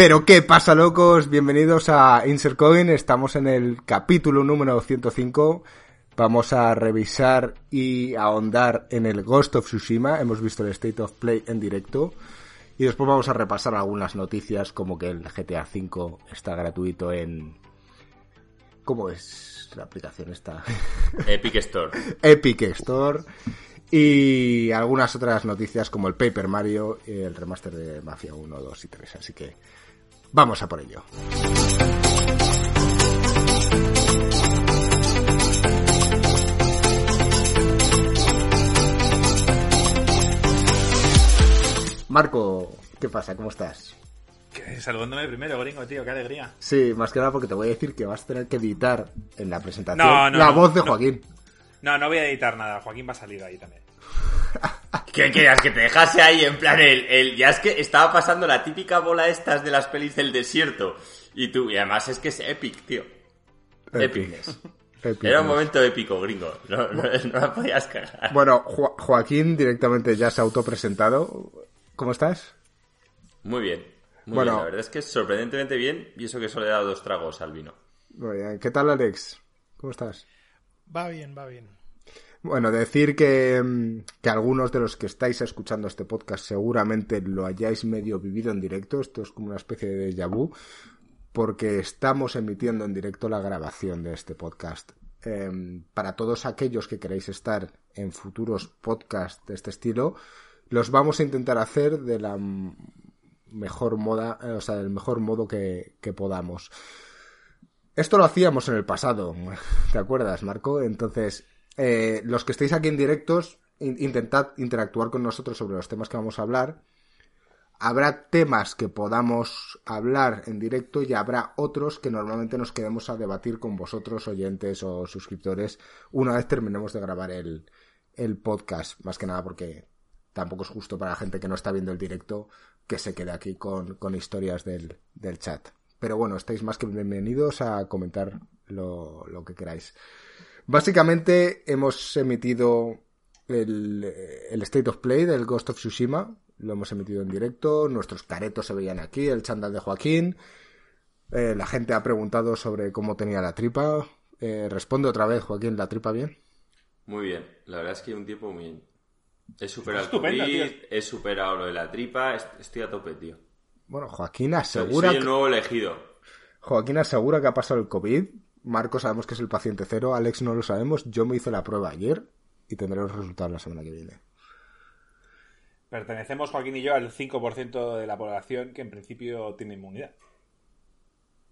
Pero qué pasa, locos, bienvenidos a Insert Coin, estamos en el capítulo número 105. Vamos a revisar y ahondar en el Ghost of Tsushima. Hemos visto el State of Play en directo. Y después vamos a repasar algunas noticias como que el GTA V está gratuito en... ¿Cómo es la aplicación esta? Epic Store. Epic Store. Y algunas otras noticias como el Paper Mario y el remaster de Mafia 1, 2 y 3. Así que vamos a por ello. Marco, ¿qué pasa? ¿Cómo estás? Saludándome primero, gringo, tío, qué alegría. Sí, más que nada porque te voy a decir que vas a tener que editar en la presentación No, no, la voz de no. Joaquín. No, no voy a editar nada, Joaquín va a salir ahí también. ¿Qué querías? Que te dejase ahí en plan el, el... Ya es que estaba pasando la típica bola estas de las pelis del desierto. Y tú, y además es que es epic, tío. Epicness. Epic. Era un momento épico, gringo. No, no, no la podías cagar. Bueno, Jo- Joaquín directamente ya se ha autopresentado. ¿Cómo estás? Muy bien. Muy Bueno. bien. La verdad es que sorprendentemente bien. Y eso que solo he dado dos tragos al vino. Muy bien. ¿Qué tal, Alex? ¿Cómo estás? Va bien, va bien. Bueno, decir que, mm, que algunos de los que estáis escuchando este podcast seguramente lo hayáis medio vivido en directo. Esto es como una especie de déjà vu, porque estamos emitiendo en directo la grabación de este podcast. Em, para todos aquellos que queréis estar en futuros podcasts de este estilo, los vamos a intentar hacer de la mejor moda, eh, o sea, del mejor modo que, que podamos. Esto lo hacíamos en el pasado, ¿te acuerdas, Marco? Entonces, eh, los que estéis aquí en directos, in- intentad interactuar con nosotros sobre los temas que vamos a hablar. Habrá temas que podamos hablar en directo y habrá otros que normalmente nos quedemos a debatir con vosotros, oyentes o suscriptores, una vez terminemos de grabar el, el podcast. Más que nada porque tampoco es justo para la gente que no está viendo el directo que se quede aquí con, con historias del, del chat. Pero bueno, estáis más que bienvenidos a comentar lo, lo que queráis. Básicamente hemos emitido el, el State of Play del Ghost of Tsushima. Lo hemos emitido en directo. Nuestros caretos se veían aquí, el chándal de Joaquín. Eh, la gente ha preguntado sobre cómo tenía la tripa. Eh, responde otra vez, Joaquín, ¿la tripa bien? Muy bien. La verdad es que un tiempo muy bien. He superado el COVID, tío. he superado lo de la tripa. est- Estoy a tope, tío. Bueno, Joaquín Soy, asegura, soy el que, nuevo elegido. Joaquín asegura que ha pasado el COVID. Marco sabemos que es el paciente cero. Alex no lo sabemos. Yo me hice la prueba ayer y tendré los resultados la semana que viene. Pertenecemos, Joaquín y yo, al 5% de la población que en principio tiene inmunidad.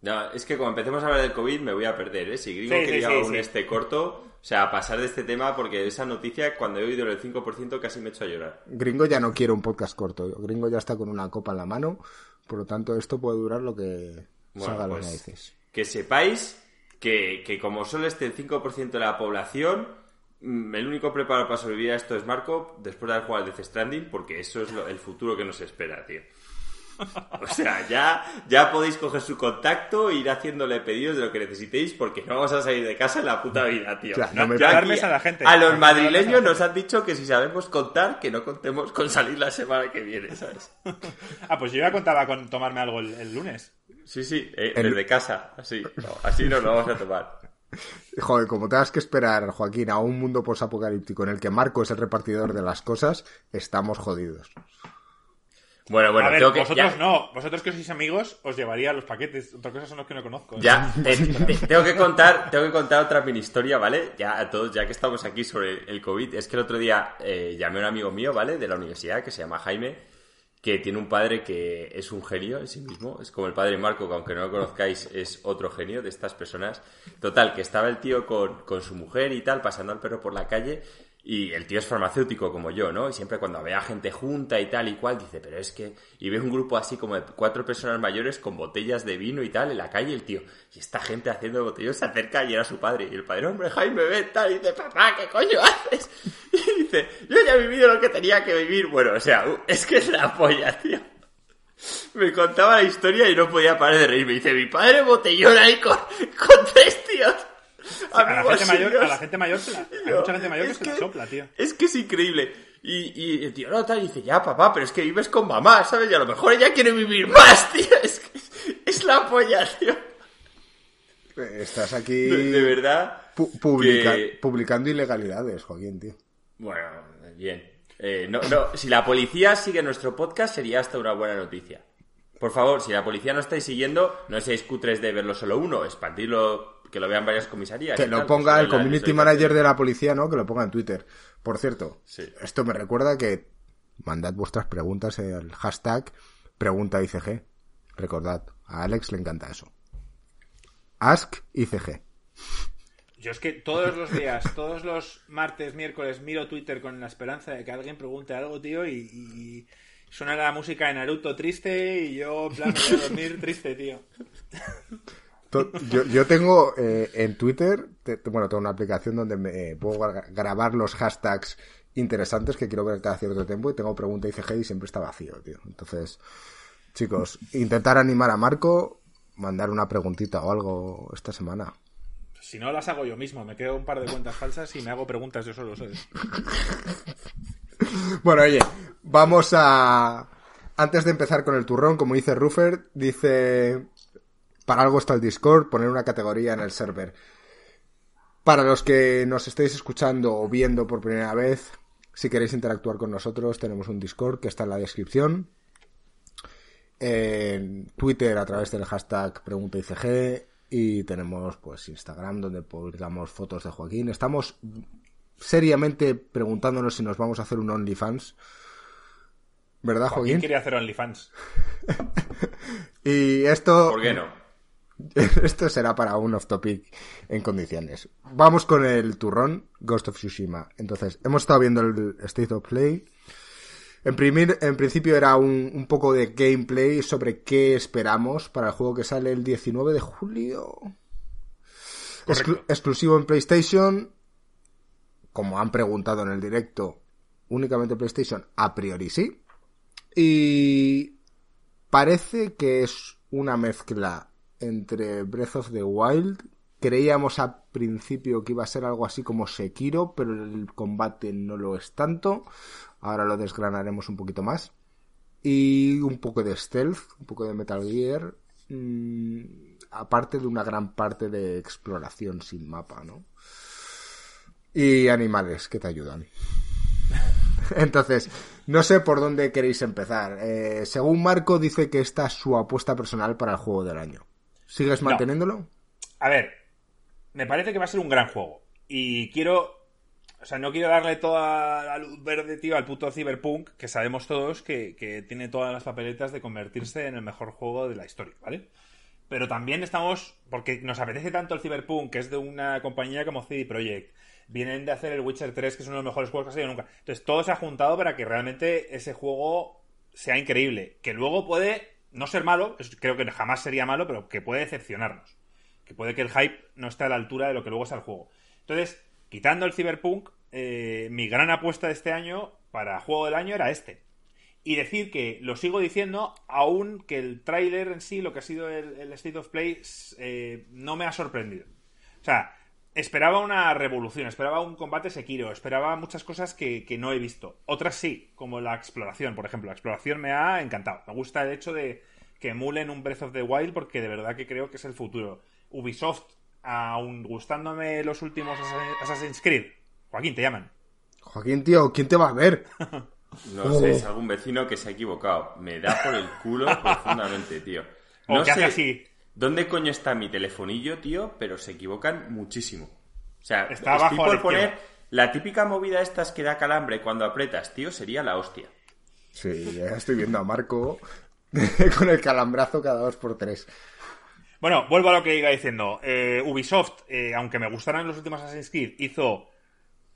No, es que como empecemos a hablar del COVID me voy a perder, ¿eh? Si Gringo Sí, quería sí, un sí. este corto, o sea, pasar de este tema porque esa noticia, cuando he oído el 5%, casi me he hecho a llorar. Gringo ya no quiere un podcast corto. Gringo ya está con una copa en la mano. Por lo tanto, esto puede durar lo que Bueno, salga a las pues, narices. que sepáis que, que como solo esté el 5% de la población, mm, el único preparado para sobrevivir a esto es Marco, después de haber jugado Death Stranding, porque eso es lo- el futuro que nos espera, tío. O sea, ya, ya podéis coger su contacto e ir haciéndole pedidos de lo que necesitéis porque no vamos a salir de casa en la puta vida, tío. No me- Ya aquí a la gente. A los madrileños nos han dicho que si sabemos contar, que no contemos con salir la semana que viene, ¿sabes? Ah, pues yo ya contaba con tomarme algo el, el lunes. Sí, sí, eh, El- desde casa, así. No, así nos lo vamos a tomar. Joder, como tengas que esperar, Joaquín, a un mundo posapocalíptico en el que Marco es el repartidor de las cosas, estamos jodidos. Bueno, bueno, a ver, tengo que... vosotros ya- no. Vosotros que sois amigos, os llevaría los paquetes. Otra cosa son los que no conozco. Ya, te- te- tengo que contar, tengo que contar otra mini historia, ¿vale? Ya a todos, ya que estamos aquí sobre el COVID, es que el otro día eh, llamé a un amigo mío, ¿vale? De la universidad, que se llama Jaime, que tiene un padre que es un genio en sí mismo, es como el padre Marco, que aunque no lo conozcáis, es otro genio de estas personas. Total, que estaba el tío con, con su mujer y tal, pasando al perro por la calle, y el tío es farmacéutico como yo, ¿no? Y siempre cuando ve a gente junta y tal y cual, dice, pero es que... Y ve un grupo así como de cuatro personas mayores con botellas de vino y tal en la calle, el tío, y esta gente haciendo botellos se acerca y era su padre. Y el padre, hombre, Jaime, ve tal, y dice, papá, ¿qué coño haces? Y dice, yo ya he vivido lo que tenía que vivir. Bueno, o sea, uh, es que es la polla, tío. Me contaba la historia y no podía parar de reírme. Dice, mi padre botellón ahí con, con tres tíos. A la, gente mayor, a la gente mayor se la, hay mucha gente mayor que es se la sopla, tío. Es que es increíble. Y, y el tío no tal, y dice, ya papá, pero es que vives con mamá, ¿sabes? Y a lo mejor ella quiere vivir más, tío. Es que la polla, tío. Estás aquí. De, de verdad. pu- publica- que- publicando ilegalidades, Joaquín, tío. Bueno, bien. Eh, no, no, si la policía sigue nuestro podcast sería hasta una buena noticia. Por favor, si la policía no estáis siguiendo, no seáis cutres de verlo solo uno, expandidlo, que lo vean varias comisarías. Que lo tal, ponga pues, el community manager de la policía, ¿no? Que lo ponga en Twitter. Por cierto, Sí. esto me recuerda que mandad vuestras preguntas en el hashtag pregunta ICG. Recordad, a Alex le encanta eso. Ask ICG. Yo es que todos los días, todos los martes, miércoles, miro Twitter con la esperanza de que alguien pregunte algo, tío, y, y suena la música de Naruto triste y yo, en plan, me voy a dormir triste, tío. Yo, yo tengo eh, en Twitter, te- te- bueno, tengo una aplicación donde me eh, puedo gra- grabar los hashtags interesantes que quiero ver cada cierto tiempo y tengo pregunta ICG y siempre está vacío, tío. Entonces, chicos, intentar animar a Marco, mandar una preguntita o algo esta semana. Si no, las hago yo mismo. Me creo un par de cuentas falsas y me hago preguntas yo solo, ¿sabes? Bueno, oye, vamos a... Antes de empezar con el turrón, como dice Ruffer, dice... Para algo está el Discord, poner una categoría en el server. Para los que nos estéis escuchando o viendo por primera vez, si queréis interactuar con nosotros, tenemos un Discord que está en la descripción. En Twitter a través del hashtag PreguntaICG y tenemos pues Instagram donde publicamos fotos de Joaquín. Estamos seriamente preguntándonos si nos vamos a hacer un OnlyFans. ¿Verdad, ¿Quién Joaquín? quiere hacer OnlyFans? Y esto, ¿Por qué no? esto será para un off topic en condiciones. Vamos con el turrón Ghost of Tsushima. Entonces, hemos estado viendo el State of Play. En, primir- en principio era un, un poco de gameplay sobre qué esperamos para el juego que sale el 19 de julio. Exclu- exclusivo en PlayStation. Como han preguntado en el directo, únicamente PlayStation, a priori sí. Y parece que es una mezcla entre Breath of the Wild. Creíamos a principio que iba a ser algo así como Sekiro, pero el combate no lo es tanto. Ahora lo desgranaremos un poquito más. Y un poco de stealth, un poco de Metal Gear. mm, aparte de una gran parte de exploración sin mapa, ¿no? Y animales que te ayudan. Entonces, no sé por dónde queréis empezar. Eh, según Marco, dice que esta es su apuesta personal para el juego del año. ¿Sigues No. manteniéndolo? A ver, me parece que va a ser un gran juego. Y quiero. O sea, no quiero darle toda la luz verde, tío, al puto Cyberpunk, que sabemos todos que, que tiene todas las papeletas de convertirse en el mejor juego de la historia, ¿vale? Pero también estamos. Porque nos apetece tanto el Cyberpunk, que es de una compañía como CD Projekt. Vienen de hacer el Witcher 3, que es uno de los mejores juegos que ha salido nunca. Entonces, todo se ha juntado para que realmente ese juego sea increíble. Que luego puede no ser malo, creo que jamás sería malo, pero que puede decepcionarnos que puede que el hype no esté a la altura de lo que luego es el juego. Entonces, quitando el Cyberpunk, eh, mi gran apuesta de este año para juego del año era este. Y decir que lo sigo diciendo, aun que el tráiler en sí, lo que ha sido el, el State of Play, eh, no me ha sorprendido. O sea, esperaba una revolución, esperaba un combate Sekiro, esperaba muchas cosas que, que no he visto. Otras sí, como la exploración, por ejemplo. La exploración me ha encantado. Me gusta el hecho de que emulen un Breath of the Wild porque de verdad que creo que es el futuro. Ubisoft, aun gustándome los últimos Assassin- Assassin's Creed, Joaquín, te llaman. Joaquín, tío, ¿quién te va a ver? No Oh. sé, es algún vecino que se ha equivocado. Me da por el culo profundamente, tío. O No que hace sé así. Dónde coño está mi telefonillo, tío, pero se equivocan muchísimo. O sea, Está estoy abajo por poner izquierda. la típica movida estas que da calambre cuando apretas, tío, sería la hostia. Sí, ya estoy viendo a Marco con el calambrazo cada dos por tres. Bueno, vuelvo a lo que iba diciendo. Eh, Ubisoft, eh, aunque me gustaran los últimos Assassin's Creed, hizo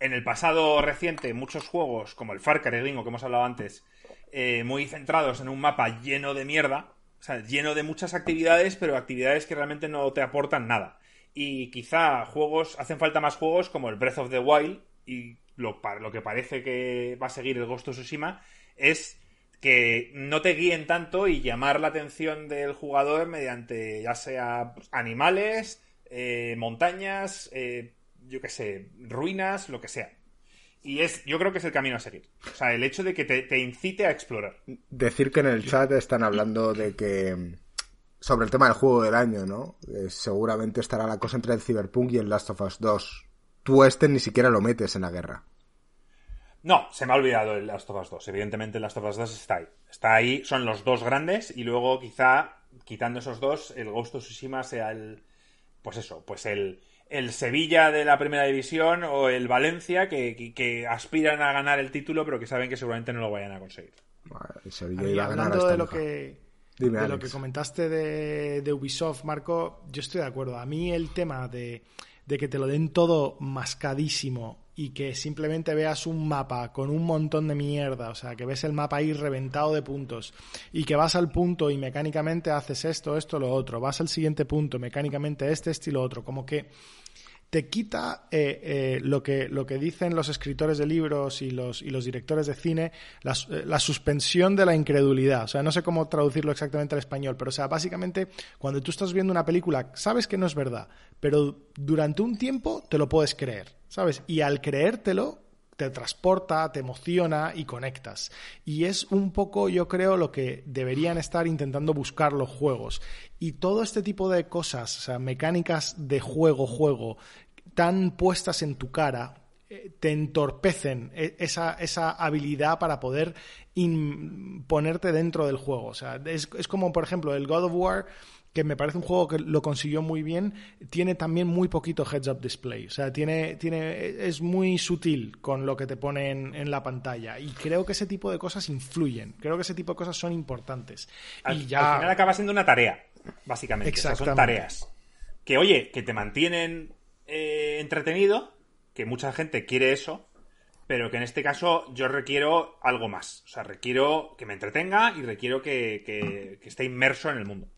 en el pasado reciente muchos juegos, como el Far Cry Gringo que hemos hablado antes, eh, muy centrados en un mapa lleno de mierda, o sea, lleno de muchas actividades, pero actividades que realmente no te aportan nada. Y quizá juegos, hacen falta más juegos como el Breath of the Wild, y lo, que parece que va a seguir el Ghost of Tsushima, es que no te guíen tanto y llamar la atención del jugador mediante ya sea pues, animales, eh, montañas, eh, yo qué sé, ruinas, lo que sea. Y es, yo creo que es el camino a seguir. O sea, el hecho de que te, te incite a explorar. Decir que en el chat están hablando de que sobre el tema del juego del año, ¿no? Eh, seguramente estará la cosa entre el Cyberpunk y el Last of Us 2. Tú este ni siquiera lo metes en la guerra. No, se me ha olvidado el Last of Us 2. Evidentemente el Last of Us 2 está ahí. Está ahí, son los dos grandes y luego quizá, quitando esos dos, el Ghost of Tsushima sea el... Pues eso, pues el, el Sevilla de la Primera División o el Valencia que, que, aspiran a ganar el título pero que saben que seguramente no lo vayan a conseguir. el Sevilla iba a ganar hablando de lo que de lo que comentaste de, de, Ubisoft, Marco, yo estoy de acuerdo. A mí el tema de, de que te lo den todo mascadísimo y que simplemente veas un mapa con un montón de mierda, o sea, que ves el mapa ahí reventado de puntos y que vas al punto y mecánicamente haces esto, esto, lo otro, vas al siguiente punto, mecánicamente este, este y lo otro, como que te quita eh, eh, lo, que, lo que dicen los escritores de libros y los, y los directores de cine, la, eh, suspensión de la incredulidad. O sea, no sé cómo traducirlo exactamente al español, pero sea, básicamente cuando tú estás viendo una película, sabes que no es verdad, pero durante un tiempo te lo puedes creer, ¿sabes? Y al creértelo, te transporta, te emociona y conectas. Y es un poco, yo creo, lo que deberían estar intentando buscar los juegos. Y todo este tipo de cosas, o sea, mecánicas de juego, juego, tan puestas en tu cara, eh, te entorpecen e, esa, esa, habilidad para poder ponerte dentro del juego. O sea, es, es, como, por ejemplo, el God of War, que me parece un juego que lo consiguió muy bien, tiene también muy poquito heads-up display. O sea, tiene, tiene, es muy sutil con lo que te ponen en la pantalla. Y creo que ese tipo de cosas influyen. Creo que ese tipo de cosas son importantes. Al, y ya... al final acaba siendo una tarea, básicamente. O sea, son tareas. Que, oye, que te mantienen eh, entretenido, que mucha gente quiere eso, pero que en este caso yo requiero algo más. O sea, requiero que me entretenga y requiero que, que, que esté inmerso en el mundo.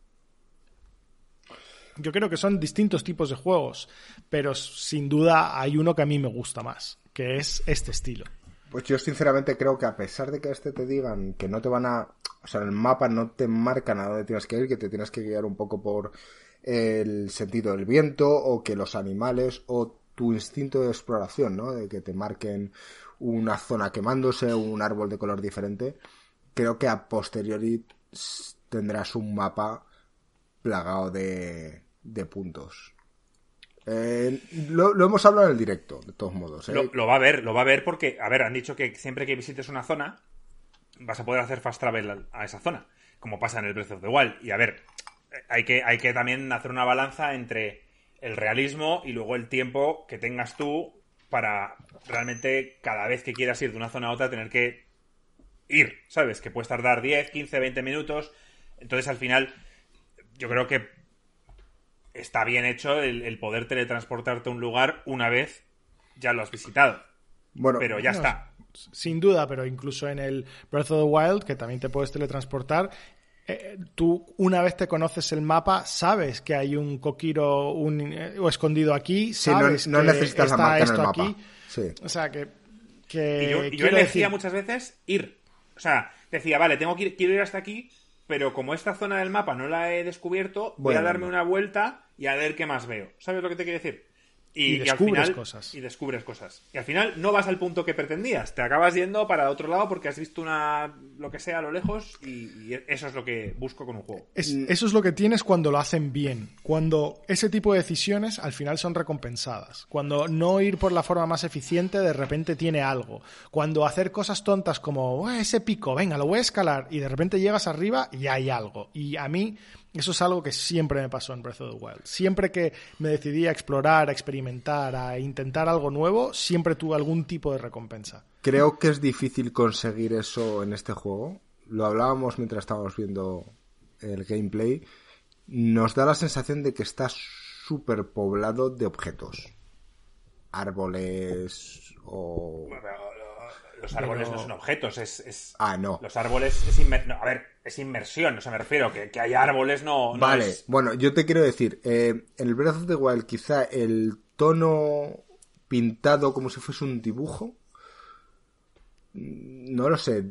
Yo creo que son distintos tipos de juegos, pero sin duda hay uno que a mí me gusta más, que es este estilo. Pues yo sinceramente creo que a pesar de que este te digan que no te van a... O sea, el mapa no te marca nada dónde tienes que ir, que te tienes que guiar un poco por el sentido del viento o que los animales o tu instinto de exploración, ¿no? De que te marquen una zona quemándose o un árbol de color diferente. Creo que a posteriori tendrás un mapa plagado de, de puntos. Eh, lo, lo, hemos hablado en el directo, de todos modos. ¿eh? Lo, lo, va a ver, lo va a ver porque, a ver, han dicho que siempre que visites una zona vas a poder hacer fast travel a esa zona, como pasa en el Breath of the Wild. Y a ver, hay que, hay que también hacer una balanza entre el realismo y luego el tiempo que tengas tú para realmente cada vez que quieras ir de una zona a otra tener que ir, ¿sabes? Que puedes tardar 10, 15, 20 minutos. Entonces al final yo creo que está bien hecho el, el poder teletransportarte a un lugar una vez ya lo has visitado. Bueno, pero ya no, está. Sin duda, pero incluso en el Breath of the Wild, que también te puedes teletransportar, eh, tú una vez te conoces el mapa, sabes que hay un un, eh, o escondido aquí, sabes sí, no, no que necesitas está la marca esto en el mapa. aquí. Sí. O sea, que... que y yo, elegía decir- muchas veces ir. O sea, decía, vale, tengo que ir, quiero ir hasta aquí, pero como esta zona del mapa no la he descubierto, voy a darme una vuelta y a ver qué más veo. ¿Sabes lo que te quiero decir? Y descubres final- cosas. Y descubres cosas. Y al final no vas al punto que pretendías. Te acabas yendo para otro lado porque has visto una lo que sea a lo lejos y, y eso es lo que busco con un juego. Es- eso es lo que tienes cuando lo hacen bien. Cuando ese tipo de decisiones al final son recompensadas. Cuando no ir por la forma más eficiente de repente tiene algo. Cuando hacer cosas tontas como "Ué, ese pico, venga, lo voy a escalar y de repente llegas arriba y hay algo. Y a mí eso es algo que siempre me pasó en Breath of the Wild. Siempre que me decidí a explorar, a experimentar, a intentar algo nuevo, siempre tuve algún tipo de recompensa. Creo que es difícil conseguir eso en este juego. Lo hablábamos mientras estábamos viendo el gameplay. Nos da la sensación de que está súper poblado de objetos. Árboles o... Los árboles no son objetos, es, es- Ah, no. Los árboles es inmer- no, a ver, es inmersión, o sea, me refiero que, que haya árboles no, no Vale, es- bueno, yo te quiero decir, eh, en el Breath of the Wild quizá el tono pintado como si fuese un dibujo, mm, no lo sé,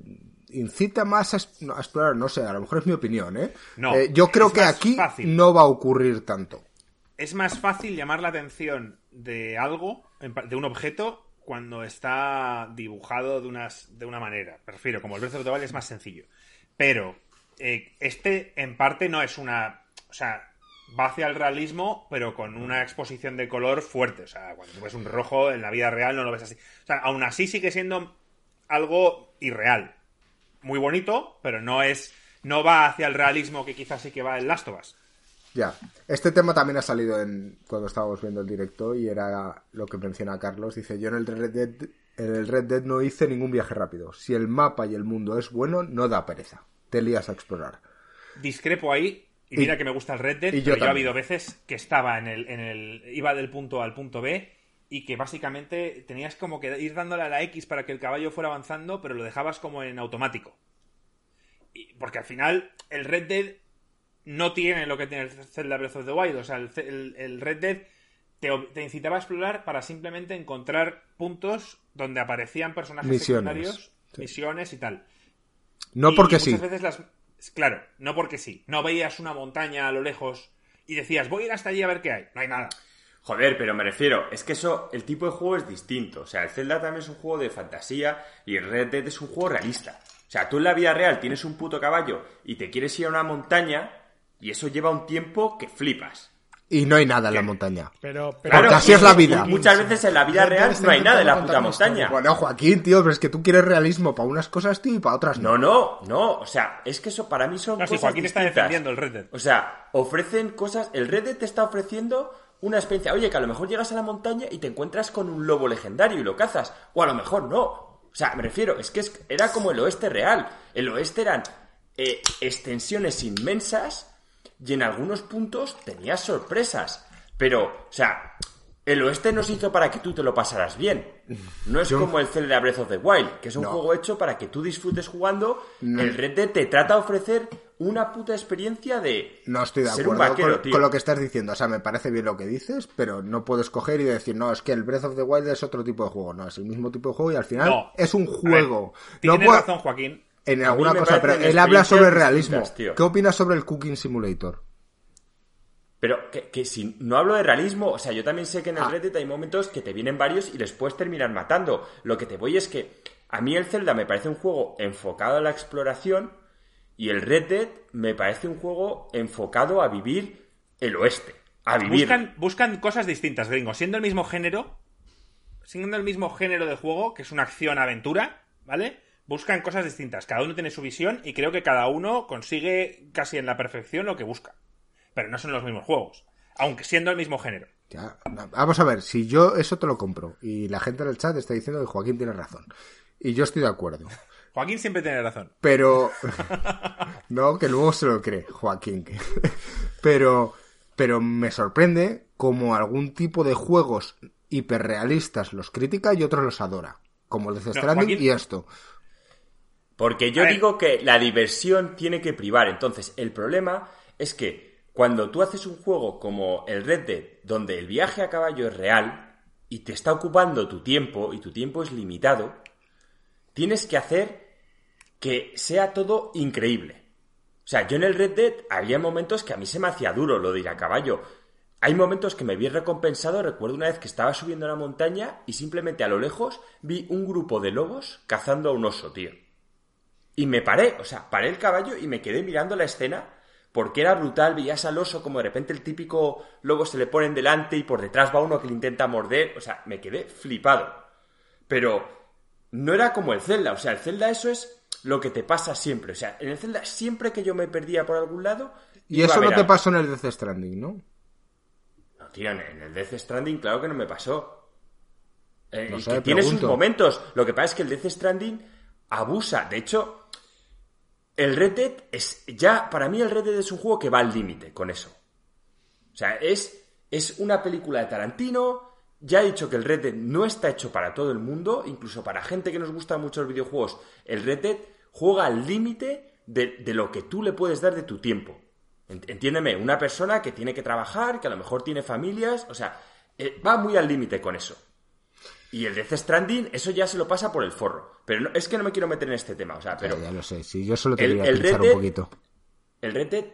incita más a, explorar, no sé, a lo mejor es mi opinión, ¿eh? No, Eh, yo creo que aquí fácil. no va a ocurrir tanto. es más fácil llamar la atención de algo, de un objeto, cuando está dibujado de, unas, de una manera. Me refiero, como el Breath of the Wild es más sencillo. Pero eh, este, en parte, no es una... O sea, va hacia el realismo, pero con una exposición de color fuerte. O sea, cuando ves un rojo en la vida real no lo ves así. O sea, aún así sigue siendo algo irreal. Muy bonito, pero no es. No va hacia el realismo que quizás sí que va en Last of Us. Ya. Este tema también ha salido en cuando estábamos viendo el directo y era lo que menciona Carlos. Dice, yo en el Red Dead, en el Red Dead no hice ningún viaje rápido. Si el mapa y el mundo es bueno, no da pereza. Te lías a explorar. Discrepo ahí. Y, mira que me gusta el Red Dead, y yo, he habido veces que estaba en el, en el. iba del punto al punto B y que básicamente tenías como que ir dándole a la X para que el caballo fuera avanzando, pero lo dejabas como en automático. Y, porque al final el Red Dead no tiene lo que tiene el Zelda Breath of the Wild. O sea, el, Red Dead te, incitaba a explorar para simplemente encontrar puntos donde aparecían personajes secundarios, misiones y tal. No porque sí. Veces las... Claro, no porque sí. No veías una montaña a lo lejos y decías, voy a ir hasta allí a ver qué hay. No hay nada. Joder, pero me refiero, es que eso, el tipo de juego es distinto. O sea, el Zelda también es un juego de fantasía y el Red Dead es un juego realista. O sea, tú en la vida real tienes un puto caballo y te quieres ir a una montaña y eso lleva un tiempo que flipas. Y no hay nada en la montaña. Pero, pero Porque así es la vida. Muchas veces en la vida real no hay nada en la puta montaña. Bueno, Joaquín, tío, pero es que tú quieres realismo para unas cosas, tío, y para otras no. No, no, no. O sea, es que eso para mí son no, cosas si Joaquín está defendiendo el Red Dead. O sea, ofrecen cosas... El Red Dead te está ofreciendo una experiencia... Oye, que a lo mejor llegas a la montaña y te encuentras con un lobo legendario y lo cazas. O a lo mejor no. O sea, me refiero, es que era como el oeste real. El oeste eran eh, extensiones inmensas y en algunos puntos tenías sorpresas. Pero, o sea, el oeste no se hizo para que tú te lo pasaras bien. No es como el Zelda Breath of the Wild, que es un juego hecho para que tú disfrutes jugando. El Red Dead te trata de ofrecer una puta experiencia de no estoy de acuerdo con, lo que estás diciendo. O sea, me parece bien lo que dices, pero no puedes coger y decir, no, es que el Breath of the Wild es otro tipo de juego. No, es el mismo tipo de juego y al final es un juego. Tienes razón, Joaquín. En alguna cosa, pero él habla sobre el realismo. ¿Qué opinas sobre el Cooking Simulator? Pero que, si no hablo de realismo, o sea, yo también sé que en el ah. Red Dead hay momentos que te vienen varios y les puedes terminar matando. Lo que te voy es que a mí el Zelda me parece un juego enfocado a la exploración y el Red Dead me parece un juego enfocado a vivir el oeste. A vivir. Buscan, buscan cosas distintas, gringo. Siendo el mismo género, siendo el mismo género de juego, que es una acción-aventura, ¿vale? Buscan cosas distintas. Cada uno tiene su visión y creo que cada uno consigue casi en la perfección lo que busca pero no son los mismos juegos, aunque siendo el mismo género. vamos a ver, si yo eso te lo compro y la gente en el chat está diciendo que Joaquín tiene razón y yo estoy de acuerdo. Joaquín siempre tiene razón. Pero no, que luego se lo cree Joaquín. pero pero me sorprende como algún tipo de juegos hiperrealistas los critica y otros los adora, como el de Stranding y esto. Porque yo digo que la diversión tiene que privar. Entonces, el problema es que cuando tú haces un juego como el Red Dead, donde el viaje a caballo es real y te está ocupando tu tiempo y tu tiempo es limitado, tienes que hacer que sea todo increíble. O sea, yo en el Red Dead había momentos que a mí se me hacía duro lo de ir a caballo. Hay momentos que me vi recompensado. Recuerdo una vez que estaba subiendo la montaña y simplemente a lo lejos vi un grupo de lobos cazando a un oso, tío. Y me paré, o sea, paré el caballo y me quedé mirando la escena porque era brutal, veías al oso como de repente el típico lobo se le pone en delante y por detrás va uno que le intenta morder, o sea, me quedé flipado. Pero no era como el Zelda, o sea, el Zelda eso es lo que te pasa siempre, o sea, en el Zelda siempre que yo me perdía por algún lado... Y eso no te pasó en el Death Stranding, ¿no? No, tío, en el Death Stranding claro que no me pasó. Eh, no sé, tiene sus momentos, lo que pasa es que el Death Stranding abusa, de hecho el Red Dead es ya, para mí el Red Dead es un juego que va al límite con eso. O sea, es, es una película de Tarantino. Ya he dicho que el Red Dead no está hecho para todo el mundo, incluso para gente que nos gusta mucho los videojuegos. El Red Dead juega al límite de, lo que tú le puedes dar de tu tiempo. Entiéndeme, una persona que tiene que trabajar, que a lo mejor tiene familias, o sea, eh, va muy al límite con eso. Y el Death Stranding, eso ya se lo pasa por el forro. Pero es que no me quiero meter en este tema, o sea, pero... Ya, lo sé, sí, yo solo te quería el un poquito. El Red Dead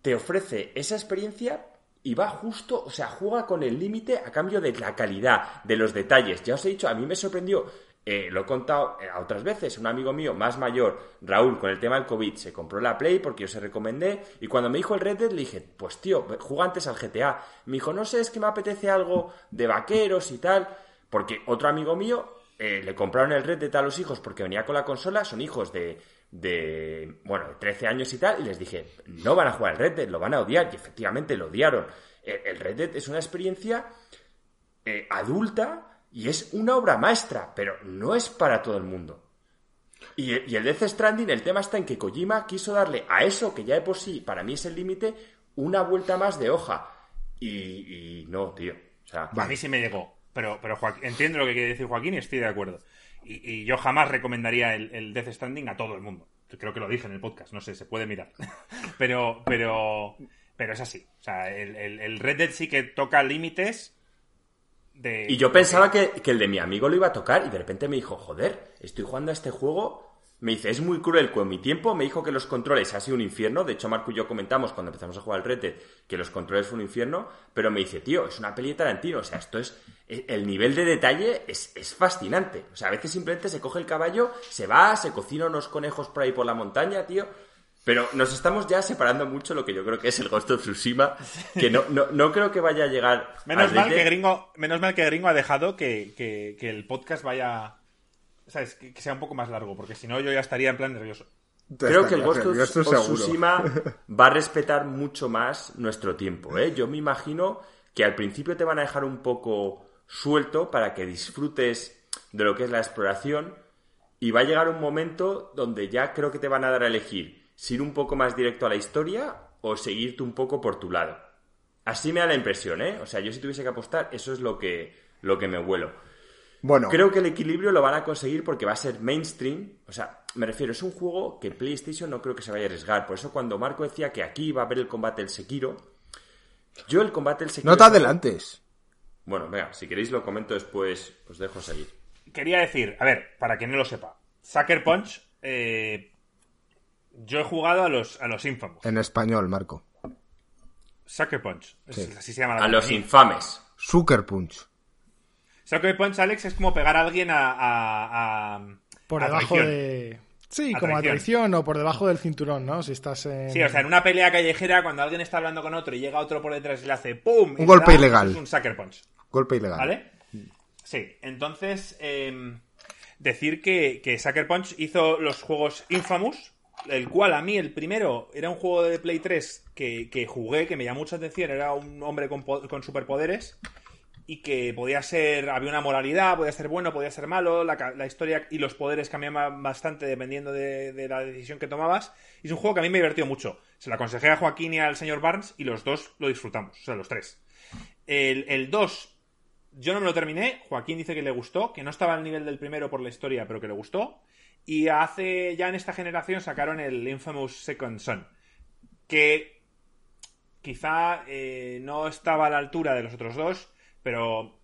te ofrece esa experiencia y va justo, o sea, juega con el límite a cambio de la calidad, de los detalles. Ya os he dicho, a mí me sorprendió eh, lo he contado eh, otras veces, un amigo mío más mayor, Raúl, con el tema del COVID, se compró la Play porque yo se recomendé y cuando me dijo el Red Dead le dije, pues tío, juega antes al GTA. Me dijo, no sé, es que me apetece algo de vaqueros y tal, porque otro amigo mío eh, le compraron el Red Dead a los hijos porque venía con la consola, son hijos de, de, bueno, de 13 años y tal, y les dije, no van a jugar al Red Dead, lo van a odiar, y efectivamente lo odiaron. El Red Dead es una experiencia adulta y es una obra maestra, pero no es para todo el mundo. Y, el Death Stranding, el tema está en que Kojima quiso darle a eso, que ya de por sí para mí es el límite, una vuelta más de hoja. Y, no, tío. A mí sí me llegó. Pero, pero entiendo lo que quiere decir Joaquín y estoy de acuerdo. Y, yo jamás recomendaría el, Death Stranding a todo el mundo. Creo que lo dije en el podcast, no sé, se puede mirar. pero, pero, pero es así. O sea, el, el Red Dead sí que toca límites y yo pensaba que, el de mi amigo lo iba a tocar y de repente me dijo, joder, estoy jugando a este juego. Me dice, es muy cruel con mi tiempo. Me dijo que los controles ha sido un infierno. De hecho, Marco y yo comentamos cuando empezamos a jugar al Red Dead que los controles fue un infierno. Pero me dice, tío, es una peli de Tarantino. O sea, esto es. E, el nivel de detalle es, es fascinante. O sea, a veces simplemente se coge el caballo, se va, se cocina unos conejos por ahí por la montaña, tío. Pero nos estamos ya separando mucho lo que yo creo que es el Ghost of Tsushima, que no, no, creo que vaya a llegar. Menos, mal que, Gringo, menos mal que Gringo ha dejado que, el podcast vaya. ¿Sabes? Que, sea un poco más largo, porque si no yo ya estaría en plan nervioso. Creo que el Ghost of, Tsushima va a respetar mucho más nuestro tiempo. ¿eh? Yo me imagino que al principio te van a dejar un poco suelto para que disfrutes de lo que es la exploración y va a llegar un momento donde ya creo que te van a dar a elegir si ir un poco más directo a la historia o seguirte un poco por tu lado. Así me da la impresión, ¿eh? O sea, yo si tuviese que apostar, eso es lo que, lo que me vuelo. Bueno. Creo que el equilibrio lo van a conseguir porque va a ser mainstream. O sea, me refiero, es un juego que PlayStation no creo que se vaya a arriesgar. Por eso cuando Marco decía que aquí va a haber el combate del Sekiro, yo el combate del Sekiro... No te adelantes. Bueno, venga, si queréis lo comento después, os dejo seguir. Quería decir, a ver, para quien no lo sepa, Sucker Punch eh, yo he jugado a los, a los Infamous. En español, Marco. Sucker Punch. Así se llama A los infames. Sucker Punch. Sucker Punch, Alex, es como pegar a alguien a. por debajo de. Sí, como a traición o por debajo del cinturón, ¿no? Si estás en... Sí, o sea, en una pelea callejera, cuando alguien está hablando con otro y llega otro por detrás y le hace ¡pum! Un golpe ilegal. Es un sucker punch. Golpe ilegal. ¿Vale? Sí, entonces, em, decir que, que Sucker Punch hizo los juegos Infamous, el cual a mí el primero era un juego de Play 3 que, jugué, que me llamó mucha atención, era un hombre con, superpoderes y que podía ser, había una moralidad, podía ser bueno, podía ser malo, la, historia y los poderes cambiaban bastante dependiendo de, la decisión que tomabas. Y es un juego que a mí me divertió mucho. Se lo aconsejé a Joaquín y al señor Barnes y los dos lo disfrutamos, o sea, los tres. El 2, yo no me lo terminé, Joaquín dice que le gustó, que no estaba al nivel del primero por la historia, pero que le gustó. Y hace ya en esta generación sacaron el Infamous Second Son, que quizá eh, no estaba a la altura de los otros dos, pero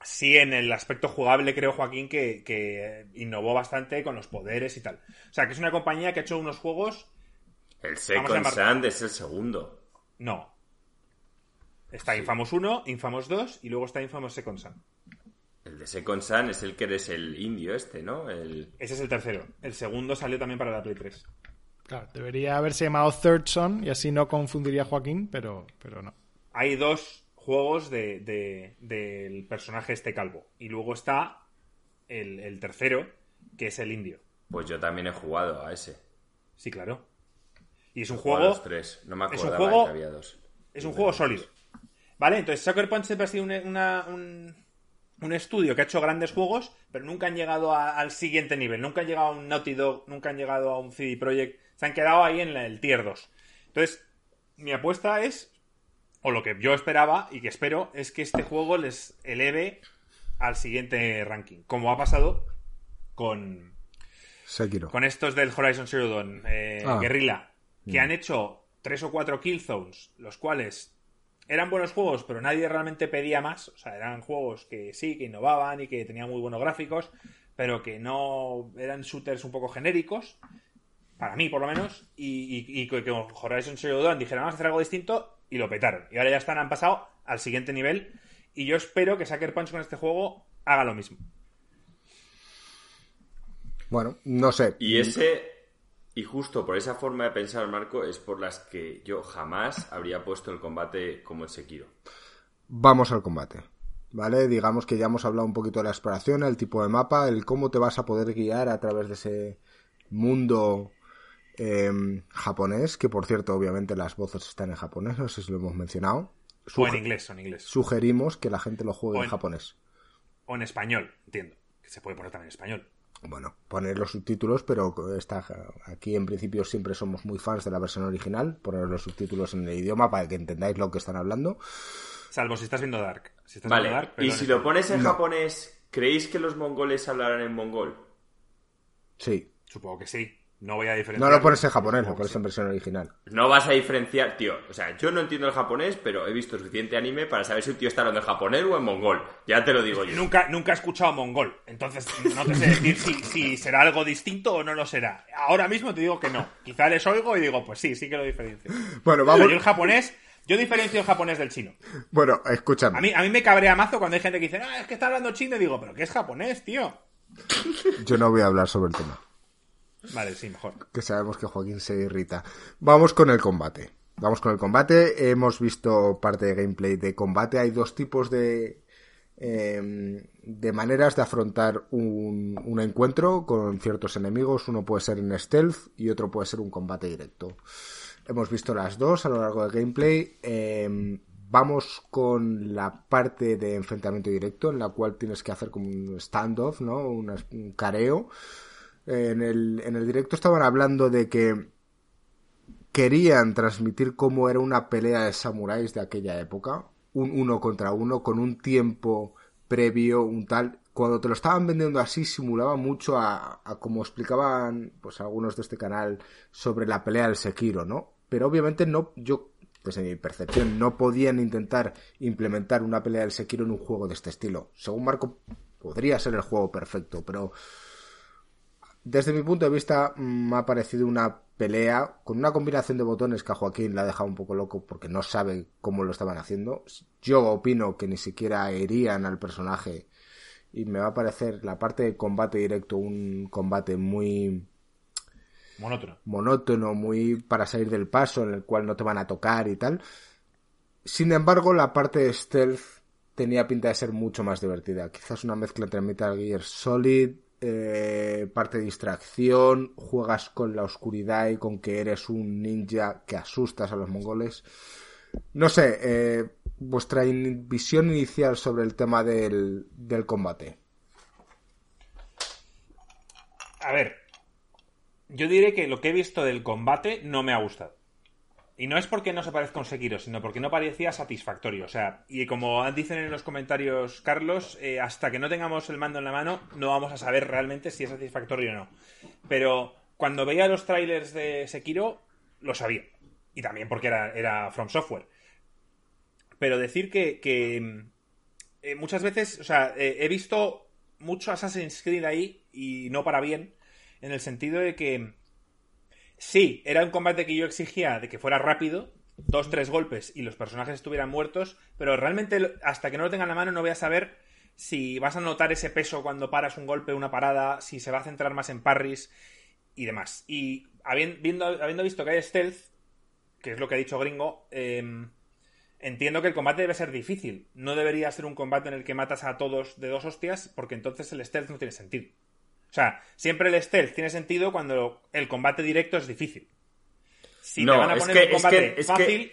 sí en el aspecto jugable creo Joaquín que, innovó bastante con los poderes y tal. O sea, que es una compañía que ha hecho unos juegos... El Second Son es el segundo. No. Está Infamous 1, Infamous 2 y luego está Infamous Second Son. El de Second Sun es el que eres el indio este, ¿no? El... Ese es el tercero. El segundo salió también para la Play 3. Claro, debería haberse llamado Third Son y así no confundiría a Joaquín, pero, pero no. Hay dos juegos de, del personaje este calvo. Y luego está el, tercero, que es el indio. Pues yo también he jugado a ese. Sí, claro. Y es un juego. tres. No me acuerdo es un juego, que había dos. Es un juego sólido. ¿Vale? Entonces, Sucker Punch siempre ha sido una, un, un estudio que ha hecho grandes juegos, pero nunca han llegado al siguiente nivel. Nunca han llegado a un Naughty Dog, nunca han llegado a un CD Projekt. Se han quedado ahí en el tier 2. Entonces, mi apuesta es, o lo que yo esperaba y que espero, es que este juego les eleve al siguiente ranking. Como ha pasado con. Sekiro. Con estos del Horizon Zero Dawn, eh, ah. Guerrilla, que mm. han hecho tres o cuatro killzones, los cuales eran buenos juegos, pero nadie realmente pedía más. O sea, eran juegos que sí, que innovaban y que tenían muy buenos gráficos, pero que no eran shooters un poco genéricos, para mí por lo menos, y, que con Horizon Zero Dawn dijeron vamos a hacer algo distinto y lo petaron. Y ahora ya están, han pasado al siguiente nivel y yo espero que Sucker Punch con este juego haga lo mismo. Bueno, no sé. Y ese, y justo por esa forma de pensar, Marco, es por las que yo jamás habría puesto el combate como el Sekiro. Vamos al combate. ¿Vale? Digamos que ya hemos hablado un poquito de la exploración, el tipo de mapa, el cómo te vas a poder guiar a través de ese mundo em, japonés, que por cierto, obviamente las voces están en japonés, no sé si lo hemos mencionado. o en inglés, en inglés. Sugerimos que la gente lo juegue en, japonés. O en español, entiendo. Que se puede poner también en español. Bueno, poner los subtítulos, pero está, aquí en principio siempre somos muy fans de la versión original, poner los subtítulos en el idioma para que entendáis lo que están hablando. Salvo si estás viendo Dark. vale, y si lo pones en japonés, ¿creéis que los mongoles hablarán en mongol? Sí. Supongo que sí. No voy a diferenciar. No lo pones en japonés, lo pones en versión original. No vas a diferenciar, tío. O sea, yo no entiendo el japonés, pero he visto suficiente anime para saber si un tío está hablando en japonés o en mongol. Ya te lo digo yo. Nunca, nunca he escuchado mongol. Entonces, no te sé decir si, será algo distinto o no lo será. Ahora mismo te digo que no. Quizá les oigo y digo, pues sí, sí que lo diferencio. Bueno, vamos. yo el japonés. Yo diferencio el japonés del chino. Bueno, escúchame. A mí, a mí me cabrea mazo cuando hay gente que dice, ah, es que está hablando chino. Y digo, pero ¿qué es japonés, tío? Yo no voy a hablar sobre el tema. Vale, sí, mejor. Que sabemos que Joaquín se irrita. Vamos con el combate. Vamos con el combate. Hemos visto parte de gameplay de combate. Hay dos tipos de, em, de maneras de afrontar un, un, encuentro con ciertos enemigos. Uno puede ser en stealth y otro puede ser un combate directo. Hemos visto las dos a lo largo del gameplay. Em, vamos con la parte de enfrentamiento directo en la cual tienes que hacer como un standoff, ¿no? un careo en el, en el directo estaban hablando de que querían transmitir cómo era una pelea de samuráis de aquella época, un uno contra uno, con un tiempo previo, un tal. Cuando te lo estaban vendiendo así, simulaba mucho a, a como explicaban pues algunos de este canal sobre la pelea del Sekiro, ¿no? Pero obviamente no, yo, desde mi percepción, no podían intentar implementar una pelea del Sekiro en un juego de este estilo. Según Marco, podría ser el juego perfecto, pero desde mi punto de vista, mm, me ha parecido una pelea con una combinación de botones que a Joaquín la ha dejado un poco loco porque no sabe cómo lo estaban haciendo. Yo opino que ni siquiera herían al personaje y me va a parecer la parte de combate directo un combate muy monótono. Monótono, muy para salir del paso en el cual no te van a tocar y tal. Sin embargo, la parte de stealth tenía pinta de ser mucho más divertida. Quizás una mezcla entre Metal Gear Solid, eh, parte de distracción, juegas con la oscuridad y con que eres un ninja que asustas a los mongoles. No sé, eh, vuestra visión inicial sobre el tema del, del combate. A ver, yo diré que lo que he visto del combate no me ha gustado. Y no es porque no se parezca a un Sekiro, sino porque no parecía satisfactorio. O sea, y como dicen en los comentarios Carlos, eh, hasta que no tengamos el mando en la mano, no vamos a saber realmente si es satisfactorio o no. Pero cuando veía los trailers de Sekiro, lo sabía. Y también porque era, era From Software. Pero decir que, eh, muchas veces, o sea, eh, he visto mucho Assassin's Creed ahí y no para bien, en el sentido de que Sí, era un combate que yo exigía de que fuera rápido, dos, tres golpes y los personajes estuvieran muertos, pero realmente hasta que no lo tengan en la mano no voy a saber si vas a notar ese peso cuando paras un golpe, una parada, si se va a centrar más en parries y demás. Y habiendo, habiendo visto que hay stealth, que es lo que ha dicho Gringo, em, entiendo que el combate debe ser difícil. No debería ser un combate en el que matas a todos de dos hostias, porque entonces el stealth no tiene sentido. O sea, siempre el stealth tiene sentido cuando el combate directo es difícil. Si no, te van a poner un combate fácil.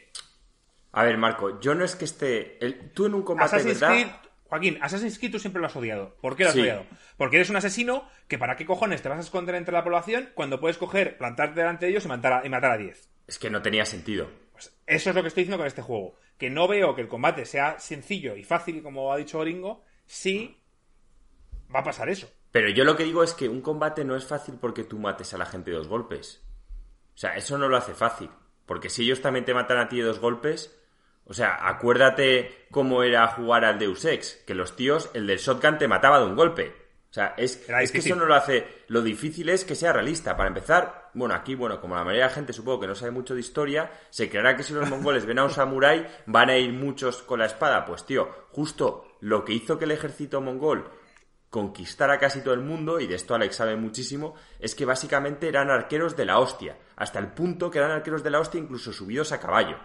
A ver, Marco, yo no es que esté. Tú en un combate Assassin's Creed, Joaquín, Assassin's Creed tú siempre lo has odiado. ¿Por qué lo has odiado? Porque eres un asesino que para qué cojones te vas a esconder entre la población cuando puedes coger, plantarte delante de ellos y matar a, y matar a 10. Es que no tenía sentido. Pues eso es lo que estoy diciendo con este juego. Que no veo que el combate sea sencillo y fácil, como ha dicho Gringo, sí va a pasar eso. Pero yo lo que digo es que un combate no es fácil porque tú mates a la gente de dos golpes. O sea, eso no lo hace fácil. Porque si ellos también te matan a ti de dos golpes, o sea, acuérdate cómo era jugar al Deus Ex, que los tíos, el del shotgun te mataba de un golpe. O sea, es, es que eso no lo hace. Lo difícil es que sea realista. Para empezar, bueno, aquí, bueno, como la mayoría de la gente supongo que no sabe mucho de historia, se creerá que si los mongoles ven a un samurái, van a ir muchos con la espada. Pues tío, justo lo que hizo que el ejército mongol conquistar a casi todo el mundo, y de esto Alex sabe muchísimo, es que básicamente eran arqueros de la hostia, hasta el punto que eran arqueros de la hostia incluso subidos a caballo.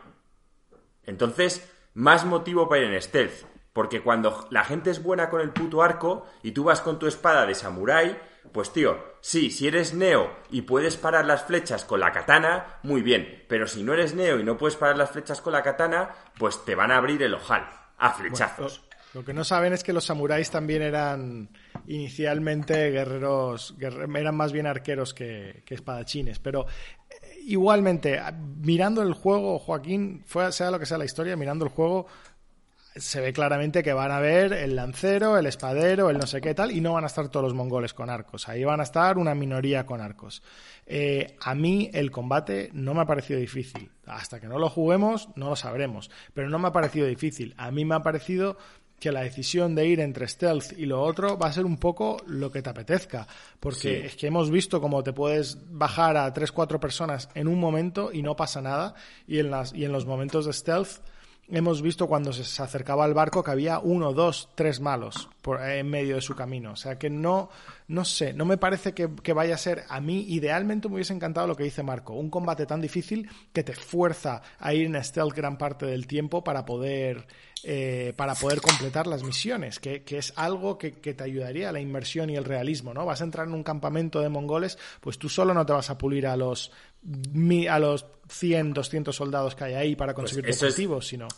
Entonces, más motivo para ir en stealth, porque cuando la gente es buena con el puto arco y tú vas con tu espada de samurái, pues tío, sí, si eres neo y puedes parar las flechas con la katana, muy bien, pero si no eres neo y no puedes parar las flechas con la katana, pues te van a abrir el ojal a flechazos. Lo que no saben es que los samuráis también eran inicialmente guerreros, eran más bien arqueros que, espadachines, pero eh, igualmente, mirando el juego, Joaquín, sea lo que sea la historia, mirando el juego, se ve claramente que van a ver el lancero, el espadero, el no sé qué tal, y no van a estar todos los mongoles con arcos. Ahí van a estar una minoría con arcos. Eh, a mí el combate no me ha parecido difícil. Hasta que no lo juguemos, no lo sabremos. Pero no me ha parecido difícil. A mí me ha parecido que la decisión de ir entre stealth y lo otro va a ser un poco lo que te apetezca. Porque es que hemos visto cómo te puedes bajar a tres, cuatro personas en un momento y no pasa nada. Y en, las, y en los momentos de stealth hemos visto cuando se acercaba al barco que había uno, dos, tres malos por, en medio de su camino. O sea que no, no sé, no me parece que, vaya a ser a mí, idealmente me hubiese encantado lo que dice Marco, un combate tan difícil que te fuerza a ir en stealth gran parte del tiempo para poder, eh, para poder completar las misiones, que, es algo que, que, te ayudaría a la inmersión y el realismo, ¿no? Vas a entrar en un campamento de mongoles, pues tú solo no te vas a pulir a los a los 100, 200 soldados que hay ahí para pues conseguir pues objetivos, sino...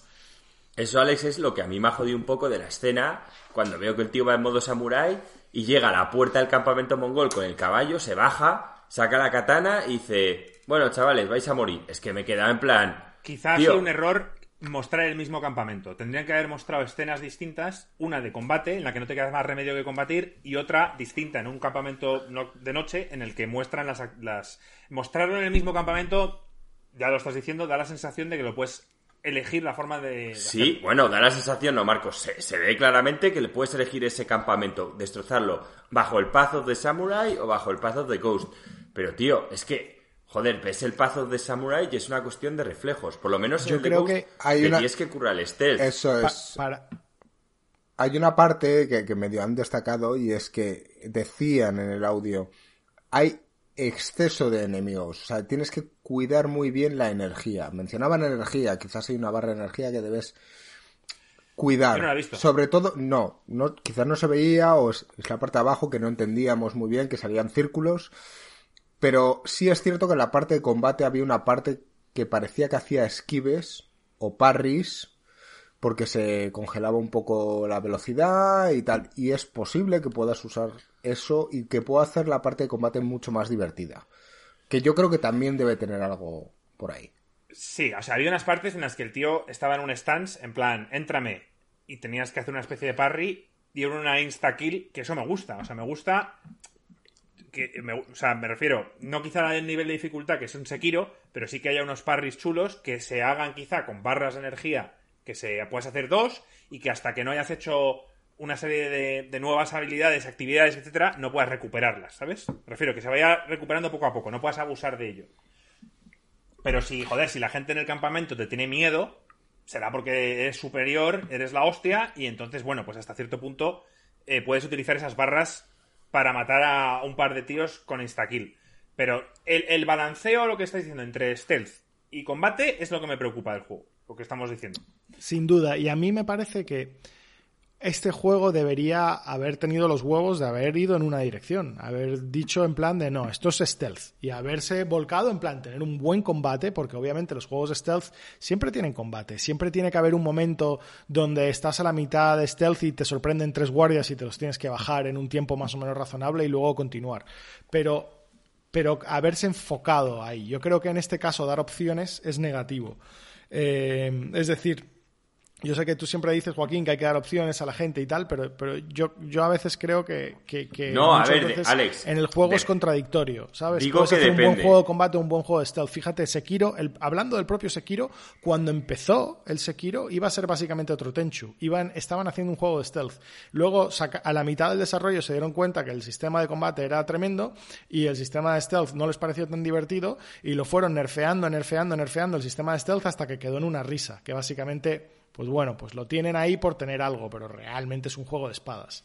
Eso, Alex, es lo que a mí me ha jodido un poco de la escena cuando veo que el tío va en modo samurái y llega a la puerta del campamento mongol con el caballo, se baja, saca la katana y dice, bueno, chavales, vais a morir. Es que me queda en plan... Quizás sido un error mostrar el mismo campamento. Tendrían que haber mostrado escenas distintas, una de combate, en la que no te queda más remedio que combatir, y otra distinta, en un campamento de noche, en el que muestran las... las... Mostrarlo en el mismo campamento, ya lo estás diciendo, da la sensación de que lo puedes elegir la forma de... sí, bueno, da la sensación, no, Marcos, se, ve claramente que le puedes elegir ese campamento, destrozarlo bajo el Path de Samurai o bajo el Path de Ghost. Pero, tío, es que Joder, ves el pazo de Samurai y es una cuestión de reflejos. Por lo menos en Yo creo que hay una... tienes que curar el stealth. Eso es. Hay una parte que, que medio han destacado y es que decían en el audio, hay exceso de enemigos. O sea, tienes que cuidar muy bien la energía. Mencionaban energía, quizás hay una barra de energía que debes cuidar. Sobre todo, no, no, quizás no se veía o es, es, la parte de abajo que no entendíamos muy bien, que salían círculos pero sí es cierto que en la parte de combate había una parte que parecía que hacía esquives o parries porque se congelaba un poco la velocidad y tal. Y es posible que puedas usar eso y que pueda hacer la parte de combate mucho más divertida. Que yo creo que también debe tener algo por ahí. Sí, o sea, había unas partes en las que el tío estaba en un stance, en plan, éntrame, y tenías que hacer una especie de parry, y una insta-kill, que eso me gusta. O sea, me gusta que me, o sea, me refiero, no quizá el nivel de dificultad que es un Sekiro, pero sí que haya unos parries chulos que se hagan quizá con barras de energía que se puedes hacer dos y que hasta que no hayas hecho una serie de, nuevas habilidades, actividades, etcétera, no puedas recuperarlas, ¿sabes? Me refiero que se vaya recuperando poco a poco, no puedas abusar de ello. Pero si, joder, si la gente en el campamento te tiene miedo, será porque eres superior, eres la hostia, y entonces, bueno, pues hasta cierto punto eh, puedes utilizar esas barras para matar a un par de tíos con insta-kill. Pero el, el, balanceo, lo que estáis diciendo, entre stealth y combate es lo que me preocupa del juego, lo que estamos diciendo. Sin duda, y a mí me parece que este juego debería haber tenido los huevos de haber ido en una dirección, haber dicho en plan de no, esto es stealth y haberse volcado en plan tener un buen combate, porque obviamente los juegos stealth siempre tienen combate, siempre tiene que haber un momento donde estás a la mitad de stealth y te sorprenden tres guardias y te los tienes que bajar en un tiempo más o menos razonable y luego continuar. Pero pero haberse enfocado ahí. Yo creo que en este caso dar opciones es negativo. Eh, es decir, yo sé que tú siempre dices, Joaquín, que hay que dar opciones a la gente y tal, pero, pero yo, yo a veces creo que, que, no, a ver, Alex, en el juego es contradictorio, ¿sabes? Digo que hacer un buen juego de combate o un buen juego de stealth. Fíjate, Sekiro, el, hablando del propio Sekiro, cuando empezó el Sekiro iba a ser básicamente otro Tenchu. Iban, estaban haciendo un juego de stealth. Luego, a la mitad del desarrollo se dieron cuenta que el sistema de combate era tremendo y el sistema de stealth no les pareció tan divertido y lo fueron nerfeando, nerfeando, nerfeando el sistema de stealth hasta que quedó en una risa, que básicamente pues bueno, pues lo tienen ahí por tener algo, pero realmente es un juego de espadas.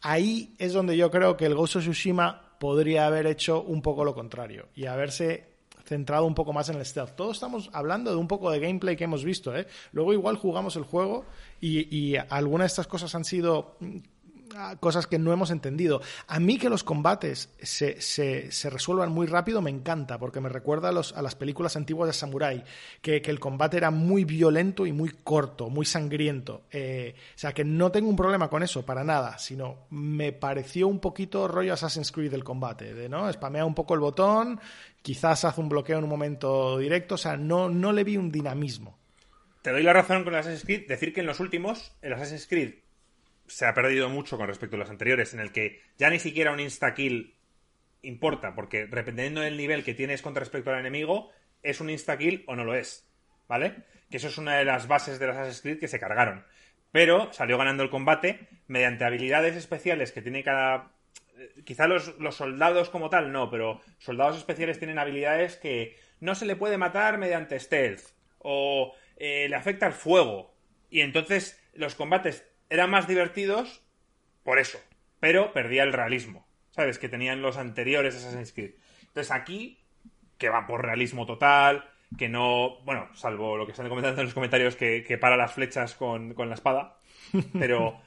ahí es donde yo creo que el Ghost of Tsushima podría haber hecho un poco lo contrario y haberse centrado un poco más en el stealth. Todos estamos hablando de un poco de gameplay que hemos visto. ¿eh? Luego igual jugamos el juego y, y algunas de estas cosas han sido cosas que no hemos entendido. A mí que los combates se, se, resuelvan muy rápido me encanta, porque me recuerda a, los, a las películas antiguas de Samurai, que, que, el combate era muy violento y muy corto, muy sangriento. Eh, o sea, que no tengo un problema con eso, para nada, sino me pareció un poquito rollo Assassin's Creed el combate, de, ¿no? Spamea un poco el botón, quizás hace un bloqueo en un momento directo, o sea, no, no le vi un dinamismo. Te doy la razón con el Assassin's Creed, decir que en los últimos, el Assassin's Creed se ha perdido mucho con respecto a los anteriores, en el que ya ni siquiera un insta-kill importa, porque dependiendo del nivel que tienes con respecto al enemigo, es un insta-kill o no lo es, ¿vale? Que eso es una de las bases de las Assassin's Creed que se cargaron. Pero salió ganando el combate mediante habilidades especiales que tiene cada... Eh, quizá los, soldados como tal no, pero soldados especiales tienen habilidades que no se le puede matar mediante stealth o eh, le afecta el fuego. Y entonces los combates eran más divertidos por eso, pero perdía el realismo, ¿sabes? Que tenían los anteriores Assassin's Creed. Entonces aquí, que van por realismo total, que no, bueno, salvo lo que están comentando en los comentarios, que, para las flechas con, la espada, pero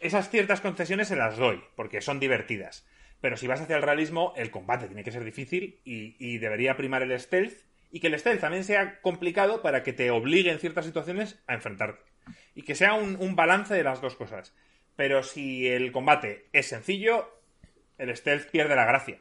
esas ciertas concesiones se las doy, porque son divertidas. Pero si vas hacia el realismo, el combate tiene que ser difícil y, y, debería primar el stealth y que el stealth también sea complicado para que te obligue en ciertas situaciones a enfrentarte y que sea un, balance de las dos cosas. Pero si el combate es sencillo, el stealth pierde la gracia.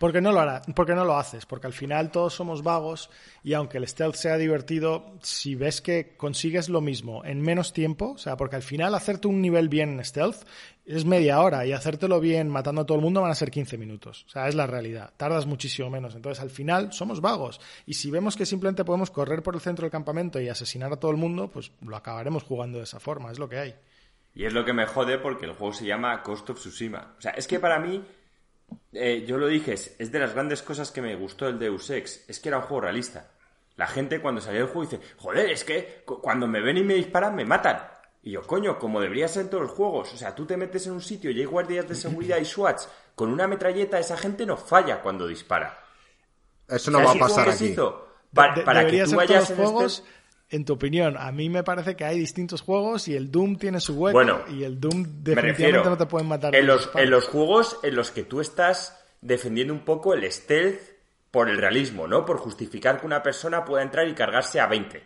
Porque no lo hará, porque no lo haces, porque al final todos somos vagos y aunque el stealth sea divertido, si ves que consigues lo mismo en menos tiempo, o sea, porque al final hacerte un nivel bien en stealth es media hora y hacértelo bien matando a todo el mundo van a ser 15 minutos. O sea, es la realidad. Tardas muchísimo menos. Entonces, al final somos vagos y si vemos que simplemente podemos correr por el centro del campamento y asesinar a todo el mundo, pues lo acabaremos jugando de esa forma, es lo que hay. Y es lo que me jode porque el juego se llama Cost of Tsushima. O sea, es que para mí eh, yo lo dije, es, de las grandes cosas que me gustó el Deus Ex, es que era un juego realista. La gente cuando salió el juego dice, joder, es que cuando me ven y me disparan me matan. Y yo, coño, como debería ser en todos los juegos. O sea, tú te metes en un sitio y hay guardias de seguridad y SWATs con una metralleta, esa gente no falla cuando dispara. Eso no va a pasar aquí. para, que tú vayas en juegos, en tu opinión, a mí me parece que hay distintos juegos y el Doom tiene su hueco y el Doom definitivamente no te pueden matar. En los, en los juegos en los que tú estás defendiendo un poco el stealth por el realismo, ¿no? Por justificar que una persona pueda entrar y cargarse a 20.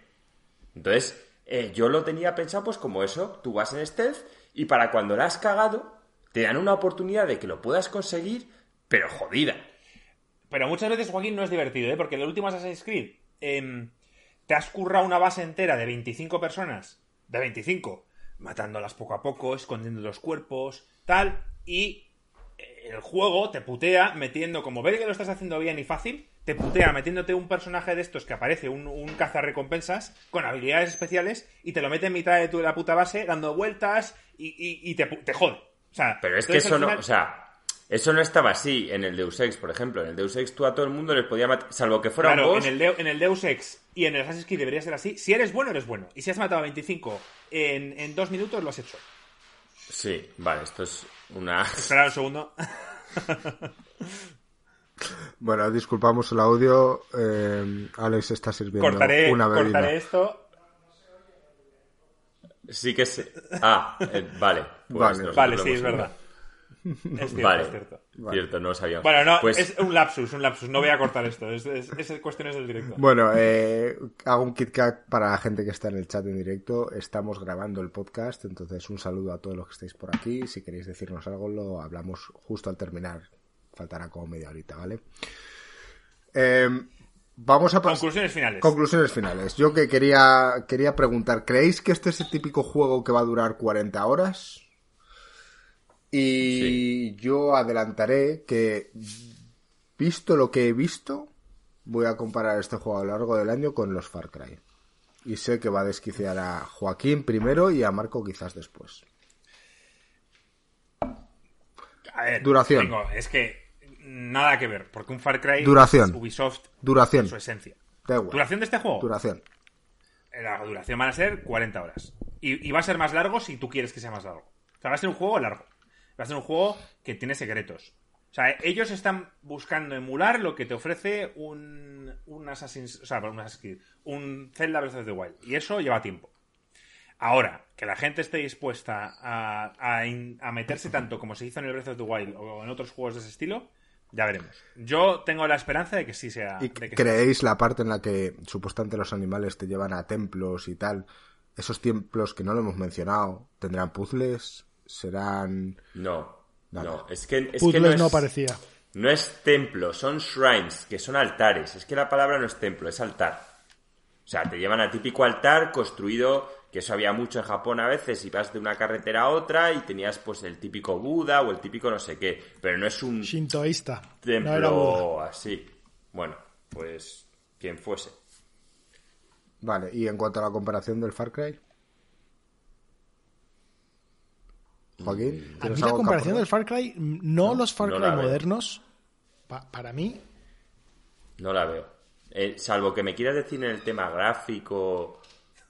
Entonces, eh, yo lo tenía pensado pues como eso, tú vas en stealth y para cuando la has cagado, te dan una oportunidad de que lo puedas conseguir, pero jodida. Pero muchas veces, Joaquín, no es divertido, ¿eh? Porque en el último Assassin's Creed... Em, te has currado una base entera de 25 personas, de 25, matándolas poco a poco, escondiendo los cuerpos, tal, y eh, el juego te putea metiendo, como ve que lo estás haciendo bien y fácil, te putea metiéndote un personaje de estos que aparece, un, un cazarrecompensas, con habilidades especiales, y te lo mete en mitad de tu, la puta base, dando vueltas, y, te, te jode. O sea, Pero es que eso no, o sea, eso no estaba así en el Deus Ex, por ejemplo. En el Deus Ex tú a todo el mundo les podía matar, salvo que fuera claro, en, el en el Deus Ex y en el Assassin's Creed debería ser así. Si eres bueno, eres bueno. Y si has matado a 25 en, en dos minutos, lo has hecho. Sí, vale, esto es una... Espera un segundo. bueno, disculpamos el audio. Eh, Alex está sirviendo cortaré, una bebida. Cortaré esto. Sí que se... Ah, eh, vale. Pues vale, vale sí, es verdad. Es cierto, es cierto. Cierto, no sabía. Bueno, no, pues... es un lapsus, un lapsus. No voy a cortar esto. Es, es, cuestiones del directo. Bueno, eh, hago un KitKat para la gente que está en el chat en directo. Estamos grabando el podcast, entonces un saludo a todos los que estáis por aquí. Si queréis decirnos algo, lo hablamos justo al terminar. Faltará como media horita, ¿vale? Eh, vamos a Conclusiones finales. Conclusiones finales. Yo que quería, quería preguntar, ¿creéis que este es el típico juego que va a durar 40 horas? Y yo adelantaré que, visto lo que he visto, voy a comparar este juego a lo largo del año con los Far Cry. Y sé que va a desquiciar a Joaquín primero y a Marco quizás después. A ver, duración. es que nada que ver, porque un Far Cry duración. Ubisoft duración. su esencia. ¿Duración de este juego? Duración. La duración van a ser 40 horas. Y, y va a ser más largo si tú quieres que sea más largo. sea, va a ser un juego largo. Va a ser un juego que tiene secretos. O sea, ellos están buscando emular lo que te ofrece un, un Assassin's, o sea, un, Assassin's un Zelda Breath of the Wild. Y eso lleva tiempo. Ahora, que la gente esté dispuesta a, a, meterse tanto como se hizo en el Breath of the Wild o en otros juegos de ese estilo, ya veremos. Yo tengo la esperanza de que sí sea. ¿Y creéis la parte en la que supuestamente los animales te llevan a templos y tal? Esos templos que no lo hemos mencionado, ¿tendrán puzzles? ¿Serán.? No, no, es que, es que no, es, no parecía. No es templo, son shrines, que son altares. Es que la palabra no es templo, es altar. O sea, te llevan a típico altar construido, que eso había mucho en Japón a veces, y vas de una carretera a otra y tenías pues el típico Buda o el típico no sé qué, pero no es un shintoísta. Templo así. Bueno, pues quien fuese. Vale, y en cuanto a la comparación del Far Cry. Joaquín, a mí la comparación del Far Cry, no, los Far Cry modernos, para mí. No la veo. Eh, salvo que me quieras decir en el tema gráfico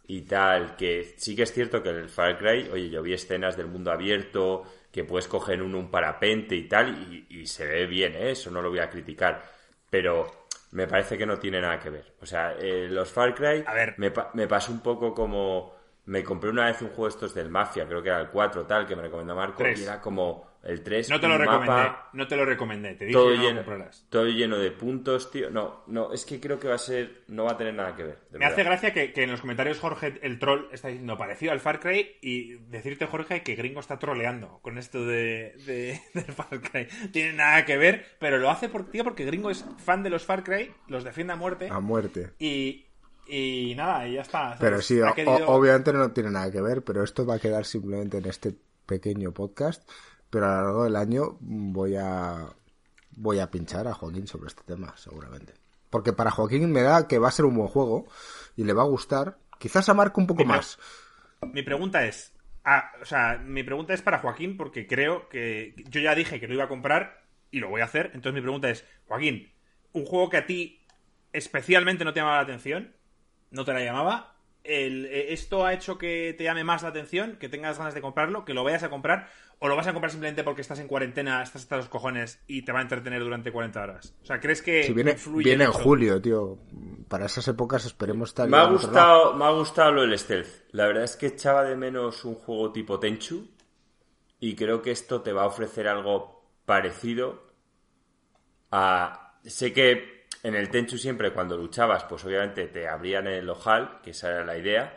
y tal, que sí que es cierto que en el Far Cry, oye, yo vi escenas del mundo abierto, que puedes coger un, un parapente y tal, y, se ve bien, ¿eh? eso no lo voy a criticar. Pero me parece que no tiene nada que ver. O sea, eh, los Far Cry a ver. Me, me pasa un poco como me compré una vez un juego estos del Mafia, creo que era el 4 tal, que me recomendó Marco, y era como el 3. No te lo recomendé, no te lo recomendé, te dije todo que lleno, Todo lleno de puntos, tío. No, no, es que creo que va a ser, no va a tener nada que ver. Me hace gracia que, en los comentarios Jorge, el troll, está diciendo parecido al Far Cry y decirte, Jorge, que Gringo está troleando con esto de, de, del Far Cry. Tiene nada que ver, pero lo hace por, tío, porque Gringo es fan de los Far Cry, los defiende a muerte. A muerte. Y, y nada, y ya está. Pero sí, obviamente no tiene nada que ver, pero esto va a quedar simplemente en este pequeño podcast. Pero a lo largo del año voy a voy a pinchar a Joaquín sobre este tema, seguramente. Porque para Joaquín me da que va a ser un buen juego y le va a gustar. Quizás a Marco un poco más. Mi pregunta es, o sea, mi pregunta es para Joaquín porque creo que yo ya dije que lo iba a comprar y lo voy a hacer. Entonces mi pregunta es, Joaquín, un juego que a ti especialmente no te llama la atención, no te la llamaba. El, eh, ¿Esto ha hecho que te llame más la atención, que tengas ganas de comprarlo, que lo vayas a comprar? ¿O lo vas a comprar simplemente porque estás en cuarentena, estás hasta los cojones y te va a entretener durante 40 horas? O sea, ¿crees que si viene, viene en julio, tío. Para esas épocas esperemos estar... Me ha, gustado, me ha gustado lo del stealth. La verdad es que echaba de menos un juego tipo Tenchu y creo que esto te va a ofrecer algo parecido a... Sé que en el Tenchu siempre cuando luchabas, pues obviamente te abrían el ojal, que esa era la idea,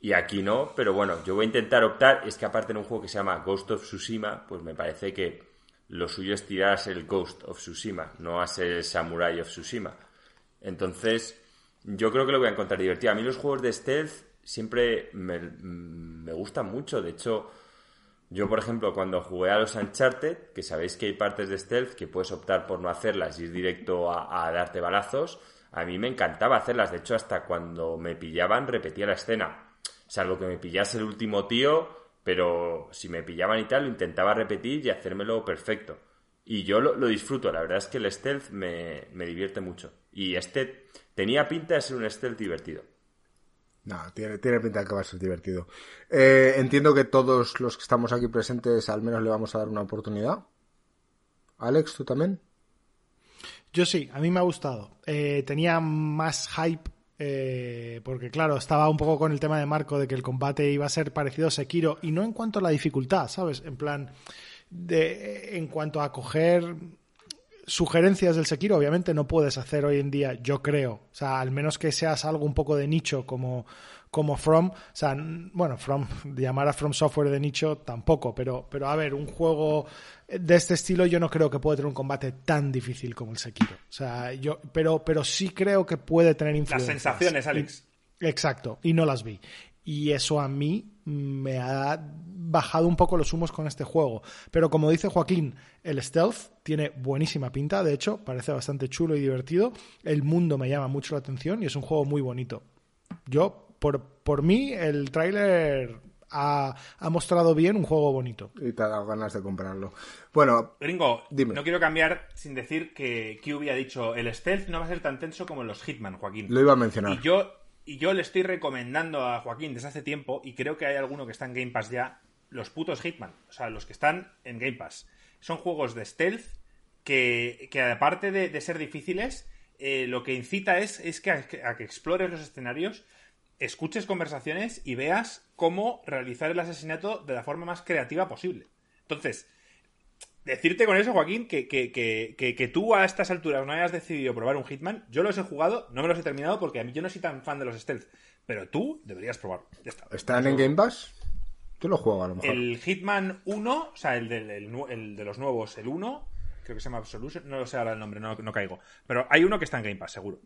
y aquí no, pero bueno, yo voy a intentar optar, es que aparte en un juego que se llama Ghost of Tsushima, pues me parece que lo suyo es tirar el Ghost of Tsushima, no a ser el Samurai of Tsushima. Entonces, yo creo que lo voy a encontrar divertido. A mí los juegos de stealth siempre me, me gustan mucho, de hecho yo, por ejemplo, cuando jugué a los Uncharted, que sabéis que hay partes de stealth que puedes optar por no hacerlas y ir directo a, darte balazos, a mí me encantaba hacerlas. De hecho, hasta cuando me pillaban, repetía la escena. Salvo que me pillase el último tío, pero si me pillaban y tal, lo intentaba repetir y hacérmelo perfecto. Y yo lo, disfruto, la verdad es que el stealth me, me divierte mucho. Y este tenía pinta de ser un stealth divertido. No, tiene, tiene pinta que va a ser divertido. Eh, entiendo que todos los que estamos aquí presentes al menos le vamos a dar una oportunidad. Alex, ¿tú también? Yo sí, a mí me ha gustado. Eh, tenía más hype eh, porque claro, estaba un poco con el tema de Marco de que el combate iba a ser parecido a Sekiro y no en cuanto a la dificultad, ¿sabes? En plan, de, en cuanto a coger sugerencias del Sekiro, obviamente no puedes hacer hoy en día, yo creo. O sea, al menos que seas algo un poco de nicho como, como From. O sea, bueno, From, llamar a From Software de nicho tampoco, pero, pero a ver, un juego de este estilo yo no creo que pueda tener un combate tan difícil como el Sekiro. O sea, yo, pero, pero sí creo que puede tener influencias. Las sensaciones, Alex. exacto, y no las vi. Y eso a mí me ha bajado un poco los humos con este juego. Pero como dice Joaquín, el stealth tiene buenísima pinta, de hecho, parece bastante chulo y divertido. El mundo me llama mucho la atención y es un juego muy bonito. Yo, por, por mí, el tráiler ha, mostrado bien un juego bonito. Y te ha dado ganas de comprarlo. Bueno, Gringo, no quiero cambiar sin decir que Q ha dicho el stealth no va a ser tan tenso como los Hitman, Joaquín. Lo iba a mencionar. Y yo y yo le estoy recomendando a Joaquín desde hace tiempo, y creo que hay alguno que está en Game Pass ya, los putos Hitman, o sea, los que están en Game Pass. Son juegos de stealth que, que aparte de, ser difíciles, eh, lo que incita es, es que a, que explores los escenarios, escuches conversaciones y veas cómo realizar el asesinato de la forma más creativa posible. Entonces, decirte con eso, Joaquín, que, que, que, que, tú a estas alturas no hayas decidido probar un Hitman, yo los he jugado, no me los he terminado porque a mí yo no soy tan fan de los stealth, pero tú deberías probarlo. ¿Están en Game Pass? Yo lo juego a lo mejor. El Hitman 1, o sea, el de, el, de los nuevos, el 1, creo que se llama Absolution, no lo sé ahora el nombre, no, no caigo. Pero hay uno que está en Game Pass, seguro.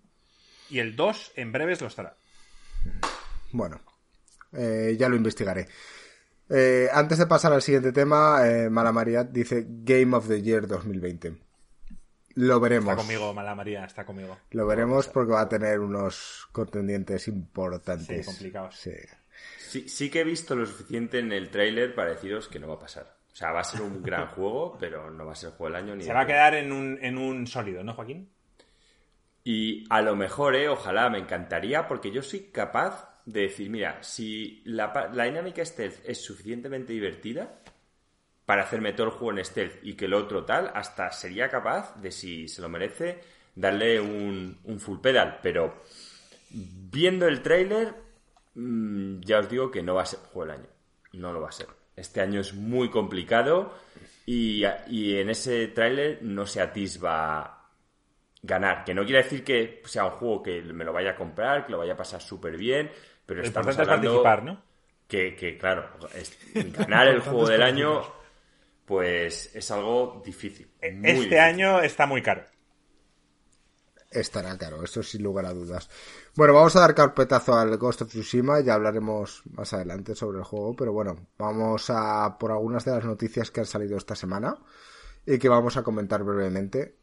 Y el 2 en breves lo estará. Bueno, eh, ya lo investigaré. Eh, antes de pasar al siguiente tema, eh, Mala María dice Game of the Year 2020. Lo veremos. Está conmigo, Mala María, está conmigo. Lo veremos porque va a tener unos contendientes importantes. Sí, complicados. Sí. sí. que he visto lo suficiente en el tráiler para deciros que no va a pasar. O sea, va a ser un gran juego, pero no va a ser el juego del año ni Se va a quedar en un, en un sólido, ¿no, Joaquín? Y a lo mejor, eh, ojalá, me encantaría, porque yo soy capaz de decir, mira, si la, la dinámica stealth es suficientemente divertida para hacerme todo el juego en stealth y que el otro tal, hasta sería capaz de, si se lo merece, darle un, un full pedal. Pero viendo el trailer, mm, ya os digo que no va a ser juego del año. No lo va a ser. Este año es muy complicado y, y en ese tráiler no se atisba ganar. Que no quiere decir que sea un juego que me lo vaya a comprar, que lo vaya a pasar súper bien, pero estamos hablando participar, ¿no? Que, claro, ganar el juego del año, pues es algo difícil. este año está muy caro. Estará caro, eso sin lugar a dudas. Bueno, vamos a dar carpetazo al Ghost of Tsushima, ya hablaremos más adelante sobre el juego, pero bueno, vamos a por algunas de las noticias que han salido esta semana y que vamos a comentar brevemente.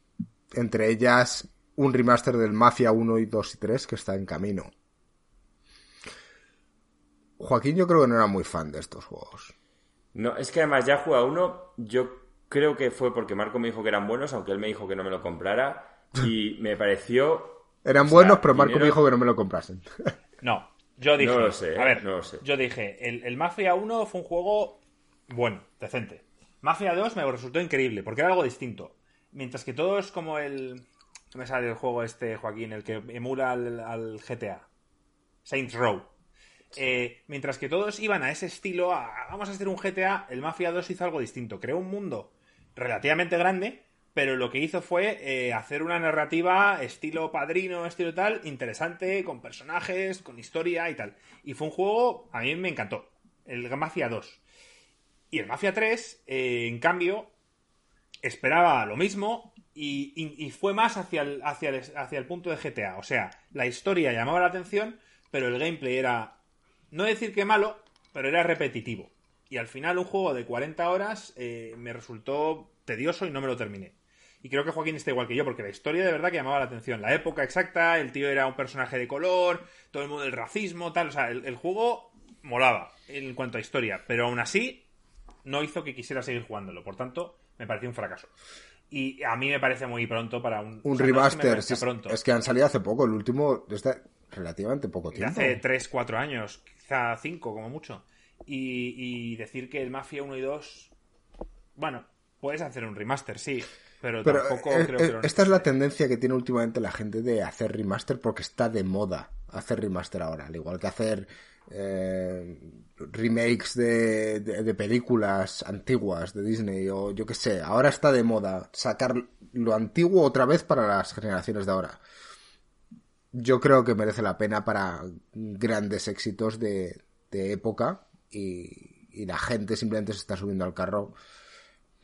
Entre ellas, un remaster del Mafia 1 y 2 y 3 que está en camino. Joaquín yo creo que no era muy fan de estos juegos. No, es que además ya juega uno, yo creo que fue porque Marco me dijo que eran buenos, aunque él me dijo que no me lo comprara, y me pareció... Eran buenos, pero Marco me dijo que no me lo comprasen. No, yo dije... No lo sé, a ver, no lo sé. Yo dije, el, Mafia 1 fue un juego bueno, decente. Mafia 2 me resultó increíble, porque era algo distinto. Mientras que todo es como el... ¿Qué me sale el juego este, Joaquín? El que emula al, al GTA. Saints Row. Eh, mientras que todos iban a ese estilo, vamos a hacer un GTA, el Mafia 2 hizo algo distinto. Creó un mundo relativamente grande, pero lo que hizo fue eh, hacer una narrativa estilo padrino, estilo tal, interesante, con personajes, con historia y tal. Y fue un juego, a mí me encantó, el Mafia 2. Y el Mafia 3, eh, en cambio, esperaba lo mismo y, fue más hacia hacia, hacia el punto de GTA. O sea, la historia llamaba la atención, pero el gameplay era no decir que malo, pero era repetitivo. Y al final un juego de 40 horas eh, me resultó tedioso y no me lo terminé. Y creo que Joaquín está igual que yo, porque la historia de verdad que llamaba la atención. La época exacta, el tío era un personaje de color, todo el mundo del racismo, tal. O sea, el, juego molaba en cuanto a historia, pero aún así no hizo que quisiera seguir jugándolo. Por tanto, me pareció un fracaso. Y a mí me parece muy pronto para un. Un remaster, es, es, que han salido hace poco, el último, desde relativamente poco tiempo. hace 3, 4 años quizá 5 como mucho. Y, decir que el Mafia 1 y 2, bueno, puedes hacer un remaster, sí, pero, tampoco eh, creo que... esta es la tendencia que tiene últimamente la gente de hacer remaster porque está de moda hacer remaster ahora, al igual que hacer eh, remakes de, de, películas antiguas de Disney o yo que sé, ahora está de moda sacar lo antiguo otra vez para las generaciones de ahora yo creo que merece la pena para grandes éxitos de, época y, la gente simplemente se está subiendo al carro.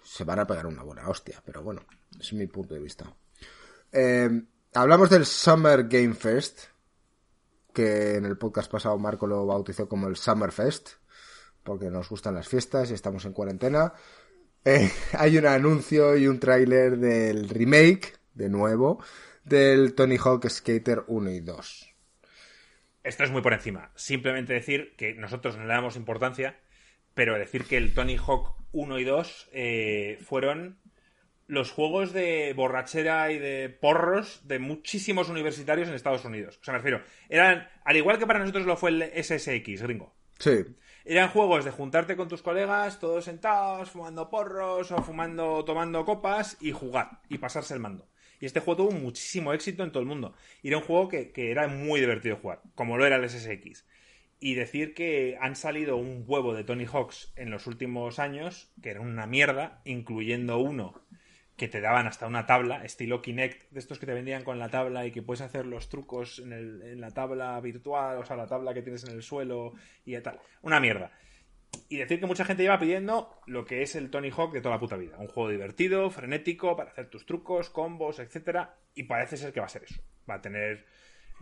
Se van a pegar una buena hostia, pero bueno, es mi punto de vista. Eh, hablamos del Summer Game Fest, que en el podcast pasado Marco lo bautizó como el Summer Fest, porque nos gustan las fiestas y estamos en cuarentena. Eh, hay un anuncio y un tráiler del remake, de nuevo, del Tony Hawk Skater 1 y 2. Esto es muy por encima. Simplemente decir que nosotros no le damos importancia, pero decir que el Tony Hawk 1 y 2 eh, fueron los juegos de borrachera y de porros de muchísimos universitarios en Estados Unidos. O sea, me refiero, eran, al igual que para nosotros lo fue el SSX, gringo. Sí. Eran juegos de juntarte con tus colegas, todos sentados, fumando porros o fumando, tomando copas y jugar y pasarse el mando. Y este juego tuvo muchísimo éxito en todo el mundo. Y era un juego que, que era muy divertido jugar, como lo era el SSX. Y decir que han salido un huevo de Tony Hawks en los últimos años, que era una mierda, incluyendo uno que te daban hasta una tabla, estilo Kinect, de estos que te vendían con la tabla y que puedes hacer los trucos en, el, en la tabla virtual, o sea, la tabla que tienes en el suelo y tal. Una mierda. Y decir que mucha gente lleva pidiendo lo que es el Tony Hawk de toda la puta vida. Un juego divertido, frenético, para hacer tus trucos, combos, etcétera. Y parece ser que va a ser eso. Va a tener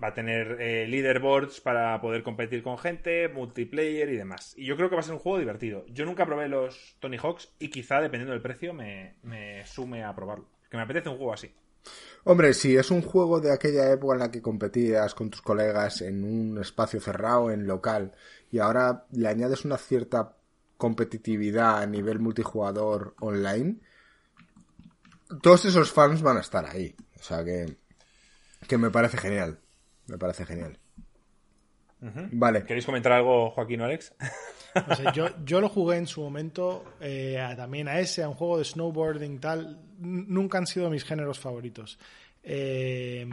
va a tener eh, leaderboards para poder competir con gente, multiplayer y demás. Y yo creo que va a ser un juego divertido. Yo nunca probé los Tony Hawks y quizá, dependiendo del precio, me, sume a probarlo. Que me apetece un juego así. Hombre, si es un juego de aquella época en la que competías con tus colegas en un espacio cerrado, en local, y ahora le añades una cierta competitividad a nivel multijugador online, todos esos fans van a estar ahí. O sea que, que me parece genial. Me parece genial. Vale. ¿Queréis comentar algo, Joaquín o Alex? yo, lo jugué en su momento eh, también a ese, a un juego de snowboarding tal. Nunca han sido mis géneros favoritos. Eh,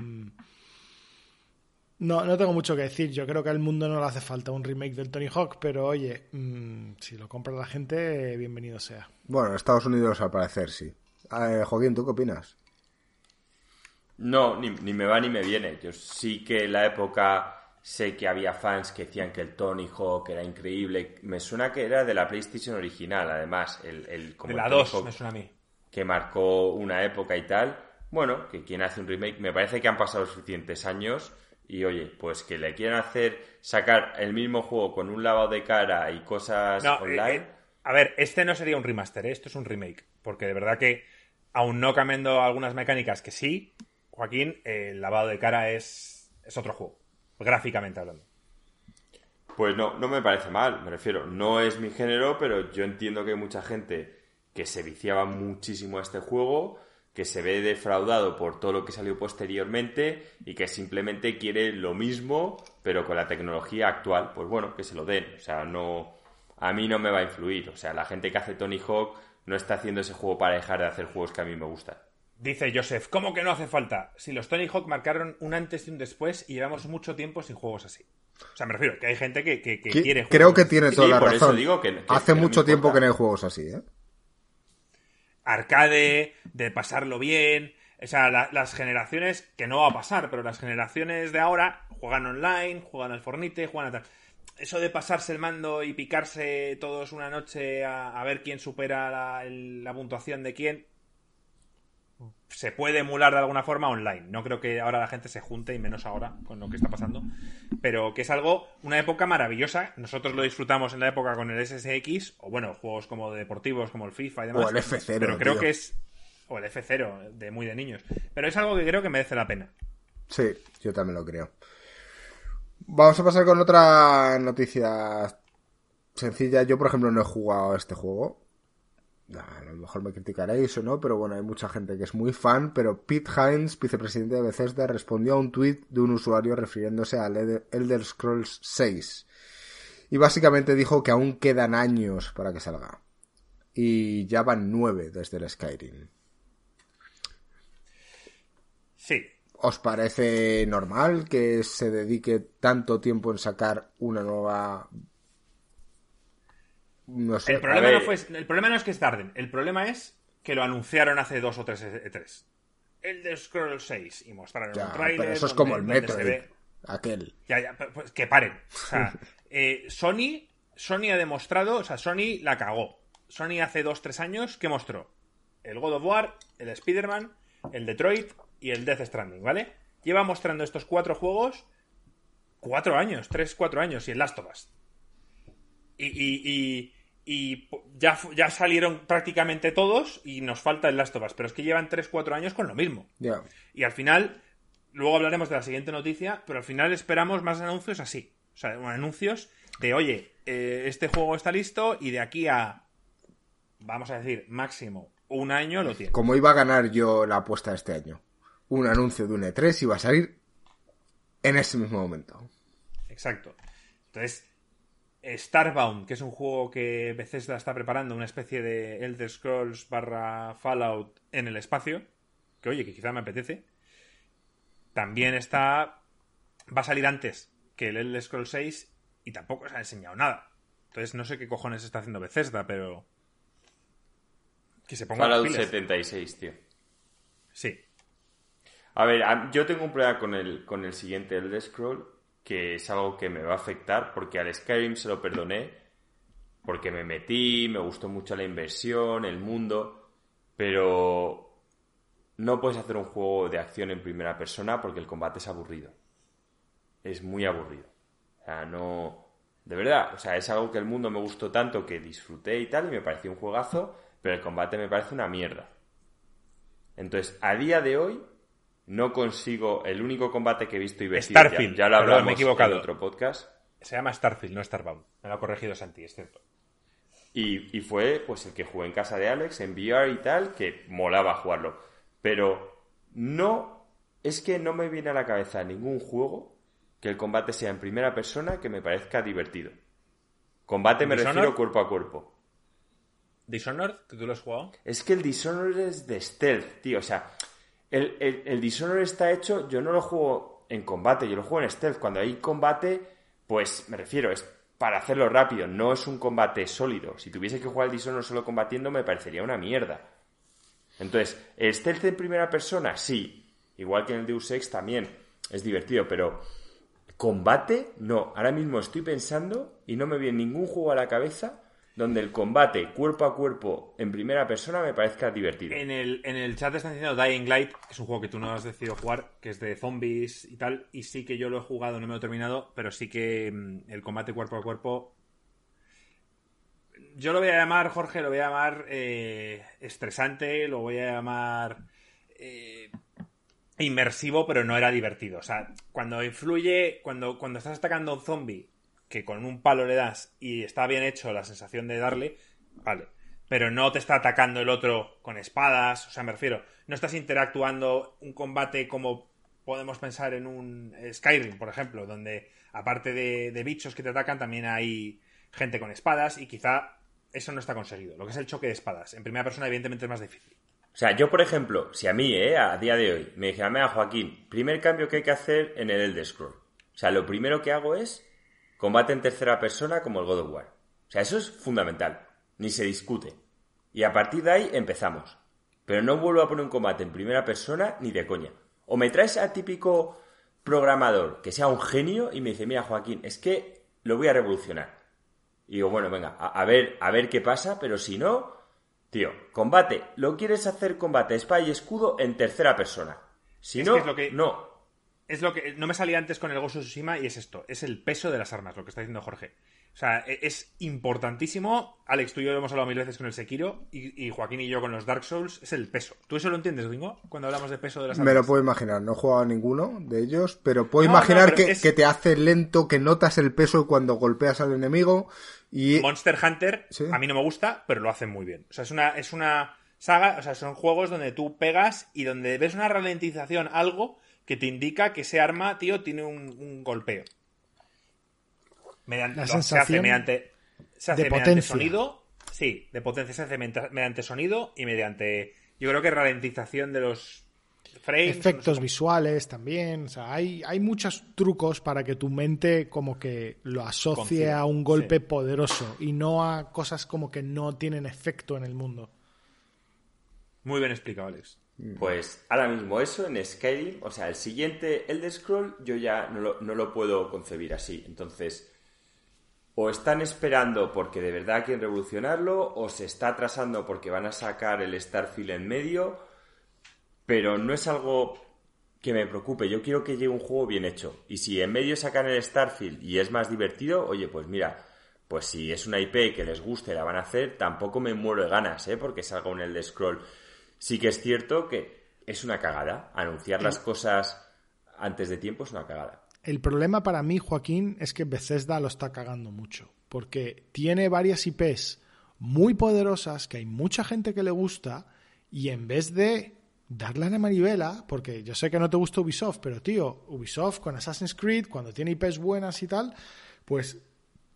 no, no tengo mucho que decir. Yo creo que al mundo no le hace falta un remake del Tony Hawk, pero oye, mm, si lo compra la gente, bienvenido sea. Bueno, Estados Unidos al parecer sí. Eh, Joaquín, ¿tú qué opinas? No, ni, me va ni me viene. Yo sí que en la época sé que había fans que decían que el Tony Hawk era increíble. Me suena que era de la PlayStation original, además. El, el como de la 2, me suena a mí. Que marcó una época y tal. Bueno, que quien hace un remake, me parece que han pasado suficientes años. Y oye, pues que le quieran hacer sacar el mismo juego con un lavado de cara y cosas eh, online. Eh, a ver, este no sería un remaster, ¿eh? esto es un remake. Porque de verdad que, aún no cambiando algunas mecánicas que sí, Joaquín, el lavado de cara es, es otro juego, gráficamente hablando. Pues no, no me parece mal, me refiero, no es mi género, pero yo entiendo que hay mucha gente que se viciaba muchísimo a este juego, que se ve defraudado por todo lo que salió posteriormente y que simplemente quiere lo mismo, pero con la tecnología actual. Pues bueno, que se lo den. O sea, no. A mí no me va a influir. O sea, la gente que hace Tony Hawk no está haciendo ese juego para dejar de hacer juegos que a mí me gustan. Dice Joseph, ¿cómo que no hace falta? Si los Tony Hawk marcaron un antes y un después y llevamos mucho tiempo sin juegos así. O sea, me refiero que hay gente que, quiere juegos. Creo que tiene toda la razón. Digo que, hace mucho tiempo que no hay juegos así, ¿eh? Arcade, de pasarlo bien. O sea, las generaciones, que no va a pasar, pero las generaciones de ahora juegan online, juegan al Fornite, juegan a tal. Eso de pasarse el mando y picarse todos una noche a, ver quién supera la puntuación de quién, se puede emular de alguna forma online. No creo que ahora la gente se junte, y menos ahora con lo que está pasando. Pero que es algo, una época maravillosa. Nosotros lo disfrutamos en la época con el SSX, o bueno, juegos como deportivos, como el FIFA y demás. O el F0. Pero creo que es. O el F0, de muy de niños. Pero es algo que creo que merece la pena. Sí, yo también lo creo. Vamos a pasar con otra noticia sencilla. Yo, por ejemplo, no he jugado a este juego a lo mejor me criticaréis o no, pero bueno, hay mucha gente que es muy fan, pero Pete Hines, vicepresidente de Bethesda, respondió a un tweet de un usuario refiriéndose al Elder Scrolls 6. Y básicamente dijo que aún quedan años para que salga. Y ya van nueve desde el Skyrim. Sí. ¿Os parece normal que se dedique tanto tiempo en sacar una nueva el, problema no fue, el problema no es que es tarde, el problema es que lo anunciaron hace dos o tres E3. El de Scroll 6 y mostraron un trailer. eso es como el metro. Aquel. Ya, ya, pues que paren. O sea, eh, Sony, Sony ha demostrado, o sea, Sony la cagó. Sony hace dos, tres años, ¿qué mostró? El God of War, el Spider-Man, el Detroit y el Death Stranding, ¿vale? Lleva mostrando estos cuatro juegos cuatro años, tres, cuatro años y el Last of Us. y, y ya, ya salieron prácticamente todos y nos falta el Last of Us, pero es que llevan 3-4 años con lo mismo. Y al final, luego hablaremos de la siguiente noticia, pero al final esperamos más anuncios así. O sea, anuncios de, oye, eh, este juego está listo y de aquí a, vamos a decir, máximo un año lo tiene. Como iba a ganar yo la apuesta este año. Un anuncio de un E3 iba a salir en ese mismo momento. Exacto. Entonces, Starbound, que es un juego que Bethesda está preparando, una especie de Elder Scrolls barra Fallout en el espacio, que oye, que quizá me apetece. También está... Va a salir antes que el Elder Scrolls 6 y tampoco se ha enseñado nada. Entonces no sé qué cojones está haciendo Bethesda, pero... Que se ponga Fallout 76, tío. Sí. A ver, yo tengo un problema con el, con el siguiente Elder Scroll, que es algo que me va a afectar, porque al Skyrim se lo perdoné, porque me metí, me gustó mucho la inversión, el mundo, pero no puedes hacer un juego de acción en primera persona porque el combate es aburrido. Es muy aburrido. O sea, no... De verdad, o sea, es algo que el mundo me gustó tanto que disfruté y tal, y me pareció un juegazo, pero el combate me parece una mierda. Entonces, a día de hoy, no consigo el único combate que he visto y vestido. Starfield. Ya, lo hablamos me he equivocado. en otro podcast. Se llama Starfield, no Starbound. Me lo ha corregido Santi, es cierto. Y, fue pues el que jugué en casa de Alex, en VR y tal, que molaba jugarlo. Pero no, es que no me viene a la cabeza ningún juego que el combate sea en primera persona que me parezca divertido. Combate me refiero cuerpo a cuerpo. ¿Dishonored? ¿Que tú lo has jugado? Es que el Dishonored es de stealth, tío. O sea, el, el, el está hecho, yo no lo juego en combate, yo lo juego en stealth. Cuando hay combate, pues me refiero, es para hacerlo rápido, no es un combate sólido. Si tuviese que jugar el Dishonored solo combatiendo, me parecería una mierda. Entonces, ¿el stealth en primera persona? Sí. Igual que en el Deus Ex también es divertido, pero combate, no. Ahora mismo estoy pensando y no me viene ningún juego a la cabeza donde el combate cuerpo a cuerpo en primera persona me parezca divertido. En el, en el chat están diciendo Dying Light, que es un juego que tú no has decidido jugar, que es de zombies y tal, y sí que yo lo he jugado, no me lo he terminado, pero sí que mm, el combate cuerpo a cuerpo... Yo lo voy a llamar, Jorge, lo voy a llamar eh, estresante, lo voy a llamar eh, inmersivo, pero no era divertido. O sea, cuando influye, cuando, cuando estás atacando a un zombie que con un palo le das y está bien hecho la sensación de darle, vale. Pero no te está atacando el otro con espadas, o sea, me refiero, no estás interactuando un combate como podemos pensar en un Skyrim, por ejemplo, donde aparte de, bichos que te atacan, también hay gente con espadas y quizá eso no está conseguido. Lo que es el choque de espadas. En primera persona, evidentemente, es más difícil. O sea, yo, por ejemplo, si a mí, eh, a día de hoy, me dijera, mira, Joaquín, primer cambio que hay que hacer en el Elder Scroll. O sea, lo primero que hago es Combate en tercera persona como el God of War. O sea, eso es fundamental. Ni se discute. Y a partir de ahí empezamos. Pero no vuelvo a poner un combate en primera persona ni de coña. O me traes a típico programador que sea un genio y me dice, mira Joaquín, es que lo voy a revolucionar. Y digo, bueno, venga, a, ver, a ver qué pasa, pero si no, tío, combate, lo quieres hacer combate, espada y escudo en tercera persona. Si no, no es lo que no me salía antes con el Ghost of Tsushima y es esto, es el peso de las armas, lo que está diciendo Jorge. O sea, e, es importantísimo. Alex, tú y yo lo hemos hablado mil veces con el Sekiro y, Joaquín y yo con los Dark Souls, es el peso. ¿Tú eso lo entiendes, Ringo? Cuando hablamos de peso de las armas. Me lo puedo imaginar, no he jugado a ninguno de ellos, pero puedo imaginar que, te hace lento, que notas el peso cuando golpeas al enemigo y... Monster Hunter, a mí no me gusta, pero lo hacen muy bien. O sea, es una, es una saga, o sea, son juegos donde tú pegas y donde ves una ralentización, algo que te indica que ese arma, tío, tiene un, golpeo. Mediante, La sensación se hace mediante, se hace mediante sonido. Sí, de potencia se hace mediante sonido y mediante, yo creo que ralentización de los frames. Efectos visuales también. O sea, hay, hay muchos trucos para que tu mente como que lo asocie a un golpe poderoso y no a cosas como que no tienen efecto en el mundo. Muy bien explicado, Alex. Pues ahora mismo eso en Skyrim, o sea, el siguiente Elder Scroll yo ya no lo, no lo puedo concebir así. Entonces, o están esperando porque de verdad quieren revolucionarlo, o se está atrasando porque van a sacar el Starfield en medio, pero no es algo que me preocupe. Yo quiero que llegue un juego bien hecho. Y si en medio sacan el Starfield y es más divertido, oye, pues mira, pues si es una IP que les guste la van a hacer, tampoco me muero de ganas, ¿eh? Porque salga un Elder Scroll sí que es cierto que es una cagada. Anunciar las cosas antes de tiempo es una cagada. El problema para mí, Joaquín, es que Bethesda lo está cagando mucho. Porque tiene varias IPs muy poderosas que hay mucha gente que le gusta y en vez de darle a la manivela, porque yo sé que no te gusta Ubisoft, pero tío, Ubisoft con Assassin's Creed, cuando tiene IPs buenas y tal, pues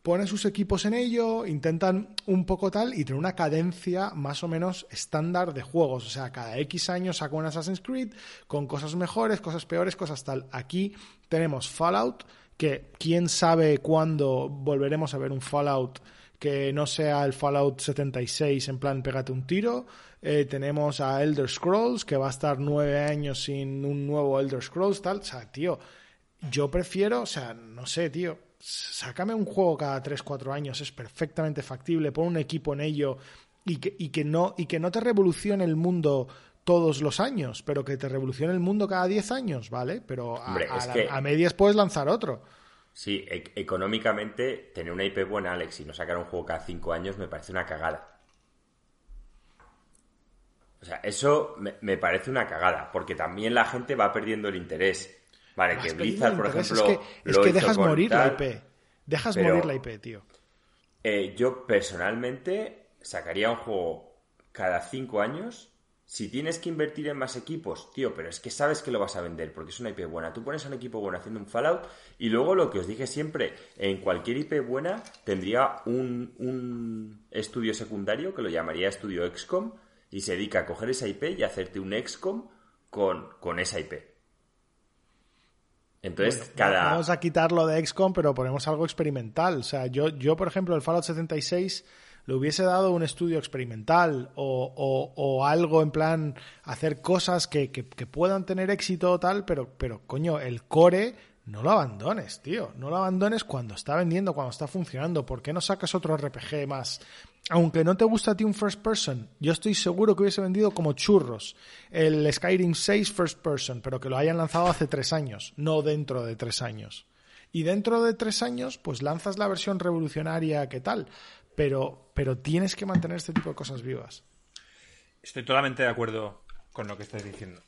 pone sus equipos en ello, intentan un poco tal y tener una cadencia más o menos estándar de juegos. O sea, cada X años saca un Assassin's Creed con cosas mejores, cosas peores, cosas tal. Aquí tenemos Fallout, que quién sabe cuándo volveremos a ver un Fallout que no sea el Fallout 76 en plan pégate un tiro. Eh, tenemos a Elder Scrolls, que va a estar nueve años sin un nuevo Elder Scrolls, tal. O sea, tío, yo prefiero, o sea, no sé, tío, sácame un juego cada 3-4 años, es perfectamente factible, pon un equipo en ello y que, y que, no, y que no te revolucione el mundo todos los años, pero que te revolucione el mundo cada 10 años, ¿vale? Pero a, a medias puedes lanzar otro. Sí, e-, económicamente, tener una IP buena, Alex, y no sacar un juego cada cinco años me parece una cagada. O sea, eso me, parece una cagada, porque también la gente va perdiendo el interés. Vale, que Blizzard, por ejemplo. Es que, dejas morir la IP. Dejas morir la IP, tío. Eh, yo personalmente sacaría un juego cada cinco años si tienes que invertir en más equipos, tío, pero es que sabes que lo vas a vender porque es una IP buena. Tú pones a un equipo bueno haciendo un Fallout y luego lo que os dije siempre, en cualquier IP buena tendría un, un estudio secundario que lo llamaría estudio XCOM y se dedica a coger esa IP y hacerte un XCOM con, con esa IP. Entonces, cada. Vamos a quitarlo de XCOM, pero ponemos algo experimental. O sea, yo, yo por ejemplo, el Fallout 76 le hubiese dado un estudio experimental o, algo en plan hacer cosas que, puedan tener éxito o tal, pero, pero coño, el core no lo abandones, tío. No lo abandones cuando está vendiendo, cuando está funcionando. ¿Por qué no sacas otro RPG más? Aunque no te gusta a ti un first person, yo estoy seguro que hubiese vendido como churros el Skyrim 6 first person, pero que lo hayan lanzado hace tres años, no dentro de tres años. Y dentro de tres años, pues lanzas la versión revolucionaria que tal pero, pero tienes que mantener este tipo de cosas vivas. Estoy totalmente de acuerdo con lo que estás diciendo.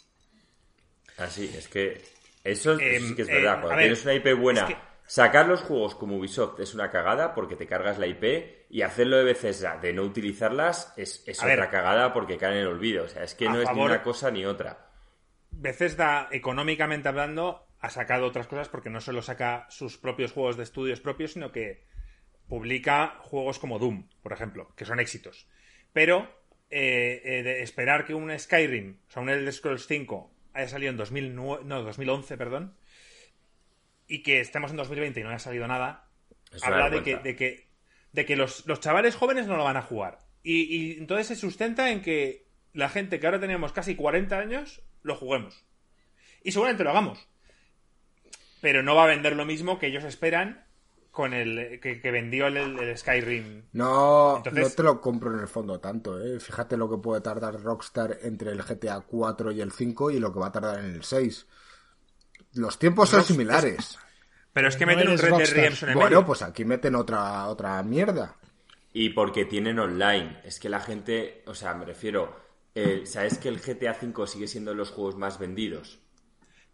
Así, ah, es que eso, sí em, que es verdad. Cuando tienes una IP buena, sacar los juegos como Ubisoft es una cagada porque te cargas la IP y hacerlo de veces de no utilizarlas es, otra cagada porque caen en el olvido. O sea, es que no es ni una cosa ni otra. da económicamente hablando, ha sacado otras cosas porque no solo saca sus propios juegos de estudios propios, sino que publica juegos como Doom, por ejemplo, que son éxitos. Pero eh, eh, de esperar que un Skyrim, o sea, un Elder Scrolls 5 haya salido en 2009, no, 2011, perdón, y que estemos en 2020 y no haya salido nada, habla de que, de que, de que los, chavales jóvenes no lo van a jugar. Y, y, entonces se sustenta en que la gente que ahora tenemos casi 40 años lo juguemos. Y seguramente lo hagamos. Pero no va a vender lo mismo que ellos esperan con el que, vendió el, Skyrim. No, no te lo compro en el fondo tanto, ¿eh? Fíjate lo que puede tardar Rockstar entre el GTA 4 y el 5 y lo que va a tardar en el 6. Los tiempos son similares. Pero es que meten un Red Dead Redemption en Bueno, pues aquí meten otra, otra mierda. Y porque tienen online. Es que la gente, o sea, me refiero, eh, ¿sabes que el GTA 5 sigue siendo los juegos más vendidos?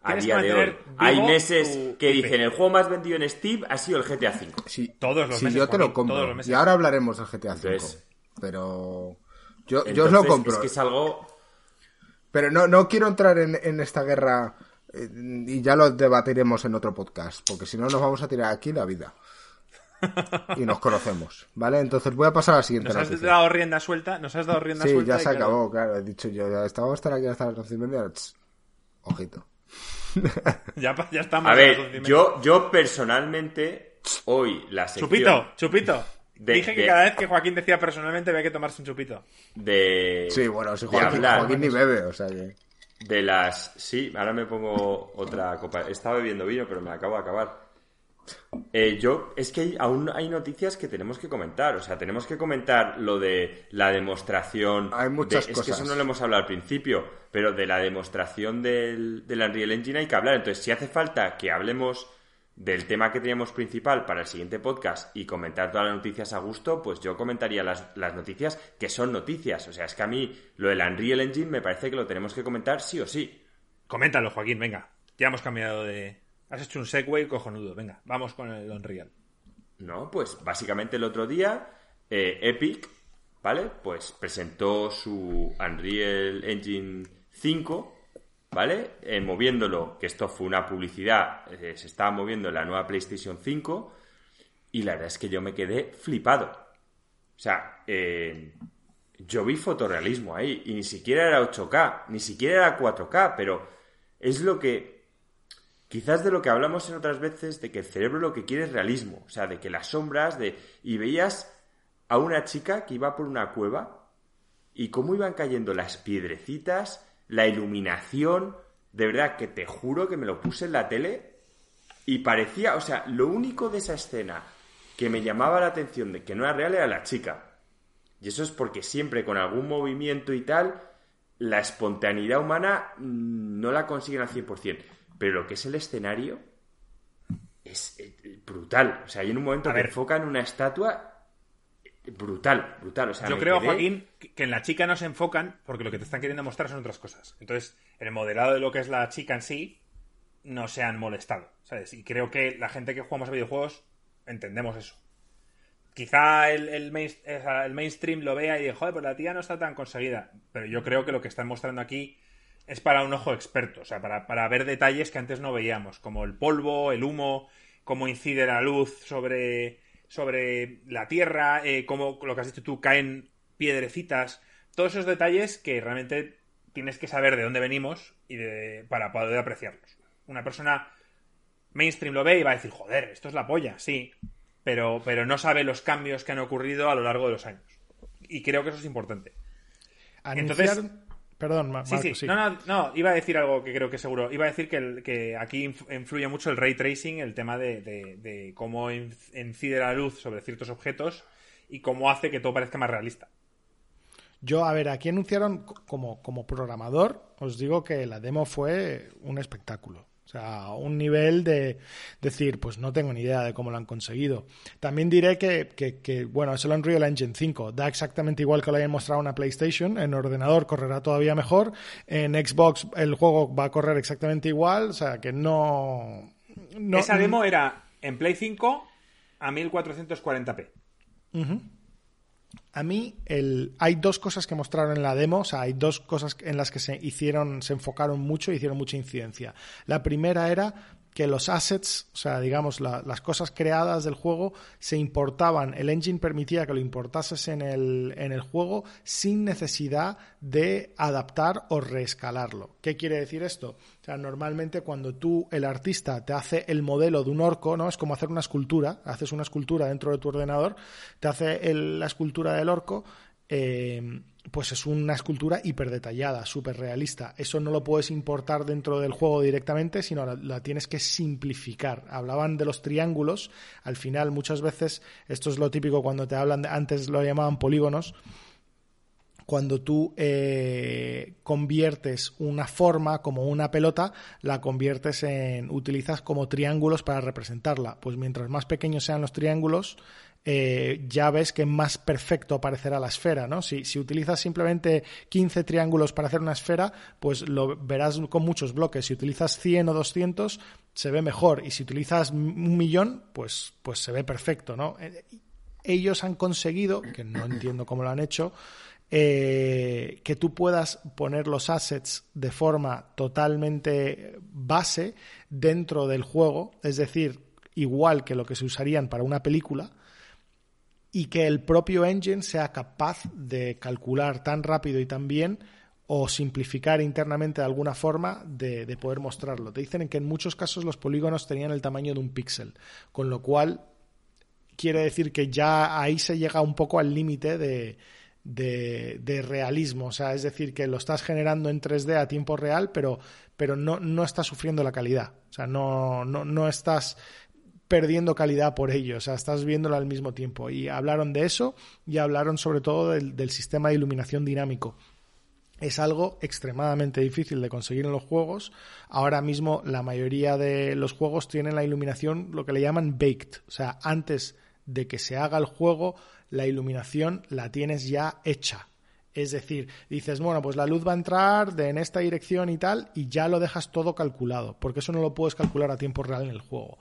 a día de hoy. Hay meses que dicen el juego más vendido en Steam ha sido el GTA V. Sí, todos los meses. yo te lo compro. Y ahora hablaremos del GTA V. pero yo, yo os lo compro. Es que es algo. Pero no, no quiero entrar en, esta guerra y ya lo debatiremos en otro podcast, porque si no nos vamos a tirar aquí la vida. y nos conocemos, ¿vale? Entonces voy a pasar a la siguiente. Nos has dado rienda suelta, nos has dado rienda suelta. Sí, ya se acabó, claro. He dicho yo, ya a estar aquí hasta las 12 y media. Ojito. ya, ya estamos. A ver, yo, yo personalmente, hoy la sección... Chupito, chupito. Dije que cada vez que Joaquín decía personalmente había que tomarse un chupito. De. Sí, bueno, si Joaquín, Joaquín ni bebe, o sea que. De las. Sí, ahora me pongo otra copa. Estaba bebiendo vino, pero me acabo de acabar. Eh, yo, es que aún hay noticias que tenemos que comentar. O sea, tenemos que comentar lo de la demostración. Hay muchas cosas. Es que eso no lo hemos hablado al principio, pero de la demostración del, del Unreal Engine hay que hablar. Entonces, si hace falta que hablemos del tema que teníamos principal para el siguiente podcast y comentar todas las noticias a gusto, pues yo comentaría las, las, noticias que son noticias. O sea, es que a mí lo del Unreal Engine me parece que lo tenemos que comentar sí o sí. Coméntalo, Joaquín, venga. Ya hemos cambiado de, Has hecho un segue cojonudo. Venga, vamos con el Unreal. No, pues básicamente el otro día eh, Epic, ¿vale? Pues presentó su Unreal Engine 5, ¿vale? Eh, moviéndolo, que esto fue una publicidad, eh, se estaba moviendo la nueva PlayStation 5 Y la verdad es que yo me quedé flipado. O sea, eh, yo vi fotorrealismo ahí y ni siquiera era 8K, ni siquiera era 4K, pero es lo que quizás de lo que hablamos en otras veces de que el cerebro lo que quiere es realismo, o sea, de que las sombras de y veías a una chica que iba por una cueva y cómo iban cayendo las piedrecitas, la iluminación, de verdad que te juro que me lo puse en la tele y parecía, o sea, lo único de esa escena que me llamaba la atención de que no era real era la chica. Y eso es porque siempre con algún movimiento y tal, la espontaneidad humana mm, no la consiguen al 100%. Pero lo que es el escenario es eh, brutal. O sea, hay en un momento que enfocan una estatua brutal, brutal. Yo creo, Joaquín, que en la chica no se enfocan porque lo que te están queriendo mostrar son otras cosas. Entonces, el modelado de lo que es la chica en sí no se han molestado, ¿sabes? Y creo que la gente que jugamos a videojuegos entendemos eso. Quizá el, el, mainstream lo vea y diga, joder, pues la tía no está tan conseguida. Pero yo creo que lo que están mostrando aquí es para un ojo experto, o sea, para, ver detalles que antes no veíamos, como el polvo, el humo, cómo incide la luz sobre, sobre la tierra, eh, cómo, lo que has dicho tú, caen piedrecitas, todos esos detalles que realmente tienes que saber de dónde venimos y de, para poder apreciarlos. Una persona mainstream lo ve y va a decir, joder, esto es la polla, sí, pero, pero no sabe los cambios que han ocurrido a lo largo de los años. Y creo que eso es importante. Entonces, Perdón, sí, sí. No, no, no, iba a decir algo que creo que seguro. Iba a decir que, que aquí influye mucho el ray tracing, el tema de, de, cómo incide la luz sobre ciertos objetos y cómo hace que todo parezca más realista. Yo, a ver, aquí anunciaron como, como programador, os digo que la demo fue un espectáculo. O sea, un nivel de decir, pues no tengo ni idea de cómo lo han conseguido. También diré que, que, bueno, es el Unreal Engine 5. Da exactamente igual que lo hayan mostrado en una PlayStation. En ordenador correrá todavía mejor. En Xbox el juego va a correr exactamente igual. O sea, que no... Esa demo era en Play 5 a 1440p. A mí el, hay dos cosas que mostraron en la demo, o sea, hay dos cosas en las que se hicieron, se enfocaron mucho, hicieron mucha incidencia. La primera era que los assets, o sea, digamos, las cosas creadas del juego se importaban, el engine permitía que lo importases en el, en el juego sin necesidad de adaptar o reescalarlo. ¿Qué quiere decir esto? O sea, normalmente cuando tú, el artista, te hace el modelo de un orco, ¿no? Es como hacer una escultura, haces una escultura dentro de tu ordenador, te hace la escultura del orco, eh, pues es una escultura hiper detallada, súper realista. Eso no lo puedes importar dentro del juego directamente, sino la, tienes que simplificar. Hablaban de los triángulos, al final muchas veces, esto es lo típico cuando te hablan, antes lo llamaban polígonos, cuando tú eh, conviertes una forma como una pelota, la conviertes en, utilizas como triángulos para representarla. Pues mientras más pequeños sean los triángulos, eh, ya ves que más perfecto aparecerá la esfera, ¿no? Si, si, utilizas simplemente 15 triángulos para hacer una esfera, pues lo verás con muchos bloques. Si utilizas 100 o 200, se ve mejor. Y si utilizas un millón, pues, pues se ve perfecto, ¿no? Eh, ellos han conseguido, que no entiendo cómo lo han hecho, eh, que tú puedas poner los assets de forma totalmente base dentro del juego, es decir, igual que lo que se usarían para una película, y que el propio engine sea capaz de calcular tan rápido y tan bien o simplificar internamente de alguna forma de, poder mostrarlo. Te dicen que en muchos casos los polígonos tenían el tamaño de un píxel, con lo cual quiere decir que ya ahí se llega un poco al límite de, de, realismo. O sea, es decir, que lo estás generando en 3D a tiempo real, pero, pero no, no estás sufriendo la calidad. O sea, no, no, no estás perdiendo calidad por ello, o sea, estás viéndolo al mismo tiempo. Y hablaron de eso y hablaron sobre todo del, sistema de iluminación dinámico. Es algo extremadamente difícil de conseguir en los juegos. Ahora mismo la mayoría de los juegos tienen la iluminación lo que le llaman baked, o sea, antes de que se haga el juego, la iluminación la tienes ya hecha. Es decir, dices, bueno, pues la luz va a entrar de en esta dirección y tal, y ya lo dejas todo calculado, porque eso no lo puedes calcular a tiempo real en el juego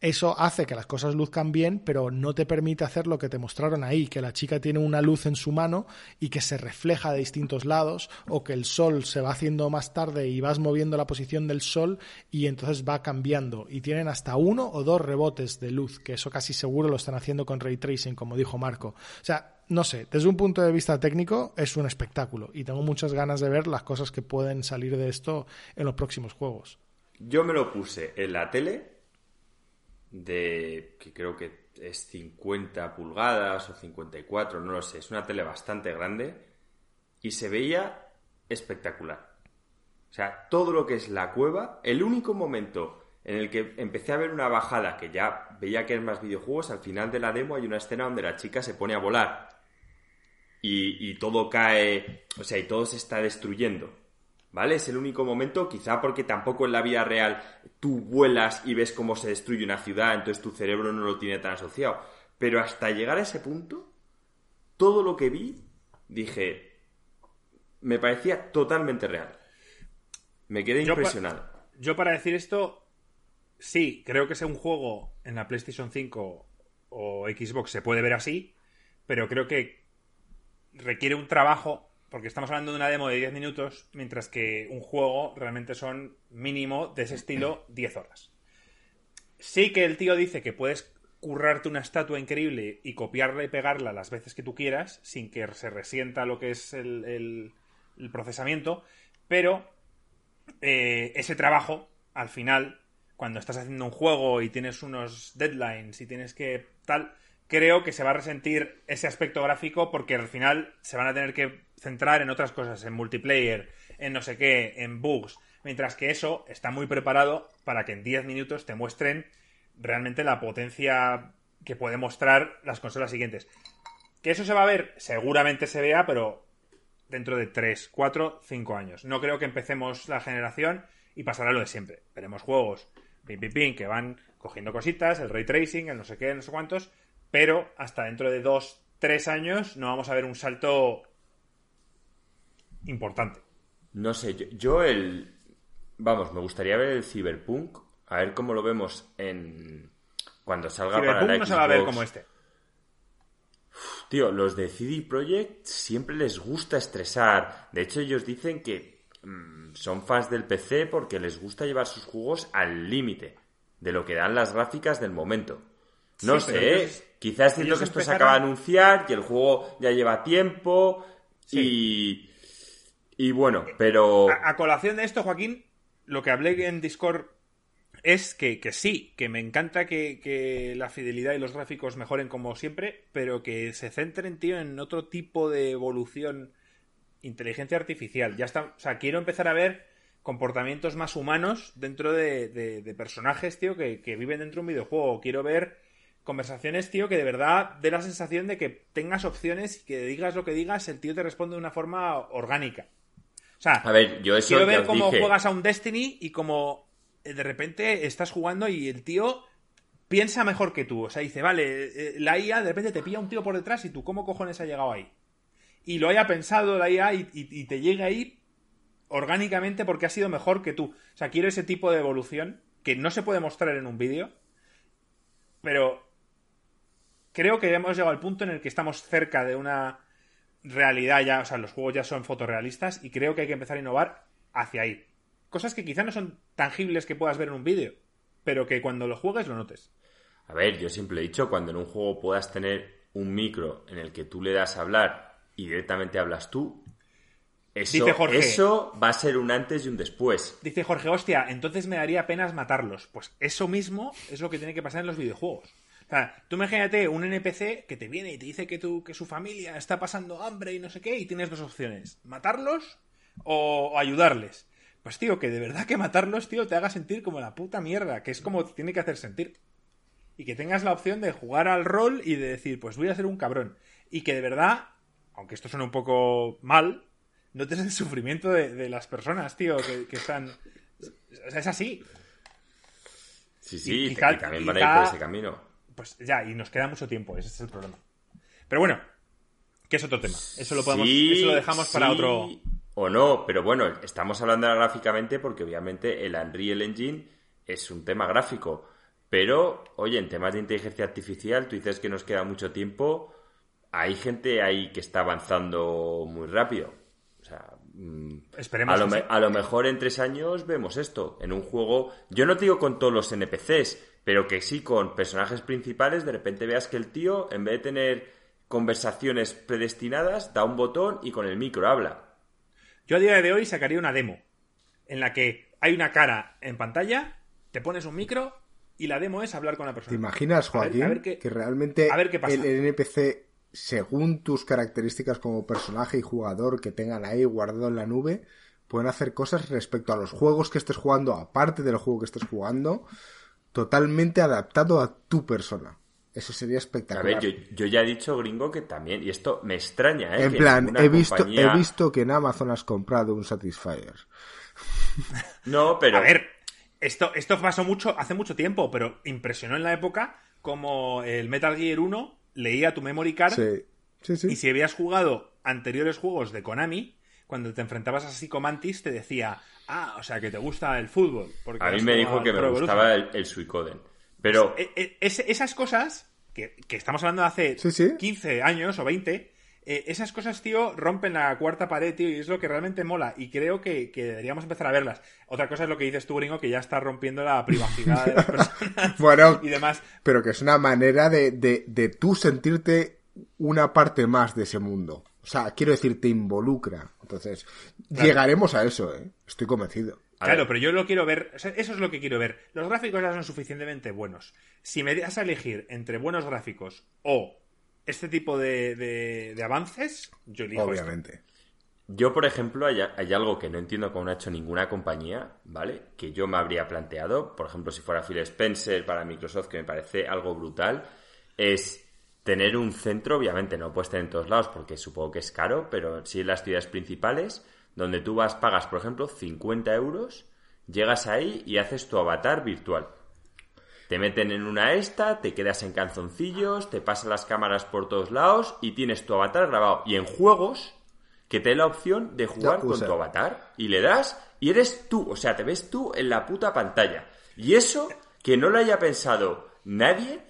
eso hace que las cosas luzcan bien, pero no te permite hacer lo que te mostraron ahí, que la chica tiene una luz en su mano y que se refleja de distintos lados, o que el sol se va haciendo más tarde y vas moviendo la posición del sol y entonces va cambiando. Y tienen hasta uno o dos rebotes de luz, que eso casi seguro lo están haciendo con ray tracing, como dijo Marco. O sea, no sé, desde un punto de vista técnico es un espectáculo y tengo muchas ganas de ver las cosas que pueden salir de esto en los próximos juegos. Yo me lo puse en la tele de que creo que es 50 pulgadas o 54, no lo sé, es una tele bastante grande y se veía espectacular. O sea, todo lo que es la cueva, el único momento en el que empecé a ver una bajada que ya veía que es más videojuegos, al final de la demo hay una escena donde la chica se pone a volar y, y todo cae, o sea, y todo se está destruyendo. ¿Vale? Es el único momento, quizá porque tampoco en la vida real tú vuelas y ves cómo se destruye una ciudad, entonces tu cerebro no lo tiene tan asociado. Pero hasta llegar a ese punto, todo lo que vi, dije, me parecía totalmente real. Me quedé impresionado. yo para decir esto, sí, creo que es un juego en la PlayStation 5 o Xbox se puede ver así, pero creo que requiere un trabajo porque estamos hablando de una demo de 10 minutos, mientras que un juego realmente son mínimo de ese estilo 10 horas. Sí que el tío dice que puedes currarte una estatua increíble y copiarla y pegarla las veces que tú quieras, sin que se resienta lo que es el, procesamiento, pero eh, ese trabajo, al final, cuando estás haciendo un juego y tienes unos deadlines y tienes que tal, creo que se va a resentir ese aspecto gráfico porque al final se van a tener que centrar en otras cosas, en multiplayer, en no sé qué, en bugs, mientras que eso está muy preparado para que en 10 minutos te muestren realmente la potencia que puede mostrar las consolas siguientes. Que eso se va a ver, seguramente se vea, pero dentro de 3, 4, 5 años. No creo que empecemos la generación y pasará lo de siempre. Veremos juegos pin, pin, pin, que van cogiendo cositas, el ray tracing, el no sé qué, no sé cuántos, pero hasta dentro de 2, 3 años no vamos a ver un salto importante. No sé, yo, el... Vamos, me gustaría ver el Cyberpunk, a ver cómo lo vemos en... Cuando salga para la no se va a ver como este. tío, los de CD Projekt siempre les gusta estresar. De hecho, ellos dicen que mm, son fans del PC porque les gusta llevar sus juegos al límite de lo que dan las gráficas del momento. No sé, quizás siento que esto se acaba de anunciar, que el juego ya lleva tiempo y y bueno, pero... A, colación de esto, Joaquín, lo que hablé en Discord es que, sí, que me encanta que, la fidelidad y los gráficos mejoren como siempre, pero que se centren, tío, en otro tipo de evolución inteligencia artificial. Ya está, o sea, quiero empezar a ver comportamientos más humanos dentro de, personajes, tío, que, que, viven dentro de un videojuego. Quiero ver conversaciones, tío, que de verdad dé la sensación de que tengas opciones y que digas lo que digas, el tío te responde de una forma orgánica. O sea, a ver, yo eso quiero ver cómo juegas a un Destiny y cómo eh, de repente estás jugando y el tío piensa mejor que tú. O sea, dice, vale, eh, la IA de repente te pilla un tío por detrás y tú, ¿cómo cojones ha llegado ahí? Y lo haya pensado la IA y, te llega ahí orgánicamente porque ha sido mejor que tú. O sea, quiero ese tipo de evolución que no se puede mostrar en un vídeo, pero creo que hemos llegado al punto en el que estamos cerca de una realidad ya, o sea, los juegos ya son fotorrealistas y creo que hay que empezar a innovar hacia ahí. Cosas que quizá no son tangibles que puedas ver en un vídeo, pero que cuando lo juegues lo notes. A ver, yo siempre he dicho, cuando en un juego puedas tener un micro en el que tú le das a hablar y directamente hablas tú, eso, eso va a ser un antes y un después. Dice Jorge, hostia, entonces me daría penas matarlos. Pues eso mismo es lo que tiene que pasar en los videojuegos. O sea, tú imagínate un NPC que te viene y te dice que, tu, que su familia está pasando hambre y no sé qué, y tienes dos opciones: matarlos o, ayudarles. Pues, tío, que de verdad que matarlos, tío, te haga sentir como la puta mierda, que es como te tiene que hacer sentir. Y que tengas la opción de jugar al rol y de decir, pues voy a ser un cabrón. Y que de verdad, aunque esto suene un poco mal, notes el sufrimiento de, las personas, tío, que, están. O sea, es así. Sí, sí, y, también van a ir por ese camino pues ya, y nos queda mucho tiempo, ese es el problema. Pero bueno, que es otro tema. Eso lo podemos, eso lo dejamos para otro. O no, pero bueno, estamos hablando gráficamente porque obviamente el Unreal Engine es un tema gráfico. Pero, oye, en temas de inteligencia artificial, tú dices que nos queda mucho tiempo. Hay gente ahí que está avanzando muy rápido. O sea, mm, Esperemos a lo, a lo mejor en tres años vemos esto. En un juego, yo no te digo con todos los NPCs, pero que sí con personajes principales, de repente veas que el tío, en vez de tener conversaciones predestinadas, da un botón y con el micro habla. Yo a día de hoy sacaría una demo en la que hay una cara en pantalla, te pones un micro y la demo es hablar con la persona. ¿Te imaginas, Joaquín, que realmente El, NPC, según tus características como personaje y jugador que tengan ahí guardado en la nube, pueden hacer cosas respecto a los juegos que estés jugando, aparte del juego que estés jugando, totalmente adaptado a tu persona? Eso sería espectacular. A ver, yo, ya he dicho, gringo, que también, y esto me extraña, ¿eh? En plan, he visto, he visto que en Amazon has comprado un Satisfyer. No, pero. A ver, esto, esto pasó mucho, hace mucho tiempo, pero impresionó en la época como el Metal Gear 1 leía tu memory card. Sí. Sí, sí. Y si habías jugado anteriores juegos de Konami, cuando te enfrentabas a Psychomantis, te decía, ah, o sea, que te gusta el fútbol. Porque a mí me dijo que me gustaba el, Suicoden. Pero. E, e, esas cosas, que, estamos hablando de hace 15 años o 20, eh, esas cosas, tío, rompen la cuarta pared, tío, y es lo que realmente mola. Y creo que, deberíamos empezar a verlas. Otra cosa es lo que dices tú, gringo, que ya está rompiendo la privacidad de las personas bueno, y demás. Pero que es una manera de, de, tú sentirte una parte más de ese mundo. O sea, quiero decir, te involucra. Entonces, llegaremos a eso, ¿eh? Estoy convencido. claro, pero yo lo quiero ver. eso es lo que quiero ver. Los gráficos ya son suficientemente buenos. Si me das a elegir entre buenos gráficos o este tipo de, de, avances, yo elijo Obviamente. Yo, por ejemplo, hay, algo que no entiendo cómo no ha hecho ninguna compañía, ¿vale? Que yo me habría planteado, por ejemplo, si fuera Phil Spencer para Microsoft, que me parece algo brutal, es tener un centro, obviamente no puedes tener en todos lados porque supongo que es caro, pero sí en las ciudades principales, donde tú vas, pagas, por ejemplo, 50 euros, llegas ahí y haces tu avatar virtual. Te meten en una esta, te quedas en canzoncillos, te pasan las cámaras por todos lados y tienes tu avatar grabado. Y en juegos, que te da la opción de jugar con tu avatar. Y le das y eres tú. O sea, te ves tú en la puta pantalla. Y eso, que no lo haya pensado nadie,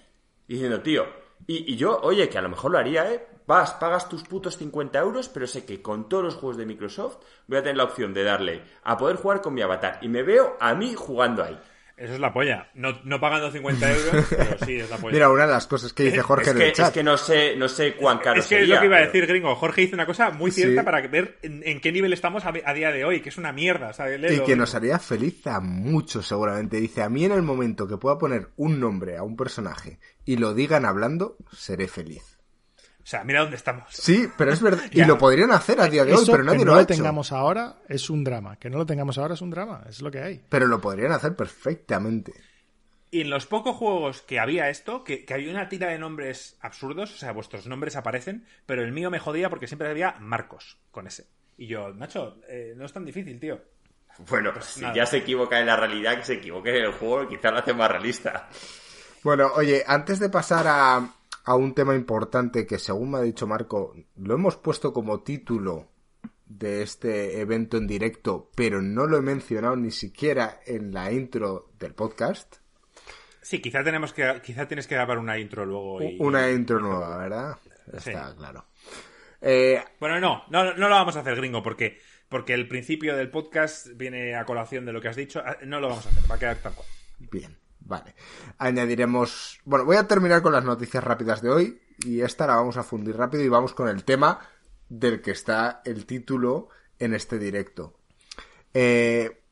diciendo, tío. Y, yo, oye, que a lo mejor lo haría, ¿eh? Vas, pagas tus putos 50 euros, pero sé que con todos los juegos de Microsoft voy a tener la opción de darle a poder jugar con mi avatar. Y me veo a mí jugando ahí. Eso es la polla. No, no pagando 50 euros, pero sí es la polla. Mira, una de las cosas que dice Jorge es en el chat. Es que no sé, no sé cuán caro Es que es lo que iba a decir, gringo. Jorge hizo una cosa muy cierta para ver en, qué nivel estamos a, día de hoy, que es una mierda, ¿sabes? y que nos haría feliz a muchos, seguramente. Dice, a mí en el momento que pueda poner un nombre a un personaje y lo digan hablando, seré feliz. O sea, mira dónde estamos. Sí, pero es verdad. y lo podrían hacer a día de hoy, pero nadie que no lo, lo tengamos ahora es un drama. Que no lo tengamos ahora es un drama. Es lo que hay. Pero lo podrían hacer perfectamente. Y en los pocos juegos que había esto, que, había una tira de nombres absurdos, o sea, vuestros nombres aparecen, pero el mío me jodía porque siempre había Marcos con ese. Y yo, Nacho, eh, no es tan difícil, tío. Bueno, pues si ya se equivoca en la realidad, que se equivoque en el juego, quizás lo hace más realista. Bueno, oye, antes de pasar a, a un tema importante que según me ha dicho Marco, lo hemos puesto como título de este evento en directo, pero no lo he mencionado ni siquiera en la intro del podcast. Sí, quizá tenemos que, quizá tienes que grabar una intro luego. Una intro nueva, ¿verdad? Está claro. Eh, bueno, no, no, no lo vamos a hacer, gringo, porque, porque el principio del podcast viene a colación de lo que has dicho. Ah, no lo vamos a hacer, va a quedar tal cual. Bien. Vale. Añadiremos. Bueno, voy a terminar con las noticias rápidas de hoy. Y esta la vamos a fundir rápido y vamos con el tema del que está el título en este directo. Eh,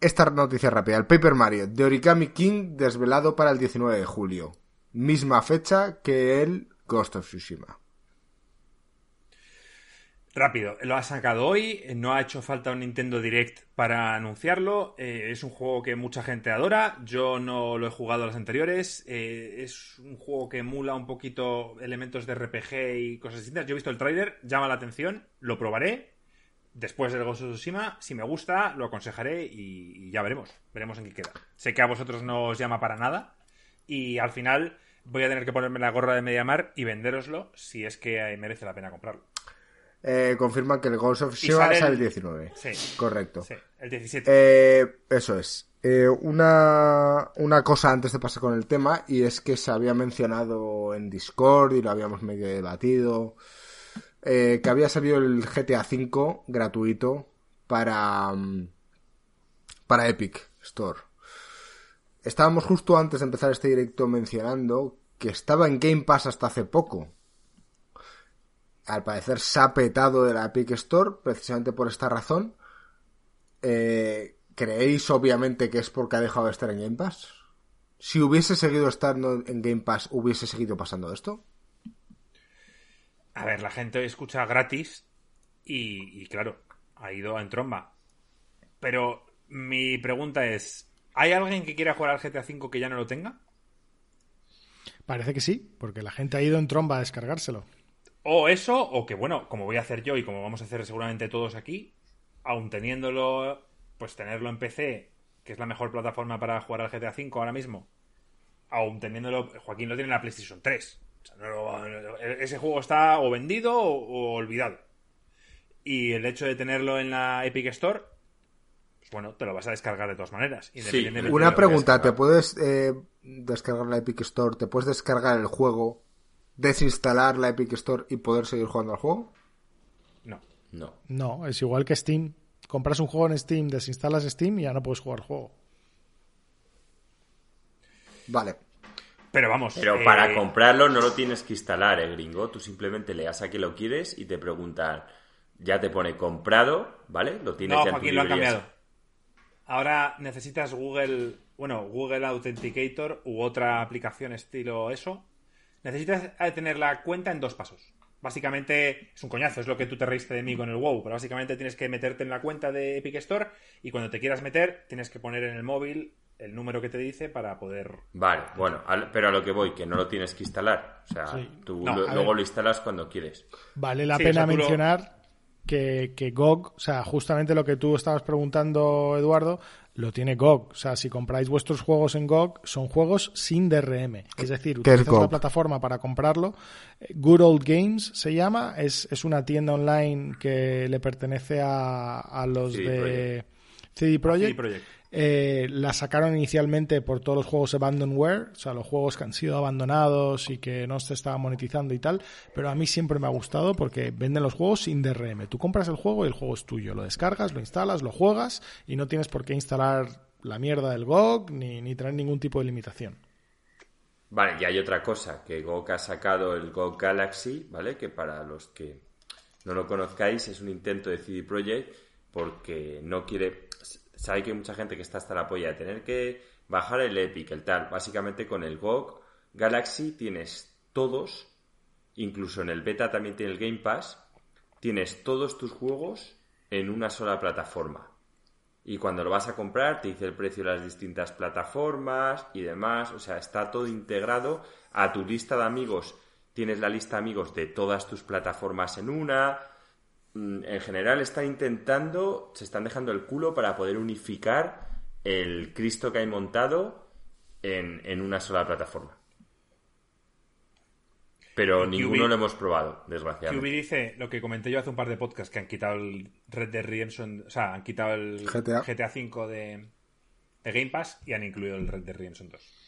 esta noticia rápida. El Paper Mario de Origami King desvelado para el 19 de julio. Misma fecha que el Ghost of Tsushima. Rápido, lo ha sacado hoy, no ha hecho falta un Nintendo Direct para anunciarlo, eh, es un juego que mucha gente adora, yo no lo he jugado a los anteriores, eh, es un juego que emula un poquito elementos de RPG y cosas distintas, yo he visto el trailer, llama la atención, lo probaré, después del Ghost of Tsushima, si me gusta, lo aconsejaré y, ya veremos, veremos en qué queda. Sé que a vosotros no os llama para nada y al final voy a tener que ponerme la gorra de Mediamar y vendéroslo si es que merece la pena comprarlo eh, confirman que el Ghost of Tsushima sale el 19. Sí. Correcto. Sí, el 17. Eh, eso es. Eh, una, una cosa antes de pasar con el tema, y es que se había mencionado en Discord y lo habíamos medio debatido, eh, que había salido el GTA V gratuito para, mm, para Epic Store. Estábamos justo antes de empezar este directo mencionando que estaba en Game Pass hasta hace poco. Al parecer se ha petado de la Epic Store precisamente por esta razón. Eh, ¿Creéis obviamente que es porque ha dejado de estar en Game Pass? Si hubiese seguido estando en Game Pass, ¿hubiese seguido pasando esto? A ver, la gente escucha gratis y, claro, ha ido en tromba. Pero mi pregunta es, ¿hay alguien que quiera jugar al GTA V que ya no lo tenga? Parece que sí, porque la gente ha ido en tromba a descargárselo. O eso, o que bueno, como voy a hacer yo y como vamos a hacer seguramente todos aquí, aun teniéndolo pues tenerlo en PC, que es la mejor plataforma para jugar al GTA V ahora mismo, aún teniéndolo, Joaquín lo tiene en la PlayStation 3. ese juego está o vendido o, olvidado. Y el hecho de tenerlo en la Epic Store, pues bueno, te lo vas a descargar de todas maneras. Sí. Una pregunta, ¿te puedes eh, descargar la Epic Store? ¿Te puedes descargar el juego, desinstalar la Epic Store y poder seguir jugando al juego? No. No. No, es igual que Steam compras un juego en Steam, desinstalas Steam y ya no puedes jugar el juego. Vale. Pero vamos. Pero para eh, comprarlo no lo tienes que instalar, eh, gringo. Tú simplemente le das a que lo quieres y te preguntan. Ya te pone comprado, ¿vale? Lo tienes no, Joaquín, lo han cambiado. Ahora necesitas Google, bueno, Google Authenticator u otra aplicación estilo eso. Necesitas eh, tener la cuenta en dos pasos. Básicamente es un coñazo, es lo que tú te reíste de mí con el WoW, pero básicamente tienes que meterte en la cuenta de Epic Store y cuando te quieras meter tienes que poner en el móvil el número que te dice para poder... Vale, bueno, pero a lo que voy, que no lo tienes que instalar. O sea, tú luego lo instalas cuando quieres. Vale la pena mencionar que, que GOG, o sea, justamente lo que tú estabas preguntando, Eduardo, lo tiene GOG. O sea, si compráis vuestros juegos en GOG, son juegos sin DRM. Es decir, utilizas la plataforma para comprarlo. Good Old Games se llama. Es, es una tienda online que le pertenece a, a los de CD Projekt. Eh, la sacaron inicialmente por todos los juegos abandonware, o sea, los juegos que han sido abandonados y que no se estaban monetizando y tal, pero a mí siempre me ha gustado porque venden los juegos sin DRM. Tú compras el juego y el juego es tuyo, lo descargas, lo instalas, lo juegas y no tienes por qué instalar la mierda del GOG ni, ni tener ningún tipo de limitación. Vale, y hay otra cosa, que GOG ha sacado el GOG Galaxy, ¿vale? Que para los que no lo conozcáis es un intento de CD Projekt porque no quiere sabe que hay mucha gente que está hasta la polla de tener que bajar el Epic, el tal. Básicamente con el GOG Galaxy tienes todos, incluso en el beta también tiene el Game Pass, tienes todos tus juegos en una sola plataforma. Y cuando lo vas a comprar te dice el precio de las distintas plataformas y demás. O sea, está todo integrado a tu lista de amigos. Tienes la lista de amigos de todas tus plataformas en una en general están intentando, se están dejando el culo para poder unificar el Cristo que hay montado en, una sola plataforma. Pero ninguno lo hemos probado, desgraciadamente. QB dice lo que comenté yo hace un par de podcasts, que han quitado el Red Dead Redemption, o sea, han quitado el GTA, GTA V de, de Game Pass y han incluido el Red Dead Redemption 2.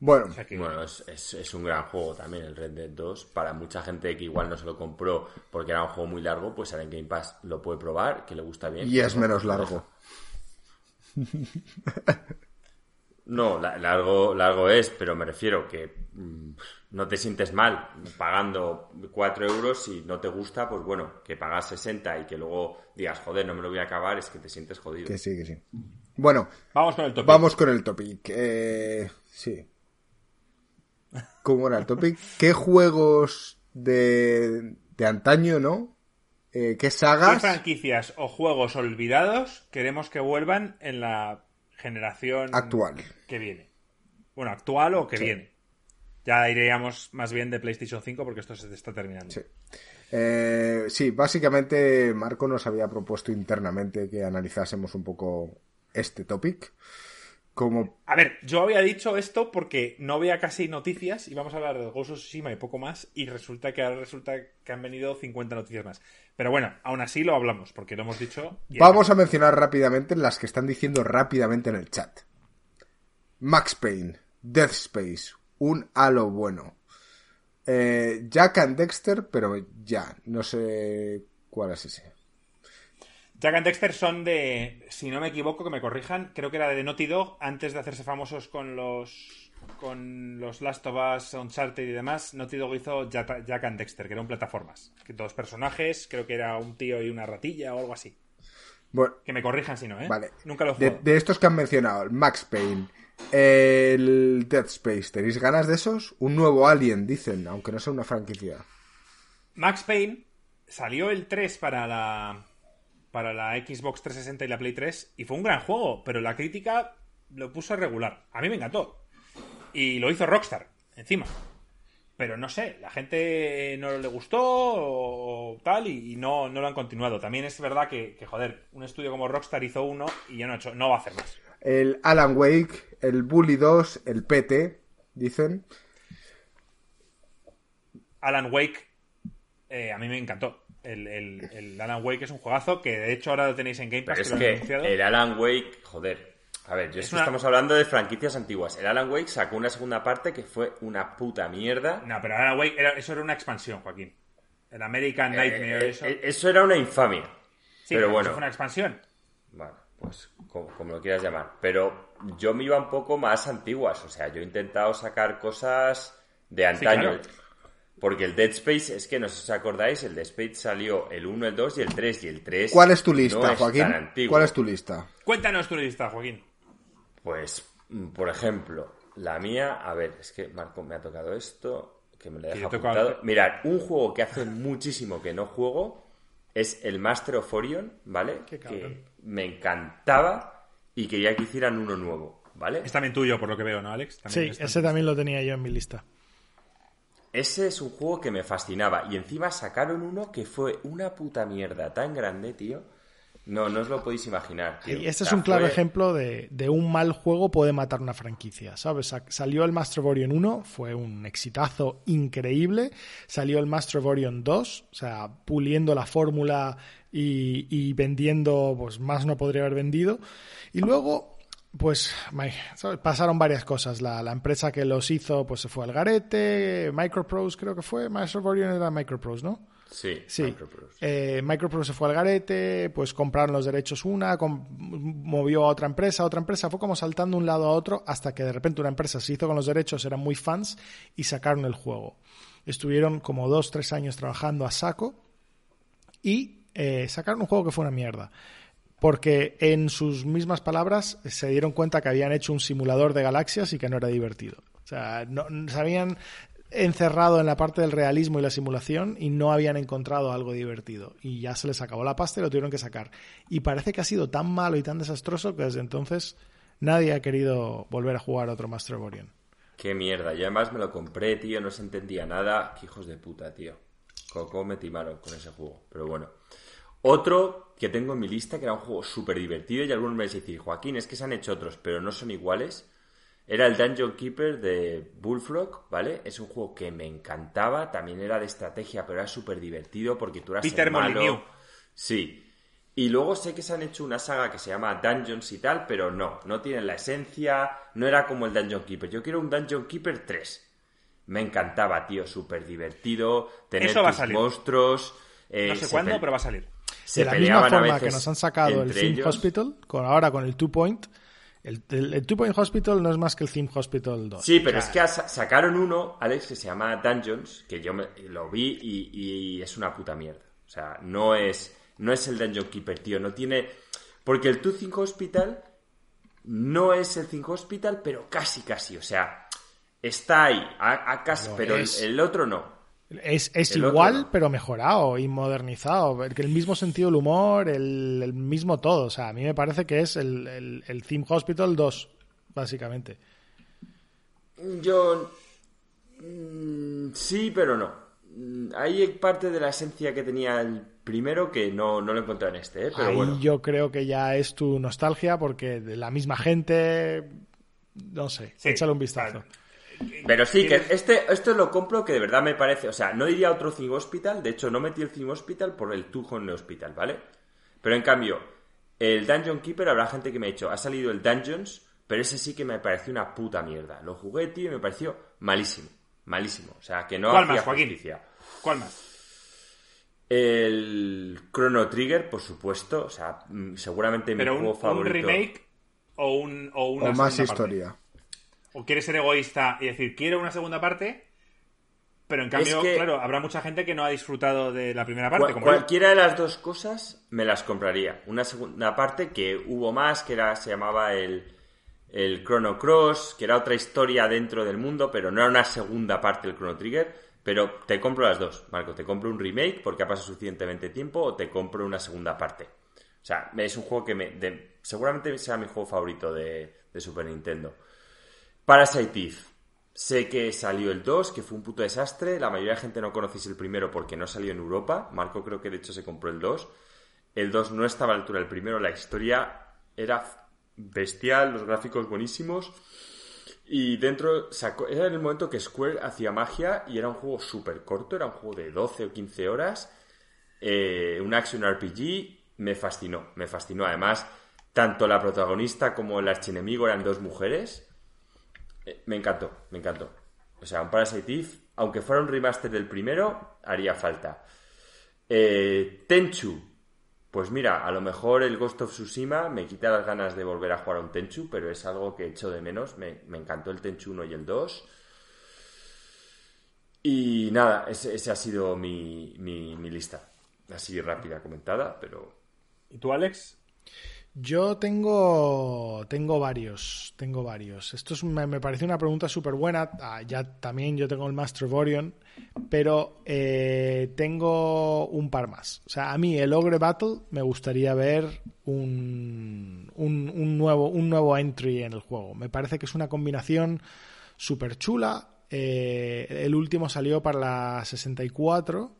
Bueno, bueno es, un gran juego también el Red Dead 2. Para mucha gente que igual no se lo compró porque era un juego muy largo, pues ahora en Game Pass lo puede probar, que le gusta bien. Y es menos largo. No, largo, largo es, pero me refiero que mm, no te sientes mal pagando 4 euros si no te gusta, pues bueno, que pagas 60 y que luego digas, joder, no me lo voy a acabar, es que te sientes jodido. Que sí, que sí. Bueno, vamos con el topic. Vamos con el topic. Eh, sí, ¿Cómo era el topic? ¿Qué juegos de, de antaño, no? Eh, ¿Qué sagas? ¿Qué franquicias o juegos olvidados queremos que vuelvan en la generación actual que viene? Bueno, actual o que viene. Ya iríamos más bien de PlayStation 5 porque esto se está terminando. Sí. Eh, sí, básicamente Marco nos había propuesto internamente que analizásemos un poco este topic. A ver, yo había dicho esto porque no veía casi noticias y vamos a hablar de Ghost of Tsushima y poco más y resulta que ahora resulta que han venido 50 noticias más. Pero bueno, aún así lo hablamos, porque lo hemos dicho. Vamos a mencionar rápidamente las que están diciendo rápidamente en el chat. Max Payne, Death Space, un halo bueno. Eh, Jack and Dexter, pero ya, no sé cuál es ese. Jack and Dexter son de, si no me equivoco, que me corrijan, creo que era de Naughty Dog antes de hacerse famosos con los con los Last of Us, Uncharted y demás, Naughty Dog hizo Jack and Dexter, que eran plataformas. Que dos personajes, creo que era un tío y una ratilla o algo así. Bueno, que me corrijan si no, ¿eh? Vale. Nunca lo de, de, estos que han mencionado, el Max Payne, el Dead Space, ¿tenéis ganas de esos? Un nuevo Alien, dicen, aunque no sea una franquicia. Max Payne salió el 3 para la para la Xbox 360 y la Play 3 y fue un gran juego, pero la crítica lo puso regular. A mí me encantó. Y lo hizo Rockstar, encima. Pero no sé, la gente no le gustó o tal y, no, no lo han continuado. También es verdad que, joder, un estudio como Rockstar hizo uno y ya no, ha hecho, no va a hacer más. El Alan Wake, el Bully 2, el PT, dicen. Alan Wake, eh, a mí me encantó. El, el, Alan Wake es un juegazo que de hecho ahora lo tenéis en Game Pass. es que el Alan Wake, joder, a ver, yo es que estamos hablando de franquicias antiguas. El Alan Wake sacó una segunda parte que fue una puta mierda. No, pero Alan Wake, eso era una expansión, Joaquín. El American eh, Nightmare, eh, eso. Eh, eso era una infamia. Sí, pero, bueno. Eso fue una expansión. Bueno, pues como, lo quieras llamar. Pero yo me iba un poco más antiguas. O sea, yo he intentado sacar cosas de antaño. Porque el Dead Space, es que no sé si os acordáis, el Dead Space salió el 1, el 2 y el 3. Y el 3. ¿Cuál es tu lista, Joaquín? ¿Cuál es tu lista? Cuéntanos tu lista, Joaquín. Pues, mm, por ejemplo, la mía, a ver, es que Marco me ha tocado esto, que me lo he dejado apuntado. Mirad, un juego que hace muchísimo que no juego es el Master of Orion, ¿vale? que me encantaba y quería que hicieran uno nuevo, ¿vale? Es también tuyo, por lo que veo, ¿no, Alex? sí, ese también lo tenía yo en mi lista. Ese es un juego que me fascinaba y encima sacaron uno que fue una puta mierda tan grande, tío no, no os lo podéis imaginar. Y este es un claro ejemplo de, un mal juego puede matar una franquicia, ¿sabes? Salió el Master of Orion 1, fue un exitazo increíble. Salió el Master of Orion 2, o sea, puliendo la fórmula y, vendiendo, pues más no podría haber vendido. Y luego pues pasaron varias cosas. La, la, empresa que los hizo pues se fue al garete. Microprose creo que fue. Master Orion era Microprose, ¿no? Sí, sí. Microprose. Eh, Microprose se fue al garete, pues compraron los derechos una, movió a otra empresa, a otra empresa, fue como saltando de un lado a otro hasta que de repente una empresa se hizo con los derechos, eran muy fans y sacaron el juego. Estuvieron como dos, tres años trabajando a saco y eh, sacaron un juego que fue una mierda. Porque en sus mismas palabras se dieron cuenta que habían hecho un simulador de galaxias y que no era divertido. O sea, no, sabían, encerrado en la parte del realismo y la simulación y no habían encontrado algo divertido. Y ya se les acabó la pasta y lo tuvieron que sacar. Y parece que ha sido tan malo y tan desastroso que desde entonces nadie ha querido volver a jugar otro Master of Orion. Qué mierda. Yo además me lo compré, tío, no se entendía nada. Qué hijos de puta, tío. Coco me timaron con ese juego. Pero bueno. Otro que tengo en mi lista, que era un juego súper divertido, y algunos me decís, Joaquín, es que se han hecho otros, pero no son iguales era el Dungeon Keeper de Bullfrog, ¿vale? Es un juego que me encantaba, también era de estrategia, pero era súper divertido porque tú eras Peter el malo. Sí. Y luego sé que se han hecho una saga que se llama Dungeons y tal, pero no, no tienen la esencia, no era como el Dungeon Keeper. Yo quiero un Dungeon Keeper 3. Me encantaba, tío, súper divertido, tener tus monstruos. Eh, no sé cuándo, pero va a salir. De la misma forma que nos han sacado el Film Hospital, con, ahora con el Two Point, el, Two Point Hospital no es más que el Theme Hospital 2. Sí, pero es que sacaron uno, Alex, que se llama Dungeons, que yo lo vi y, es una puta mierda. O sea, no es, no es el Dungeon Keeper, tío. No tiene. Porque el Two Think Hospital no es el Think Hospital, pero casi, casi. O sea, está ahí, a, casi, pero el otro no. Es, igual, pero mejorado y modernizado. El mismo sentido del humor, el, mismo todo. O sea, a mí me parece que es el, el, Theme Hospital 2, básicamente. Yo. Mm, sí, pero no. Mm, hay parte de la esencia que tenía el primero que no, no lo encontré en este, ¿eh? pero Ahí yo creo que ya es tu nostalgia porque de la misma gente. No sé, échale un vistazo Pero sí, que este, esto lo compro que de verdad me parece. O sea, no iría a otro Thing Hospital. De hecho, no metí el Thing Hospital por el Tujo en el Hospital, ¿vale? Pero en cambio, el Dungeon Keeper, habrá gente que me ha dicho, ha salido el Dungeons, pero ese sí que me pareció una puta mierda. Lo jugué, tío, y me pareció malísimo. Malísimo. O sea, que no ¿Cuál más, Joaquín? ¿Cuál más? El Chrono Trigger, por supuesto. O sea, mm, seguramente mi juego favorito. ¿Un remake o, un, o una o más historia? ¿O quieres ser egoísta y decir, quiero una segunda parte? Pero en cambio, claro, habrá mucha gente que no ha disfrutado de la primera parte. cualquiera de las dos cosas me las compraría. Una segunda parte que hubo más, que era, se llamaba el, el Chrono Cross, que era otra historia dentro del mundo, pero no era una segunda parte del Chrono Trigger. Pero te compro las dos, Marco. Te compro un remake porque ha pasado suficientemente tiempo o te compro una segunda parte. O sea, es un juego que me, seguramente sea mi juego favorito de, de Super Nintendo. Parasite Eve. Sé que salió el 2, que fue un puto desastre. La mayoría de gente no conocéis el primero porque no salió en Europa. Marco creo que de hecho se compró el 2. El 2 no estaba a la altura del primero. La historia era bestial, los gráficos buenísimos. Y dentro sacó, era en el momento que Square hacía magia y era un juego súper corto, era un juego de 12 o 15 horas, eh, un action RPG, me fascinó, me fascinó. Además, tanto la protagonista como el archienemigo eran dos mujeres me encantó, me encantó. O sea, un Parasite Eve, aunque fuera un remaster del primero, haría falta. Eh, Tenchu. Pues mira, a lo mejor el Ghost of Tsushima me quita las ganas de volver a jugar a un Tenchu, pero es algo que echo de menos. Me, encantó el Tenchu 1 y el 2. Y nada, ese, ha sido mi, mi, mi lista. Así rápida, comentada, pero... ¿Y tú, Alex? Yo tengo, tengo varios, tengo varios. Esto me, parece una pregunta súper buena. Ah, ya también yo tengo el Master of Orion, pero eh, tengo un par más. O sea, a mí el Ogre Battle me gustaría ver un, un, nuevo, un nuevo entry en el juego. Me parece que es una combinación súper chula. Eh, el último salió para la 64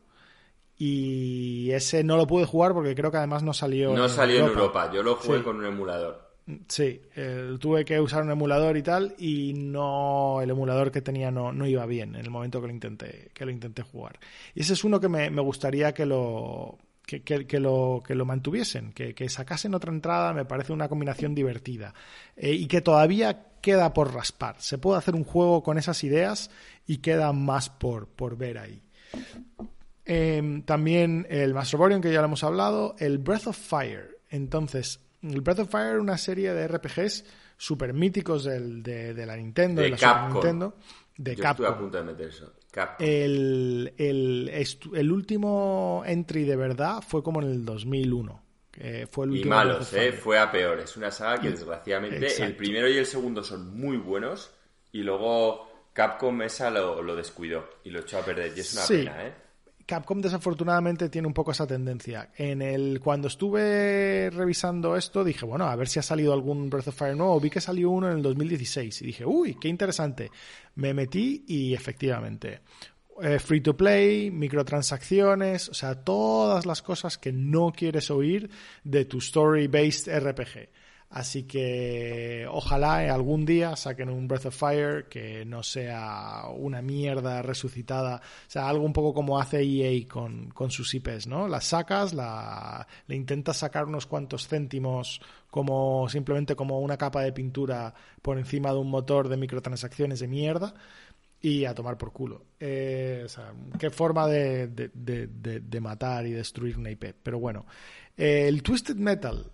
y ese no lo pude jugar porque creo que además no salió. No salió en Europa, yo lo jugué con un emulador. Sí, tuve que usar un emulador y tal, y no el emulador que tenía no, no iba bien en el momento que lo intenté, que lo intenté jugar. Y ese es uno que me, gustaría que lo, que, lo, que lo mantuviesen, que, sacasen otra entrada, me parece una combinación divertida. Eh, y que todavía queda por raspar. Se puede hacer un juego con esas ideas y queda más por, por ver ahí. Em, también el Master que ya lo hemos hablado, el Breath of Fire. Entonces, el Breath of Fire, una serie de RPGs super míticos del, de, la Nintendo, de, la Super Nintendo, de Yo Estuve a punto de meter eso. El, el, último entry de verdad fue como en el 2001. fue el último y malos, ¿eh? Fue a peor. Es una saga que desgraciadamente el primero y el segundo son muy buenos y luego Capcom esa lo, lo descuidó y lo echó a perder. Y es una pena, ¿eh? Capcom desafortunadamente tiene un poco esa tendencia. En el cuando estuve revisando esto dije, bueno, a ver si ha salido algún Breath of Fire nuevo. Vi que salió uno en el 2016 y dije, uy, qué interesante. Me metí y efectivamente eh, free to play, microtransacciones, o sea, todas las cosas que no quieres oír de tu story based RPG. Así que ojalá algún día saquen un Breath of Fire que no sea una mierda resucitada. O sea, algo un poco como hace EA con, sus IPs, ¿no? Las sacas, la, le intentas sacar unos cuantos céntimos como simplemente como una capa de pintura por encima de un motor de microtransacciones de mierda y a tomar por culo. Eh, o sea, qué forma de, de, matar y destruir una IP. Pero bueno, eh, el Twisted Metal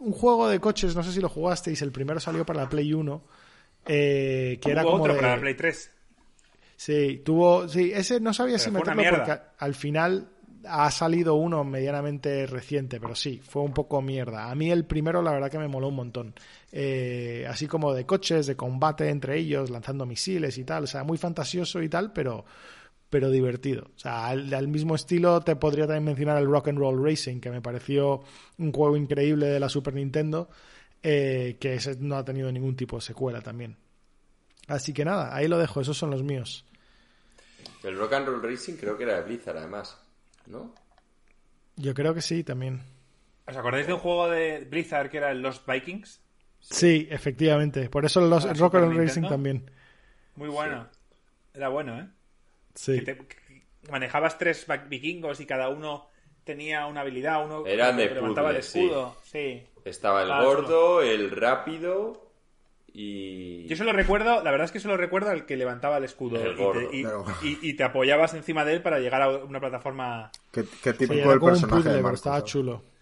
un juego de coches, no sé si lo jugasteis, el primero salió para la Play 1, eh, que era como otro para la Play 3. Sí, tuvo, sí, ese no sabía si meterlo porque al final ha salido uno medianamente reciente, pero sí, fue un poco mierda. A mí el primero la verdad que me moló un montón. Eh, así como de coches, de combate entre ellos, lanzando misiles y tal, o sea, muy fantasioso y tal, pero pero divertido. O sea, al, mismo estilo te podría también mencionar el Rock and Roll Racing, que me pareció un juego increíble de la Super Nintendo, eh, que ese no ha tenido ningún tipo de secuela también. Así que nada, ahí lo dejo, esos son los míos. El Rock and Roll Racing creo que era de Blizzard, además, ¿no? Yo creo que sí, también. ¿Os acordáis de un juego de Blizzard que era el Lost Vikings? Sí, efectivamente. Por eso el, Rock and Roll Racing también. Muy bueno. Era bueno, ¿eh? Sí. manejabas tres vikingos y cada uno tenía una habilidad. Uno Eran de levantaba el escudo. Sí. Estaba el gordo, el rápido y... Yo solo recuerdo, la verdad es que solo recuerdo al que levantaba el escudo y, te, apoyabas encima de él para llegar a una plataforma... Qué, qué típico el personaje de Estaba chulo.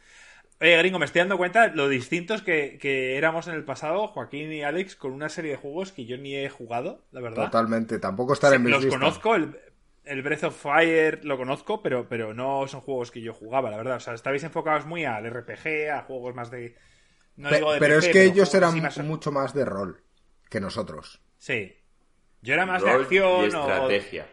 Oye, gringo, me estoy dando cuenta lo distintos que, éramos en el pasado, Joaquín y Alex, con una serie de juegos que yo ni he jugado, la verdad. Totalmente, tampoco están en mis Los conozco, el, Breath of Fire lo conozco, pero, pero no son juegos que yo jugaba, la verdad. O sea, estabais enfocados muy al RPG, a juegos más de... pero es que ellos eran mucho más de rol que nosotros. Sí. Yo era más de acción y estrategia.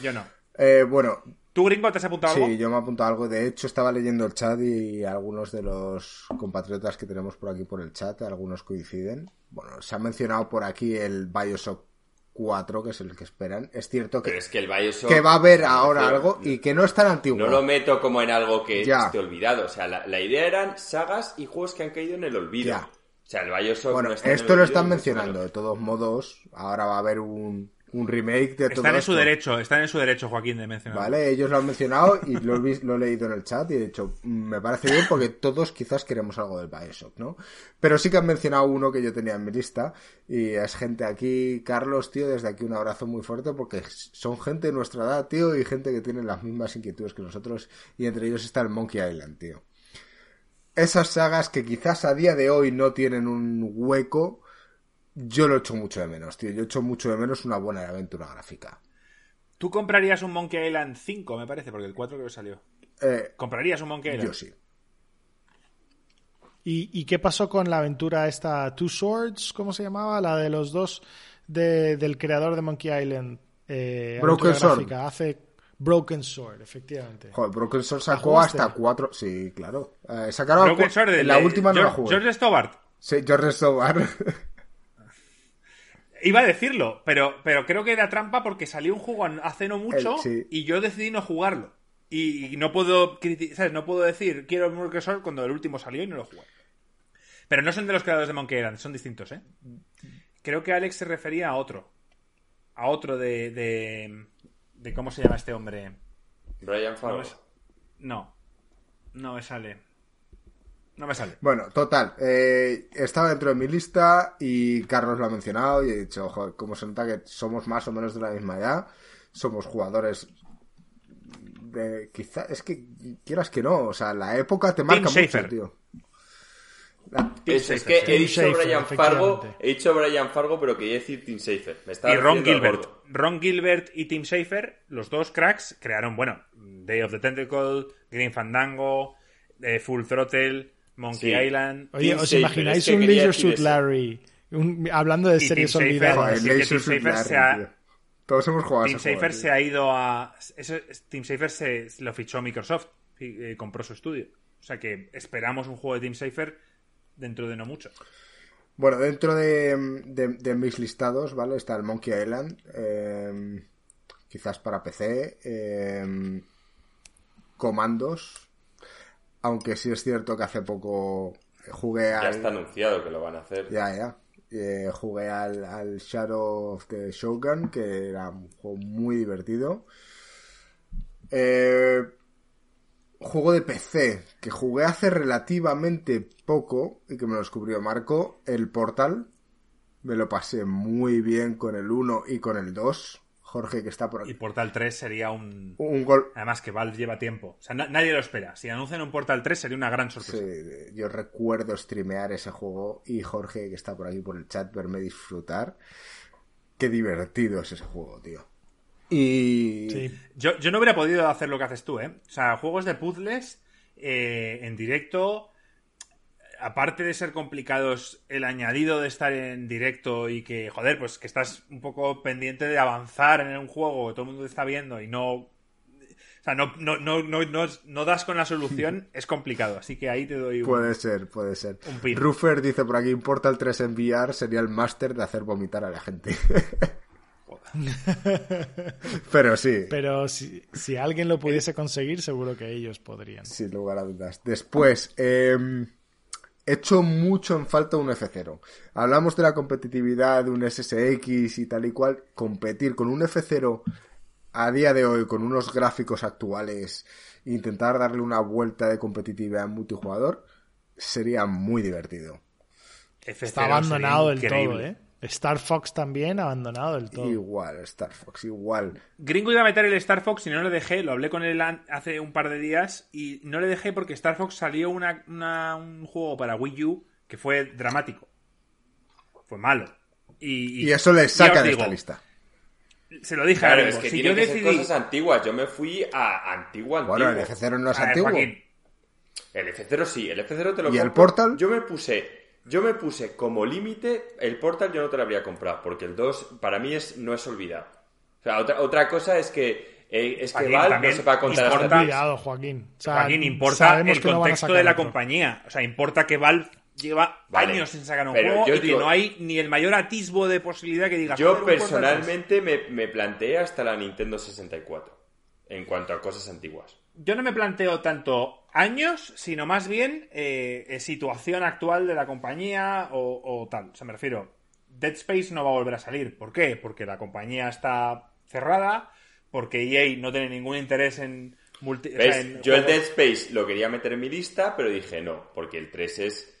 yo no. Eh, bueno, ¿Tú, gringo, te has apuntado algo? Sí, yo me he apuntado algo. De hecho, estaba leyendo el chat y algunos de los compatriotas que tenemos por aquí por el chat, algunos coinciden. Bueno, se ha mencionado por aquí el Bioshock 4, que es el que esperan. Es cierto que, es que, el Bioshock que va a haber ahora algo y que no es tan antiguo. No lo meto como en algo que esté olvidado. O sea, la, idea eran sagas y juegos que han caído en el olvido. O sea, el Bioshock bueno, esto lo están mencionando. De todos modos, ahora va a haber un un remake de todo Están en su derecho, están en su derecho, Joaquín, de mencionar. Vale, ellos lo han mencionado y lo he, lo he leído en el chat y de hecho me parece bien porque todos quizás queremos algo del Bioshock, ¿no? Pero sí que han mencionado uno que yo tenía en mi lista y es gente aquí, Carlos, tío, desde aquí un abrazo muy fuerte porque son gente de nuestra edad, tío, y gente que tiene las mismas inquietudes que nosotros y entre ellos está el Monkey Island, tío. Esas sagas que quizás a día de hoy no tienen un hueco, yo lo echo mucho de menos, tío. Yo echo mucho de menos una buena aventura gráfica. ¿Tú comprarías un Monkey Island 5, me parece? Porque el 4 creo que salió. Eh, ¿Comprarías un Monkey Island? Yo sí. ¿Y, qué pasó con la aventura esta Two Swords? ¿Cómo se llamaba? La de los dos del creador de Monkey Island. Eh, Broken Sword. Hace Broken Sword, efectivamente. Joder, Broken Sword sacó hasta cuatro. Sí, claro. Eh, sacaron Broken Sword de la última no la jugué. George Stobart. Sí, George Stobart. Iba a decirlo, pero, pero creo que era trampa porque salió un juego hace no mucho y yo decidí no jugarlo. Y, no puedo ¿sabes? No puedo decir quiero Sword cuando el último salió y no lo jugué. Pero no son de los creadores de Monkey Island, son distintos, ¿eh? Creo que Alex se refería a otro. A otro de. de, de ¿Cómo se llama este hombre? Brian Fargo. No, no me sale. No me sale. Bueno, total. Eh, estaba dentro de mi lista y Carlos lo ha mencionado y he dicho, ojo, como se nota que somos más o menos de la misma edad, somos jugadores de quizá es que quieras que no, o sea, la época te marca mucho, tío. Es, que he dicho Brian Fargo, he dicho Brian Fargo, pero quería decir Tim Safer. y Ron Gilbert. Ron Gilbert y Tim Safer, los dos cracks, crearon, bueno, Day of the Tentacle, Green Fandango, eh, Full Throttle, Monkey Island. Oye, ¿os imagináis un Leisure Suit Larry? hablando de series olvidadas. Todos hemos jugado Team Safer se ha ido a. Team Safer se lo fichó Microsoft y eh, compró su estudio. O sea que esperamos un juego de Team Safer dentro de no mucho. Bueno, dentro de, de, mis listados, ¿vale? Está el Monkey Island. Eh, quizás para PC. Eh, comandos. Aunque sí es cierto que hace poco jugué al... Ya está anunciado que lo van a hacer. Ya, ya. Eh, jugué al, Shadow of the Shogun, que era un juego muy divertido. Eh, juego de PC, que jugué hace relativamente poco y que me lo descubrió Marco, el Portal. Me lo pasé muy bien con el 1 y con el 2. Jorge, que está por aquí. Y Portal 3 sería un. Un gol. Además, que Valve lleva tiempo. O sea, nadie lo espera. Si anuncian un Portal 3 sería una gran sorpresa. Sí, yo recuerdo streamear ese juego y Jorge, que está por aquí por el chat, verme disfrutar. Qué divertido es ese juego, tío. Y. Sí. Yo, yo no hubiera podido hacer lo que haces tú, ¿eh? O sea, juegos de puzzles eh, en directo aparte de ser complicados, el añadido de estar en directo y que, joder, pues que estás un poco pendiente de avanzar en un juego, todo el mundo te está viendo y no. O sea, no, no, no, no, das con la solución, es complicado. Así que ahí te doy un. Puede ser, puede ser. Un Ruffer dice por aquí: Portal 3 en VR sería el máster de hacer vomitar a la gente. Pero sí. Pero si, si, alguien lo pudiese conseguir, seguro que ellos podrían. Sin lugar a dudas. Después, eh Hecho mucho en falta un F0. Hablamos de la competitividad de un SSX y tal y cual. Competir con un F0 a día de hoy con unos gráficos actuales e intentar darle una vuelta de competitividad en multijugador sería muy divertido. Está abandonado del todo, ¿eh? Star Fox también abandonado del todo. Igual, Star Fox, igual. Gringo iba a meter el Star Fox y no lo dejé. Lo hablé con él hace un par de días y no le dejé porque Star Fox salió un juego para Wii U que fue dramático. Fue malo. Y, eso le saca de esta lista. Se lo dije a Gringo. Es que si yo decidí... cosas antiguas. Yo me fui a antiguo, Bueno, el F0 no es antiguo. El F0 sí, el F0 te lo ¿Y el Portal? Yo me puse yo me puse como límite el Portal yo no te lo habría comprado, porque el 2 para mí es, no es olvidado. O sea, otra, otra cosa es que eh, es que Val no se va a contar importa, cuidado, Joaquín. Joaquín, importa el contexto de la compañía. O sea, importa que Val lleva años sin sacar un juego y que no hay ni el mayor atisbo de posibilidad que diga. Yo personalmente me, me planteé hasta la Nintendo 64 en cuanto a cosas antiguas. Yo no me planteo tanto años, sino más bien eh, situación actual de la compañía o, tal. O sea, me refiero, Dead Space no va a volver a salir. ¿Por qué? Porque la compañía está cerrada, porque EA no tiene ningún interés en... Multi Yo el Dead Space lo quería meter en mi lista, pero dije no, porque el 3 es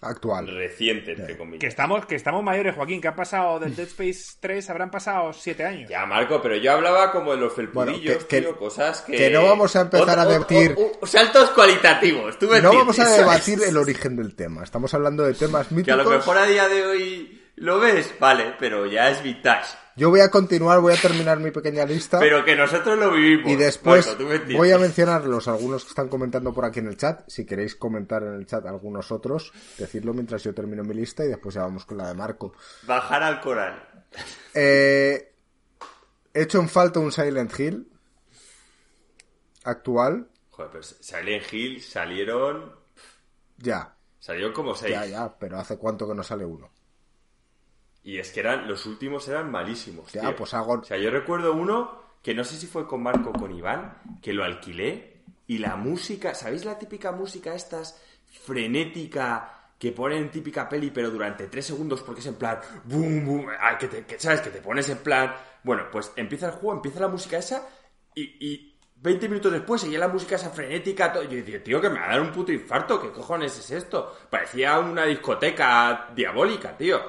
actual. Reciente, entre comillas. Que estamos, que estamos mayores, Joaquín, que ha pasado del Dead Space 3, habrán pasado 7 años. Ya, Marco, pero yo hablaba como de los felpudillos, que, cosas que... Que no vamos a empezar a debatir... saltos cualitativos, tú me No vamos a debatir el origen del tema, estamos hablando de temas míticos... Que a lo mejor a día de hoy lo ves, vale, pero ya es vintage. Yo voy a continuar, voy a terminar mi pequeña lista. Pero que nosotros lo vivimos. Y después voy a mencionarlos algunos que están comentando por aquí en el chat. Si queréis comentar en el chat algunos otros, decidlo mientras yo termino mi lista y después ya vamos con la de Marco. Bajar al coral. Eh, he hecho en falta un Silent Hill actual. Joder, pues Silent Hill salieron. Ya. Salieron como seis. Ya, ya, pero ¿hace cuánto que no sale uno? Y es que eran, los últimos eran malísimos. Ya, pues hago... O sea, yo recuerdo uno que no sé si fue con Marco o con Iván, que lo alquilé y la música, ¿sabéis la típica música estas frenética que ponen típica peli pero durante tres segundos porque es en plan boom boom, que, te, sabes que te pones en plan, bueno, pues empieza el juego, empieza la música esa y, y 20 minutos después seguía la música esa frenética. Todo. Yo decía, tío, que me va a dar un puto infarto. ¿Qué cojones es esto? Parecía una discoteca diabólica, tío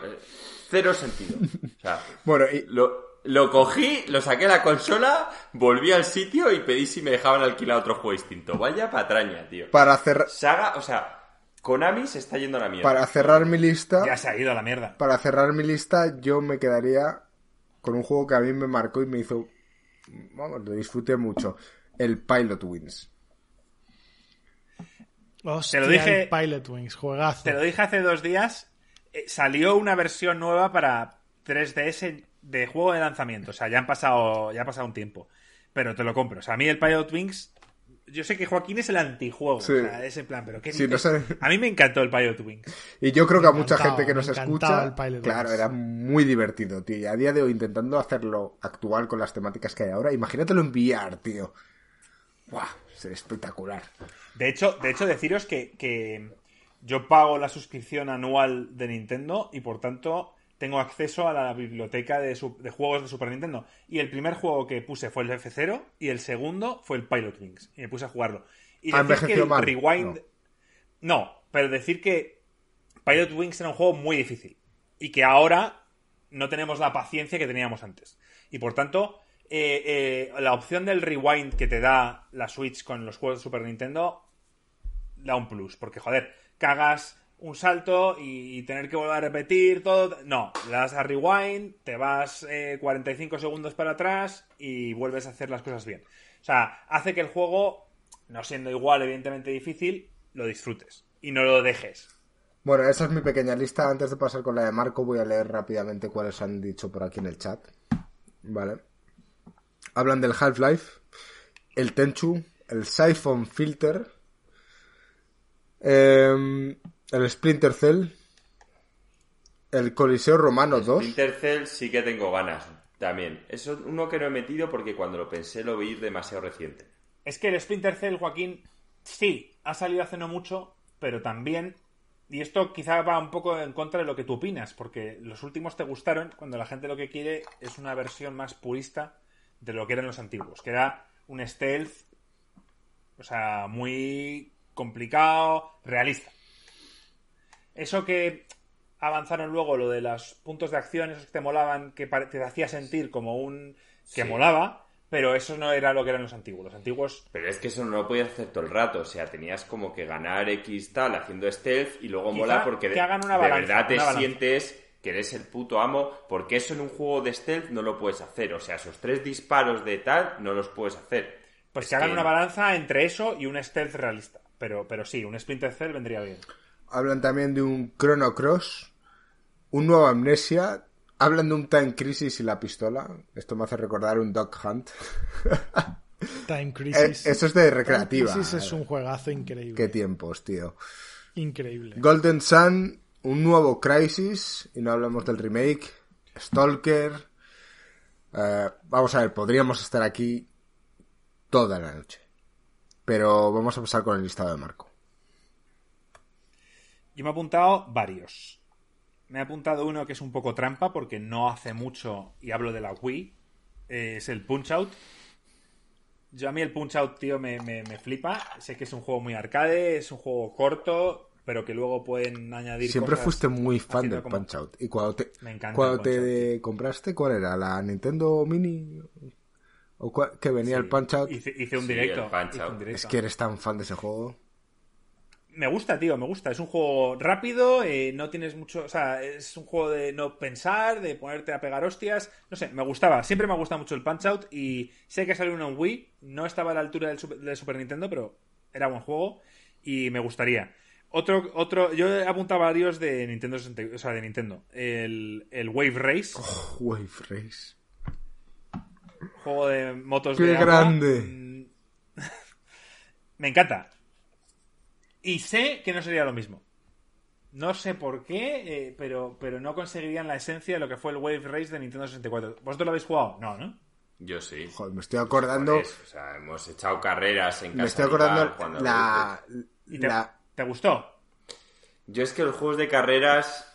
cero sentido. O sea, bueno, lo, lo cogí, lo saqué a la consola, volví al sitio y pedí si me dejaban alquilar otro juego distinto. Vaya patraña, tío. Para cerrar. Saga, o sea, Konami se está yendo a la mierda. Para cerrar mi lista. Ya se ha ido a la mierda. Para cerrar mi lista, yo me quedaría con un juego que a mí me marcó y me hizo. Vamos, lo disfruté mucho. El Pilot Wings. te lo dije. El Pilot Wings, juegazo. Te lo dije hace dos días salió una versión nueva para 3DS de juego de lanzamiento. O sea, ya han pasado, ya ha pasado un tiempo. Pero te lo compro. O sea, a mí el Pilot Wings. Yo sé que Joaquín es el antijuego. O sea, ese plan, pero que A mí me encantó el Pilot Wings. Y yo creo que a mucha gente que nos escucha. claro, era muy divertido, tío. Y a día de hoy, intentando hacerlo actual con las temáticas que hay ahora, imagínatelo enviar, tío. ¡Buah! Es espectacular. De hecho, de hecho deciros que, que yo pago la suscripción anual de Nintendo y por tanto tengo acceso a la biblioteca de, juegos de Super Nintendo. Y el primer juego que puse fue el F0 y el segundo fue el Pilot Wings. Y me puse a jugarlo. Y decir que el Rewind. No. pero decir que Pilot Wings era un juego muy difícil. Y que ahora no tenemos la paciencia que teníamos antes. Y por tanto, eh, eh, la opción del rewind que te da la Switch con los juegos de Super Nintendo da un plus. Porque, joder, cagas un salto y, tener que volver a repetir todo. No, le das a rewind, te vas 45 eh, segundos para atrás y vuelves a hacer las cosas bien. O sea, hace que el juego, no siendo igual, evidentemente difícil, lo disfrutes y no lo dejes. Bueno, esa es mi pequeña lista. Antes de pasar con la de Marco, voy a leer rápidamente cuáles han dicho por aquí en el chat. Vale. Hablan del Half-Life, el Tenchu, el Siphon Filter, Em, el Splinter Cell. El Coliseo Romano 2. Splinter Cell sí que tengo ganas también. Es uno que no he metido porque cuando lo pensé lo vi demasiado reciente. Es que el Splinter Cell, Joaquín, sí, ha salido hace no mucho, pero también y esto quizá va un poco en contra de lo que tú opinas, porque los últimos te gustaron cuando la gente lo que quiere es una versión más purista de lo que eran los antiguos, que era un stealth, o sea, muy complicado, realista. Eso que avanzaron luego, lo de los puntos de acción, esos que te molaban, que te hacía sentir como un... que molaba, pero eso no era lo que eran los antiguos. Los antiguos. Pero es que eso no lo podías hacer todo el rato. O sea, tenías como que ganar X tal haciendo stealth y luego mola porque de, una verdad te sientes que eres el puto amo. Porque eso en un juego de stealth no lo puedes hacer. O sea, esos tres disparos de tal no los puedes hacer. Pues que hagan una balanza entre eso y un stealth realista. Pero, pero sí, un Splinter Cell vendría bien. Hablan también de un Chrono Cross, un nuevo Amnesia, Hablan de un Time Crisis y la pistola. Esto me hace recordar un Dog Hunt. Time Crisis. Eh, eso es de recreativa. Time Crisis es un juegazo increíble. Qué tiempos, tío. Increíble. Golden Sun, un nuevo Crisis. Y no hablamos del remake. Stalker. Eh, vamos a ver, podríamos estar aquí toda la noche. Pero vamos a pasar con el listado de Marco. Yo me he apuntado varios. Me he apuntado uno que es un poco trampa porque no hace mucho, y hablo de la Wii, eh, es el Punch Out. Yo a mí el Punch Out, tío, me, flipa. Sé que es un juego muy arcade, es un juego corto, pero que luego pueden añadir. Siempre fuiste muy fan del Punch Out. ¿Y cuando te, cuando te compraste, cuál era? ¿La Nintendo Mini? ¿O que venía el Punch Out? Hice, un directo. Es que eres tan fan de ese juego me gusta, tío, me gusta. Es un juego rápido, eh, no tienes mucho. O sea, es un juego de no pensar, de ponerte a pegar hostias. No sé, me gustaba. Siempre me ha gustado mucho el Punch Out y sé que salió uno en Wii. No estaba a la altura del Super, Nintendo, pero era buen juego y me gustaría. Otro, otro, yo he apuntado varios de Nintendo o sea, de Nintendo. El, el Wave Race. Oh, Wave Race. Juego de motos ¡Qué de grande! Mm. me encanta. Y sé que no sería lo mismo. No sé por qué, eh, pero, pero no conseguirían la esencia de lo que fue el Wave Race de Nintendo 64. ¿Vosotros lo habéis jugado? No, ¿no? Yo sí. Joder, me estoy acordando. o sea, hemos echado carreras en casa. Me estoy acordando la, te, gustó? Yo es que los juegos de carreras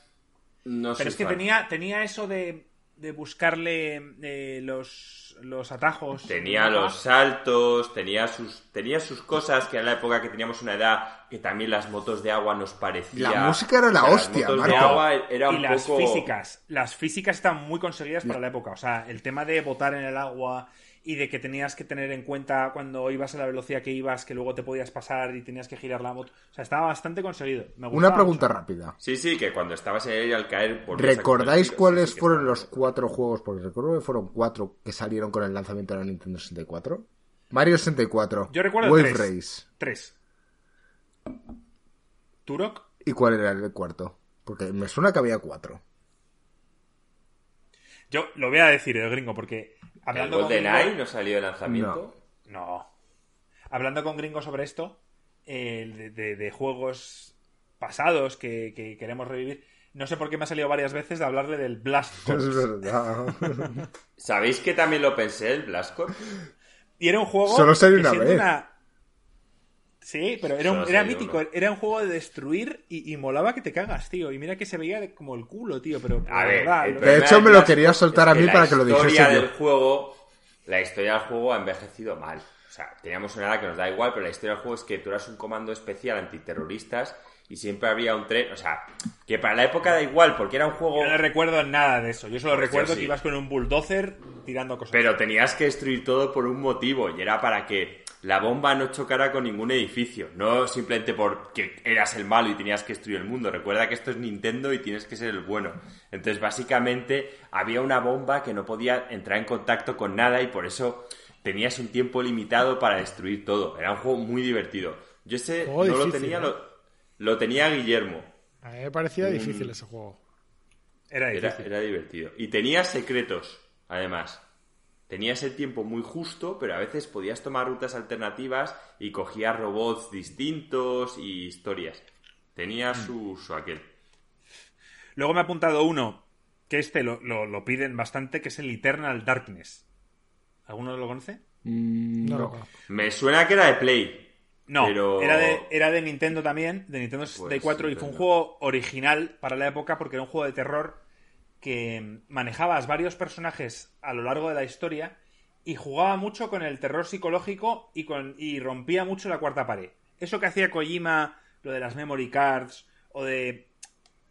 no Pero es que tenía, tenía eso de, de buscarle eh, los los atajos. Tenía los saltos, tenía sus, tenía sus cosas que en la época que teníamos una edad que también las motos de agua nos parecía. La música era la hostia, las de agua era y las físicas, las físicas están muy conseguidas para la época. O sea, el tema de botar en el agua y de que tenías que tener en cuenta cuando ibas a la velocidad que ibas, que luego te podías pasar y tenías que girar la moto. O sea, estaba bastante conseguido. Una pregunta rápida. Sí, sí, que cuando estabas en al caer... ¿Recordáis cuáles fueron los cuatro juegos? Porque recuerdo que fueron cuatro que salieron con el lanzamiento de la Nintendo 64. Mario 64. Yo recuerdo Wave tres. Race. Tres. Turok. ¿Y cuál era el cuarto? Porque me suena que había cuatro. Yo lo voy a decir, el gringo, porque Hablando ¿El GoldenEye no salió de lanzamiento? No. Hablando con Gringo sobre esto, eh, de, juegos pasados que, queremos revivir, no sé por qué me ha salido varias veces de hablarle del Blast Corps. Es verdad. ¿Sabéis que también lo pensé, el Blast Corps? Y era un juego. Solo salió una vez. Sí, pero era, era mítico. Era un juego de destruir y, molaba que te cagas, tío. Y mira que se veía como el culo, tío. Pero, a ver, de hecho, me lo quería soltar a mí para que lo dijese. La historia del juego, la historia del juego ha envejecido mal. O sea, teníamos una edad que nos da igual, pero la historia del juego es que tú eras un comando especial antiterroristas y siempre había un tren. O sea, que para la época da igual, porque era un juego. Yo no recuerdo nada de eso. Yo solo pues recuerdo que ibas con un bulldozer tirando cosas. Pero tenías que destruir todo por un motivo y era para que la bomba no chocara con ningún edificio, no simplemente porque eras el malo y tenías que destruir el mundo. Recuerda que esto es Nintendo y tienes que ser el bueno. Entonces, básicamente, había una bomba que no podía entrar en contacto con nada y por eso tenías un tiempo limitado para destruir todo. Era un juego muy divertido. Yo ese no lo tenía, ¿eh? lo, tenía Guillermo. A mí me parecía difícil ese juego. Era, era, era divertido. Y tenía secretos, además. Tenías el tiempo muy justo, pero a veces podías tomar rutas alternativas y cogías robots distintos y historias. Tenía mm. su, aquel. Luego me ha apuntado uno, que este lo, piden bastante, que es el Eternal Darkness. ¿Alguno lo conoce? Mm, no. Me suena que era de Play. No, era, de, era de Nintendo también, de Nintendo 64, pues y fue un juego original para la época porque era un juego de terror que manejabas varios personajes a lo largo de la historia y jugaba mucho con el terror psicológico y, con, y rompía mucho la cuarta pared. Eso que hacía Kojima, lo de las memory cards o de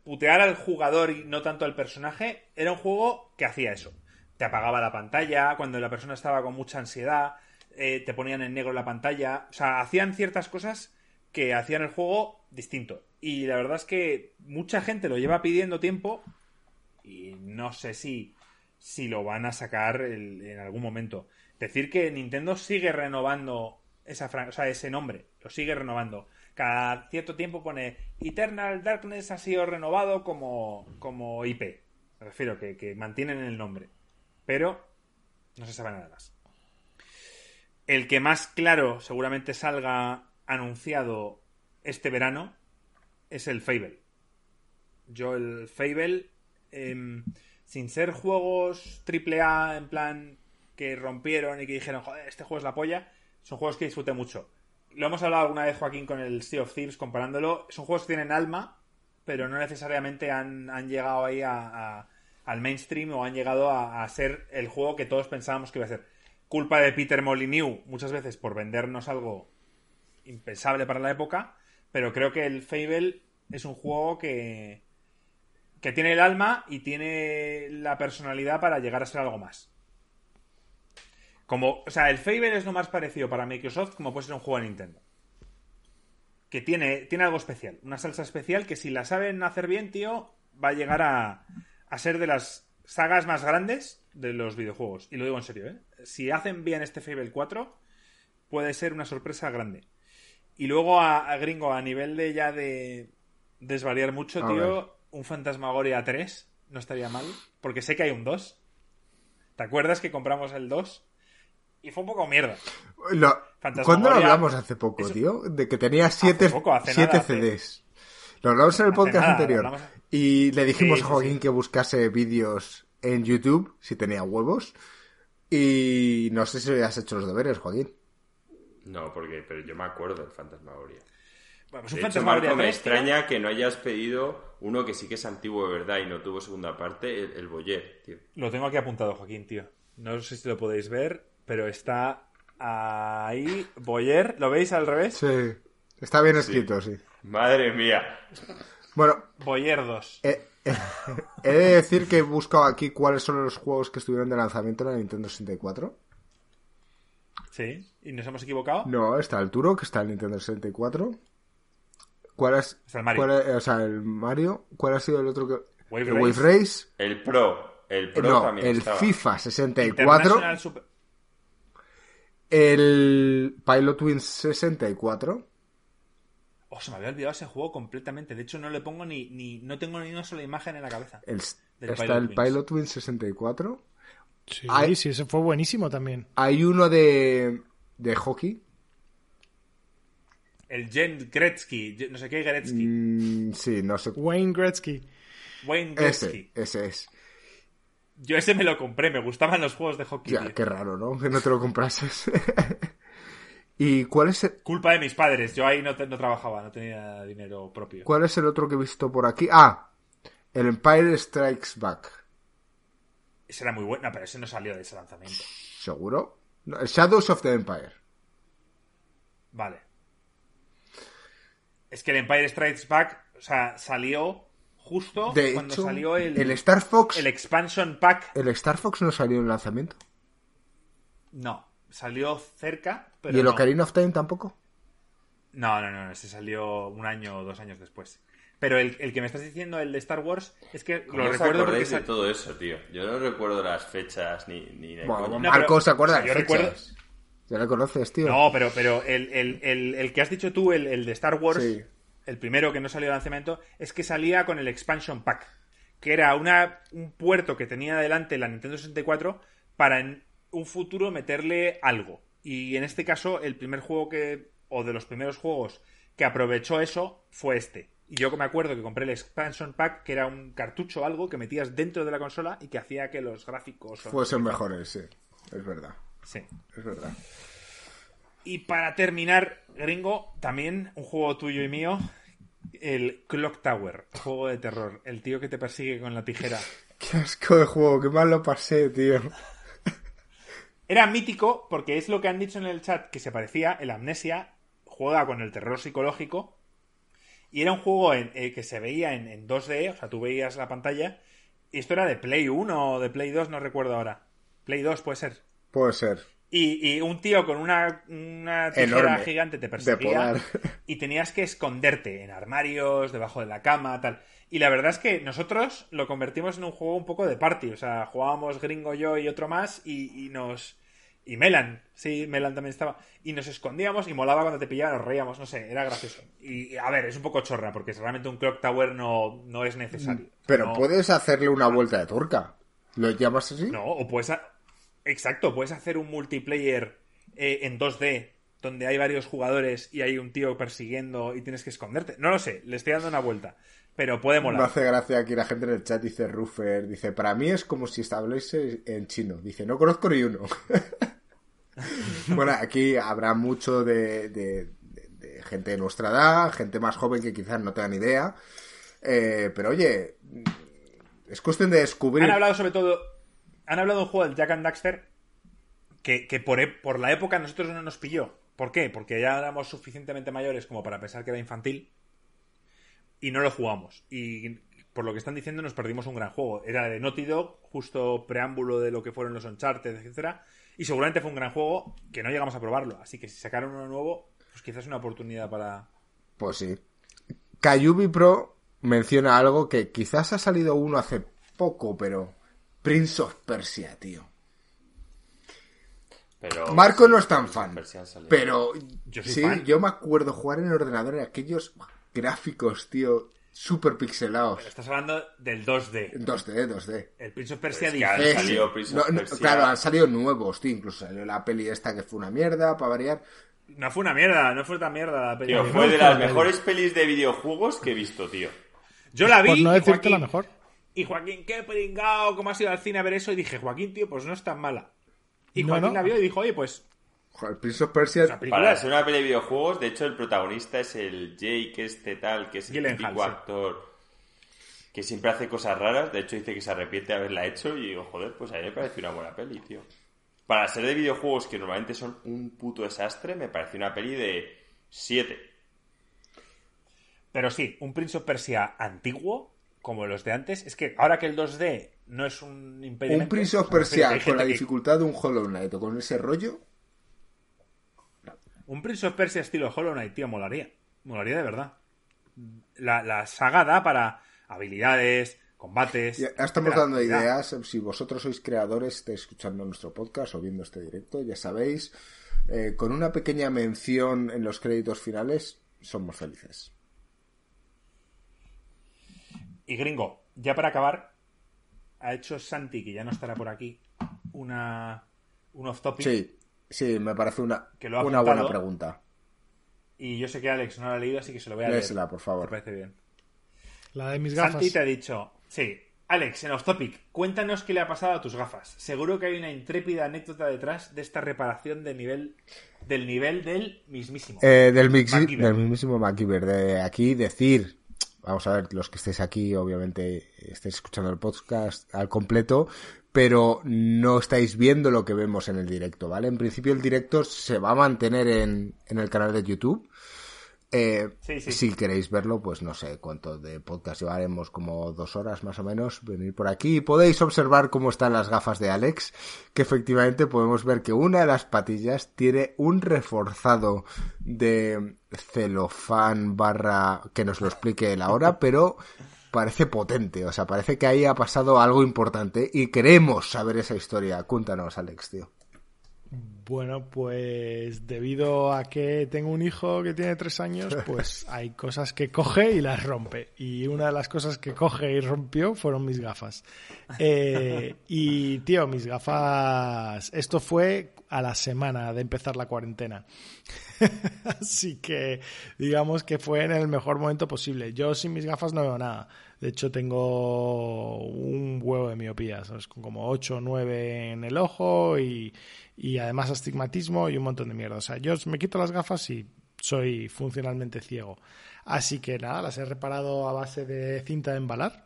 putear al jugador y no tanto al personaje, era un juego que hacía eso. Te apagaba la pantalla cuando la persona estaba con mucha ansiedad, eh, te ponían en negro la pantalla. O sea, hacían ciertas cosas que hacían el juego distinto. Y la verdad es que mucha gente lo lleva pidiendo tiempo y no sé si, si lo van a sacar en algún momento. Decir que Nintendo sigue renovando esa o sea, ese nombre, lo sigue renovando. Cada cierto tiempo pone Eternal Darkness ha sido renovado como, como IP. Me refiero que, que mantienen el nombre. Pero no se sabe nada más. El que más claro seguramente salga anunciado este verano es el Fable. Yo el Fable, em, sin ser juegos AAA en plan que rompieron y que dijeron, joder, este juego es la polla, son juegos que disfruté mucho. Lo hemos hablado alguna vez, Joaquín, con el Sea of Thieves, comparándolo. Son juegos que tienen alma, pero no necesariamente han, llegado ahí al mainstream o han llegado a, a, ser el juego que todos pensábamos que iba a ser culpa de Peter Molyneux muchas veces por vendernos algo impensable para la época, pero creo que el Fable es un juego que, que tiene el alma y tiene la personalidad para llegar a ser algo más. Como, o sea, el Fable es lo más parecido para Microsoft como puede ser un juego de Nintendo. Que tiene, tiene algo especial, una salsa especial que si la saben hacer bien, tío, va a llegar a, a ser de las sagas más grandes de los videojuegos. Y lo digo en serio, ¿eh? Si hacen bien este Fable 4, puede ser una sorpresa grande. Y luego a, Gringo, a nivel de ya de desvariar mucho, tío, un Fantasmagoria 3 no estaría mal. Porque sé que hay un 2. ¿Te acuerdas que compramos el 2? Y fue un poco mierda. ¿Cuándo lo hablamos hace poco, tío? De que tenía 7 CDs. Lo hablamos en el podcast anterior. Y le dijimos a Joaquín que buscase vídeos en YouTube, si tenía huevos. Y no sé si has hecho los deberes, Joaquín. No, porque pero yo me acuerdo del Fantasmagoria. Bueno, pues un Fantasmagoria me extraña que no hayas pedido uno que sí que es antiguo de verdad y no tuvo segunda parte, el, Boyer, tío. Lo tengo aquí apuntado, Joaquín, tío. No sé si lo podéis ver, pero está ahí. Boyer, ¿lo veis al revés? Sí. Está bien escrito, sí. Madre mía. Bueno. Boyer 2. Eh, He de decir que he buscado aquí cuáles son los juegos que estuvieron de lanzamiento en la Nintendo 64. Sí, ¿y nos hemos equivocado? No, está el Turo, que está en Nintendo 64. ¿Cuál es? el Mario. o sea, el Mario. ¿Cuál ha sido el otro que.? Wave el Wave Race. El Pro. El Pro también el FIFA 64. El Pilot Wings 64. Oh, se me había olvidado ese juego completamente. De hecho, no le pongo ni. ni no tengo ni una sola imagen en la cabeza. está el Pilot Wing 64. Sí, sí, ese fue buenísimo también. Hay uno de. de hockey. El Jen Gretzky. No sé qué Gretzky. Mm, sí, no sé. Wayne Gretzky. Wayne Gretzky. Ese, ese es. Yo ese me lo compré, me gustaban los juegos de hockey. Ya, qué raro, ¿no? Que no te lo comprases. ¿Y cuál es el... Culpa de mis padres, yo ahí no, no, trabajaba, no tenía dinero propio. ¿Cuál es el otro que he visto por aquí? Ah, el Empire Strikes Back. Ese era muy bueno, pero ese no salió de ese lanzamiento. ¿Seguro? el Shadows of the Empire. Vale. Es que el Empire Strikes Back, o sea, salió justo cuando salió el, el Star Fox. El Expansion Pack. ¿El Star Fox no salió en el lanzamiento? No salió cerca, pero. ¿Y el Ocarina of Time tampoco? No, no, no, ese salió un año o dos años después. Pero el, que me estás diciendo, el de Star Wars, es que lo recuerdo porque... de todo eso, tío? Yo no recuerdo las fechas ni... ni bueno, Marco se acuerda yo Recuerdo... Ya lo conoces, tío. No, pero, pero el, que has dicho tú, el, de Star Wars, el primero que no salió de lanzamiento, es que salía con el Expansion Pack, que era una, un puerto que tenía adelante la Nintendo 64 para un futuro meterle algo. Y en este caso, el primer juego que, o de los primeros juegos que aprovechó eso fue este. Y yo me acuerdo que compré el Expansion Pack, que era un cartucho o algo que metías dentro de la consola y que hacía que los gráficos fuesen mejores, sí. Es verdad. Sí. Es verdad. Y para terminar, gringo, también un juego tuyo y mío, el Clock Tower, juego de terror. El tío que te persigue con la tijera. Qué asco de juego, qué mal lo pasé, tío. Era mítico porque es lo que han dicho en el chat que se parecía, el Amnesia juega con el terror psicológico y era un juego en, eh, que se veía en, 2D, o sea, tú veías la pantalla y esto era de Play 1 o de Play 2, no recuerdo ahora. Play 2 puede ser. Puede ser. Y, un tío con una, una tijera gigante te perseguía y tenías que esconderte en armarios, debajo de la cama, tal. Y la verdad es que nosotros lo convertimos en un juego un poco de party. O sea, jugábamos gringo yo y otro más y, nos... Y Melan, sí, Melan también estaba. Y nos escondíamos y molaba cuando te pillaban, nos reíamos, no sé, era gracioso. Y a ver, es un poco chorra, porque realmente un Clock Tower no, no es necesario. Pero puedes hacerle una vuelta de turca. ¿Lo llamas así? No, o puedes, Exacto, puedes hacer un multiplayer eh, en 2D donde hay varios jugadores y hay un tío persiguiendo y tienes que esconderte. No lo sé, le estoy dando una vuelta. Pero puede molar. Me hace gracia que la gente en el chat dice Ruffer, dice, para mí es como si establece en chino. Dice, no conozco ni uno. bueno, aquí habrá mucho de, de, gente de nuestra edad, gente más joven que quizás no tengan idea. Eh, pero oye, es cuestión de descubrir. Han hablado sobre todo han hablado de un juego del Jack and Daxter que, por, e, por, la época a nosotros no nos pilló. ¿Por qué? Porque ya éramos suficientemente mayores como para pensar que era infantil y no lo jugamos. Y por lo que están diciendo nos perdimos un gran juego. Era de Naughty Dog, justo preámbulo de lo que fueron los Uncharted, etcétera, y seguramente fue un gran juego que no llegamos a probarlo. Así que si sacaron uno nuevo, pues quizás una oportunidad para... Pues sí. Kayubi Pro menciona algo que quizás ha salido uno hace poco, pero Prince of Persia, tío. Pero, Marco no es tan fan. Pero yo sí, yo me acuerdo jugar en el ordenador en aquellos gráficos, tío, super pixelados. Pero estás hablando del 2D. 2D, 2D. El Prince of Persia Claro, han salido nuevos, tío. Incluso salió la peli esta que fue una mierda, para variar. No fue una mierda, no fue tan mierda la peli. Tío, fue de las mejores pelis de videojuegos que he visto, tío. Yo la vi. Por no decirte la mejor. Y Joaquín, qué pringao, cómo has ido al cine a ver eso. Y dije, Joaquín, tío, pues no es tan mala. Y Joaquín la vio y dijo, oye, pues. Joder, Prince of Persia. Para ser una peli de videojuegos, de hecho, el protagonista es el Jake, este tal, que es el típico actor que siempre hace cosas raras. De hecho, dice que se arrepiente de haberla hecho. Y digo, joder, pues a mí me parece una buena peli, tío. Para ser de videojuegos que normalmente son un puto desastre, me parece una peli de 7. Pero sí, un Prince of Persia antiguo como los de antes, es que ahora que el 2D no es un impedimento... Un Prince of Persia con la dificultad de un Hollow Knight o con ese rollo... Un Prince of Persia estilo Hollow Knight, tío, molaría. Molaría de verdad. La, la saga da para habilidades, combates... Ya estamos dando ideas. Si vosotros sois creadores, estáis escuchando nuestro podcast o viendo este directo, ya sabéis, eh, con una pequeña mención en los créditos finales, somos felices. Y gringo, ya para acabar, ha hecho Santi, que ya no estará por aquí, una un off topic. Sí, sí, me parece una, una buena pregunta. Y yo sé que Alex no la ha leído, así que se lo voy a leer. por favor. Me parece bien. La de mis gafas. Santi te ha dicho, sí, Alex, en off topic, cuéntanos qué le ha pasado a tus gafas. Seguro que hay una intrépida anécdota detrás de esta reparación de nivel, del nivel del mismísimo. Eh, del, del mismísimo MacGyver. De aquí decir vamos a ver, los que estéis aquí, obviamente estáis escuchando el podcast al completo, pero no estáis viendo lo que vemos en el directo, ¿vale? En principio el directo se va a mantener en, en el canal de YouTube. Eh, si queréis verlo, pues no sé cuánto de podcast llevaremos, como dos horas más o menos, venir por aquí y podéis observar cómo están las gafas de Alex, que efectivamente podemos ver que una de las patillas tiene un reforzado de celofán barra que nos lo explique él ahora, pero parece potente, o sea, parece que ahí ha pasado algo importante y queremos saber esa historia. Cuéntanos, Alex, tío. Bueno, pues debido a que tengo un hijo que tiene tres años, pues hay cosas que coge y las rompe. Y una de las cosas que coge y rompió fueron mis gafas. Eh, y, tío, mis gafas... Esto fue a la semana de empezar la cuarentena. Así que digamos que fue en el mejor momento posible. Yo sin mis gafas no veo nada. De hecho, tengo un huevo de miopía, ¿sabes? Como 8 o 9 en el ojo y, y además astigmatismo y un montón de mierda. O sea, yo me quito las gafas y soy funcionalmente ciego. Así que nada, las he reparado a base de cinta de embalar.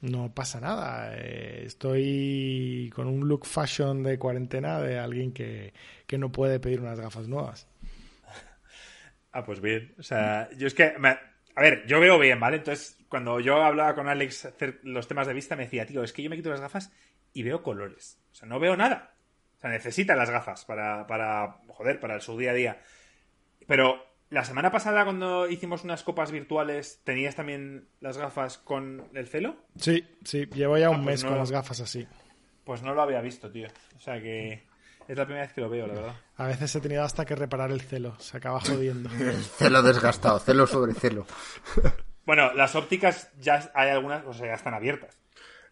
No pasa nada. Eh, estoy con un look fashion de cuarentena de alguien que, que no puede pedir unas gafas nuevas. Ah, pues bien. O sea, yo es que. A ver, yo veo bien, ¿vale? Entonces, cuando yo hablaba con Alex los temas de vista, me decía, tío, es que yo me quito las gafas y veo colores. O sea, no veo nada. O sea, necesita las gafas para, para, joder, para su día a día. Pero la semana pasada, cuando hicimos unas copas virtuales, ¿tenías también las gafas con el celo? Sí, sí, llevo ya un ah, pues mes con las gafas así. Pues no lo había visto, tío. O sea que es la primera vez que lo veo, la verdad. A veces he tenido hasta que reparar el celo, se acaba jodiendo. celo desgastado, celo sobre celo. bueno, las ópticas ya hay algunas, o sea, ya están abiertas.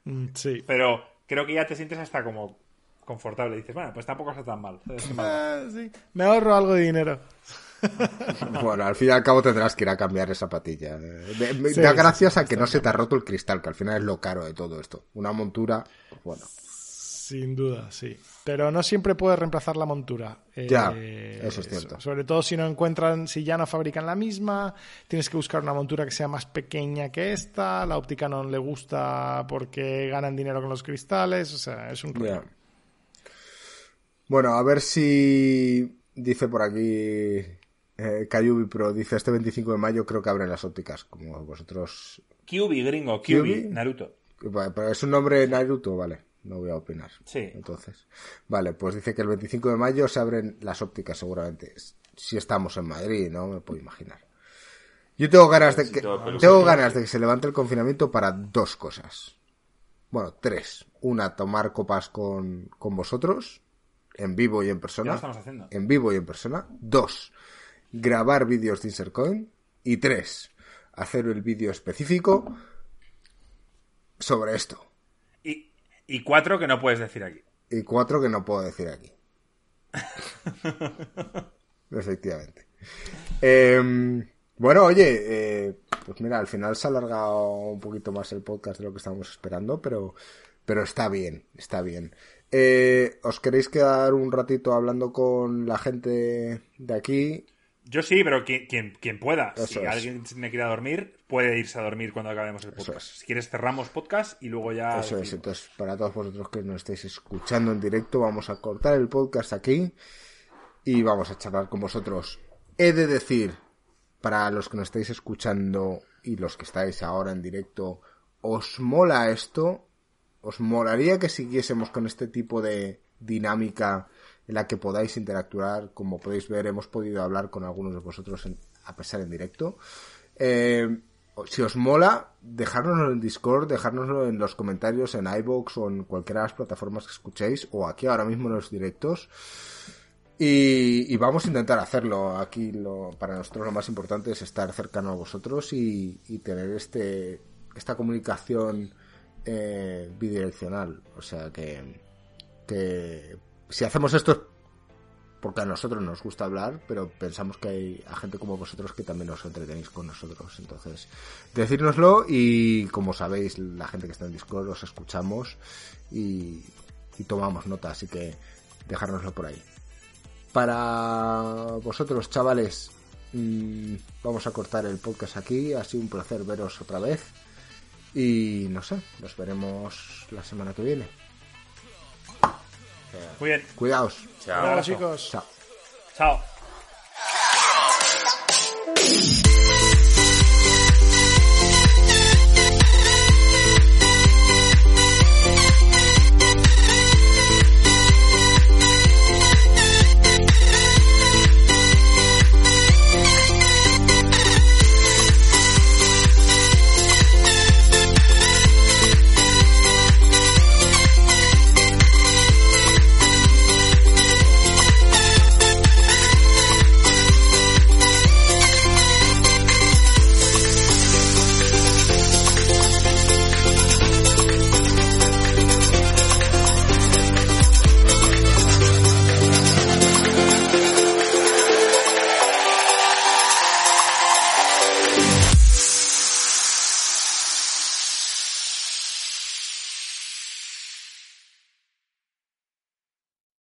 Mm, sí. Pero creo que ya te sientes hasta como confortable. Dices, bueno, pues tampoco está tan mal. Eh, sí. Me ahorro algo de dinero. bueno, al fin y al cabo tendrás que ir a cambiar esa patilla. da gracias a que no se te ha roto el cristal, que al final es lo caro de todo esto. Una montura, bueno. Sin duda, sí. Pero no siempre puedes reemplazar la montura. Ya, eh, eso es cierto. Sobre todo si no encuentran, si ya no fabrican la misma, tienes que buscar una montura que sea más pequeña que esta. La óptica no le gusta porque ganan dinero con los cristales. O sea, es un rollo. Bueno, a ver si dice por aquí eh, Kayubi Pro. Dice este 25 de mayo creo que abren las ópticas, como vosotros. Kyubi, gringo, Kyubi, Naruto. Pero es un nombre Naruto, vale no voy a opinar. Sí. Entonces, vale, pues dice que el 25 de mayo se abren las ópticas seguramente. Si estamos en Madrid, ¿no? Me puedo imaginar. Yo tengo ganas de que tengo ganas de que se levante el confinamiento para dos cosas. Bueno, tres. Una, tomar copas con, con vosotros, en vivo y en persona. estamos haciendo. En vivo y en persona. Dos, grabar vídeos de Insercoin. Y tres, hacer el vídeo específico sobre esto. Y cuatro que no puedes decir aquí. Y cuatro que no puedo decir aquí. Efectivamente. Em, bueno, oye, eh, pues mira, al final se ha alargado un poquito más el podcast de lo que estábamos esperando, pero, pero está bien, está bien. Eh, ¿Os queréis quedar un ratito hablando con la gente de aquí? Yo sí, pero quien, quien, pueda. si alguien me quiere dormir, puede irse a dormir cuando acabemos el podcast. Si quieres, cerramos podcast y luego ya. Eso es. Entonces, para todos vosotros que nos estáis escuchando en directo, vamos a cortar el podcast aquí y vamos a charlar con vosotros. He de decir, para los que nos estáis escuchando y los que estáis ahora en directo, ¿os mola esto? ¿Os molaría que siguiésemos con este tipo de dinámica? en la que podáis interactuar. Como podéis ver, hemos podido hablar con algunos de vosotros a pesar en directo. Eh, si os mola, dejárnoslo en Discord, dejárnoslo en los comentarios en iBox o en cualquiera de las plataformas que escuchéis, o aquí ahora mismo en los directos. Y, vamos a intentar hacerlo. Aquí lo, para nosotros lo más importante es estar cercano a vosotros y, tener este esta comunicación eh, bidireccional. O sea que, que si hacemos esto es porque a nosotros nos gusta hablar, pero pensamos que hay a gente como vosotros que también os entretenéis con nosotros. Entonces, decírnoslo y como sabéis, la gente que está en Discord os escuchamos y, tomamos nota, así que dejárnoslo por ahí. Para vosotros, chavales, mm, vamos a cortar el podcast aquí. Ha sido un placer veros otra vez. Y no sé, nos veremos la semana que viene. Muy bien. Cuidaos. Chao. chicos. Chao. Chao.